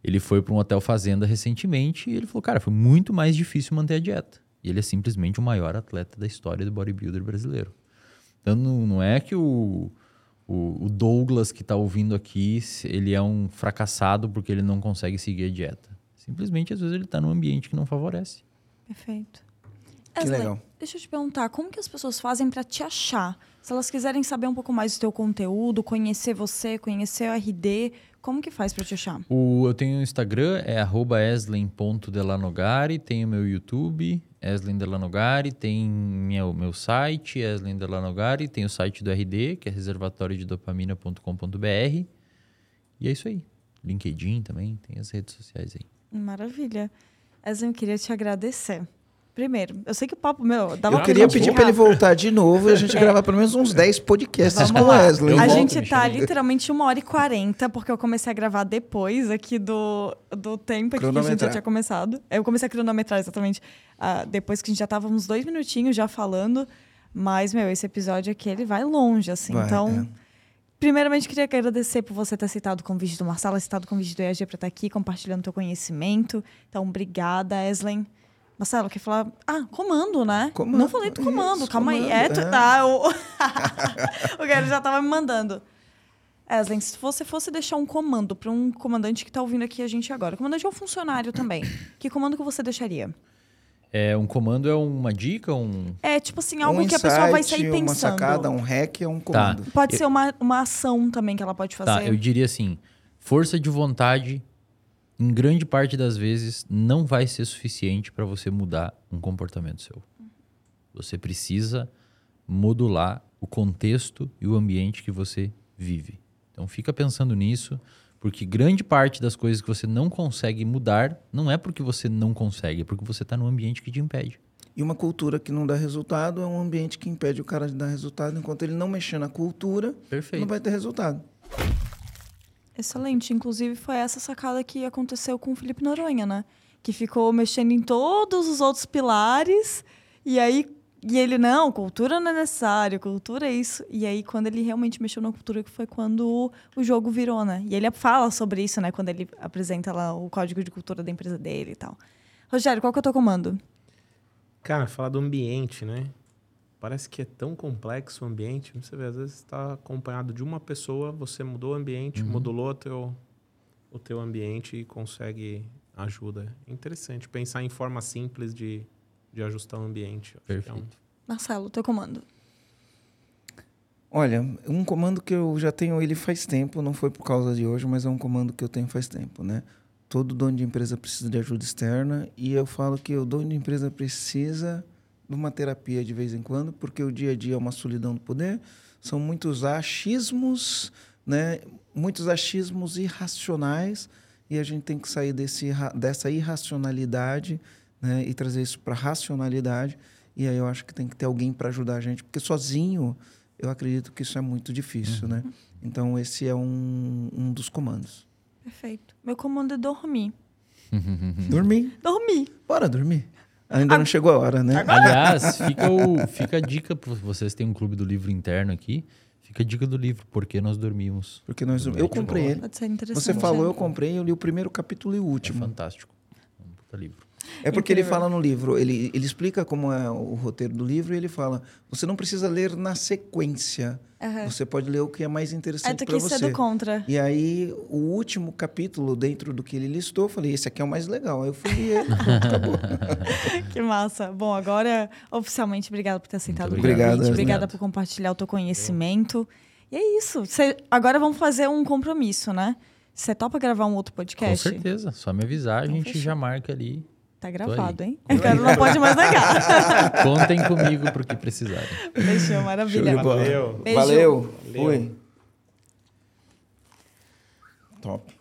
Ele foi para um hotel fazenda recentemente e ele falou, cara, foi muito mais difícil manter a dieta. E ele é simplesmente o maior atleta da história do bodybuilder brasileiro. Então não, não é que o, o, o Douglas que está ouvindo aqui, ele é um fracassado porque ele não consegue seguir a dieta. Simplesmente, às vezes, ele está num ambiente que não favorece. Perfeito. Que legal. Deixa eu te perguntar, como que as pessoas fazem para te achar? Se elas quiserem saber um pouco mais do teu conteúdo, conhecer você, conhecer o RD, como que faz para te achar? O, eu tenho o Instagram, é eslen.delanogari, tenho meu YouTube, Eslen Delanogari, tem meu, meu site, Eslen Delanogari, tem o site do RD, que é reservatoriodopamina.com.br. E é isso aí. LinkedIn também, tem as redes sociais aí. Maravilha. Wesley, eu queria te agradecer. Primeiro, eu sei que o papo, meu, dava Eu queria pedir para ele voltar de novo e a gente gravar pelo menos uns 10 podcasts Vamos com o. Wesley. Eu a volto, gente tá literalmente uma hora e quarenta, porque eu comecei a gravar depois aqui do, do tempo que a gente já tinha começado. Eu comecei a cronometrar exatamente ah, depois que a gente já tava uns dois minutinhos já falando. Mas, meu, esse episódio aqui, ele vai longe, assim. Vai, então, é. primeiramente, queria agradecer por você ter citado o convite do Marcelo, citado o convite do EAG para estar aqui, compartilhando teu conhecimento. Então, obrigada, Eslen. Marcelo, quer falar? Ah, comando, né? Comando, Não falei do comando, isso, calma aí. comando, É, tu... é. Ah, o... o cara já tava me mandando. Eslen, se você fosse deixar um comando para um comandante que está ouvindo aqui a gente agora, comandante é um funcionário também, que comando que você deixaria? É, um comando é uma dica, um... É tipo assim, algo um que a pessoa vai sair Uma pensando. sacada, um hack é um comando. Pode ser uma, uma ação também que ela pode fazer. Tá, eu diria assim, força de vontade, em grande parte das vezes, não vai ser suficiente para você mudar um comportamento seu. Você precisa modular o contexto e o ambiente que você vive. Então fica pensando nisso, porque grande parte das coisas que você não consegue mudar não é porque você não consegue, é porque você está num ambiente que te impede. E uma cultura que não dá resultado é um ambiente que impede o cara de dar resultado. Enquanto ele não mexer na cultura, Perfeito. não vai ter resultado. Excelente. Inclusive, foi essa sacada que aconteceu com o Felipe Noronha, né? Que ficou mexendo em todos os outros pilares. E aí, e ele, não, cultura não é necessário, cultura é isso. E aí, quando ele realmente mexeu na cultura, que foi quando o, jogo virou, né? E ele fala sobre isso, né? Quando ele apresenta lá o código de cultura da empresa dele e tal. Rogério, qual que é o teu comando? Cara, falar do ambiente, né? Parece que é tão complexo o ambiente. Você vê, às vezes está acompanhado de uma pessoa, você mudou o ambiente, modulou o teu, o teu ambiente e consegue ajuda. É interessante pensar em forma simples de, de ajustar o ambiente. Acho que é um- Perfeito. Marcelo, teu comando. Olha, um comando que eu já tenho ele faz tempo, não foi por causa de hoje, mas é um comando que eu tenho faz tempo, né? Todo dono de empresa precisa de ajuda externa e eu falo que o dono de empresa precisa uma terapia de vez em quando, porque o dia a dia é uma solidão do poder, são muitos achismos, né? Muitos achismos irracionais e a gente tem que sair desse, dessa irracionalidade né, e trazer isso para racionalidade. E aí eu acho que tem que ter alguém para ajudar a gente, porque sozinho eu acredito que isso é muito difícil, né? Então esse é um, um dos comandos. Perfeito. Meu comando é dormir. Dormir. Dormir. Bora dormir. Ainda não chegou a hora, né? Aliás, fica, o, fica a dica para vocês têm um clube do livro interno aqui. Fica a dica do livro, Por que nós dormimos. Porque nós, eu comprei ele. Pode ser interessante. Você falou, eu comprei, eu li o primeiro capítulo e o É último. fantástico. É um puta livro. É porque ele Incrível. fala no livro, ele, ele explica como é o roteiro do livro e ele fala: você não precisa ler na sequência. Aham. Você pode ler o que é mais É, interessante para você. do contra. E aí, o último capítulo, dentro do que ele listou, eu falei: esse aqui é o mais legal. Aí eu fui ler ele, acabou. Que massa. Bom, agora, oficialmente, obrigada por ter aceitado o obrigado. convite. Obrigada Renato. por compartilhar o teu conhecimento. E é isso. Cê- agora vamos fazer um compromisso, né? Você topa gravar um outro Com podcast? certeza. Só me avisar, a Então, gente fechou. já marca ali. Tá gravado, hein? O cara não pode mais negar. Contem comigo pro que precisarem. Fechou, maravilha. Valeu. Beijo. Valeu. Valeu. Fui. Top.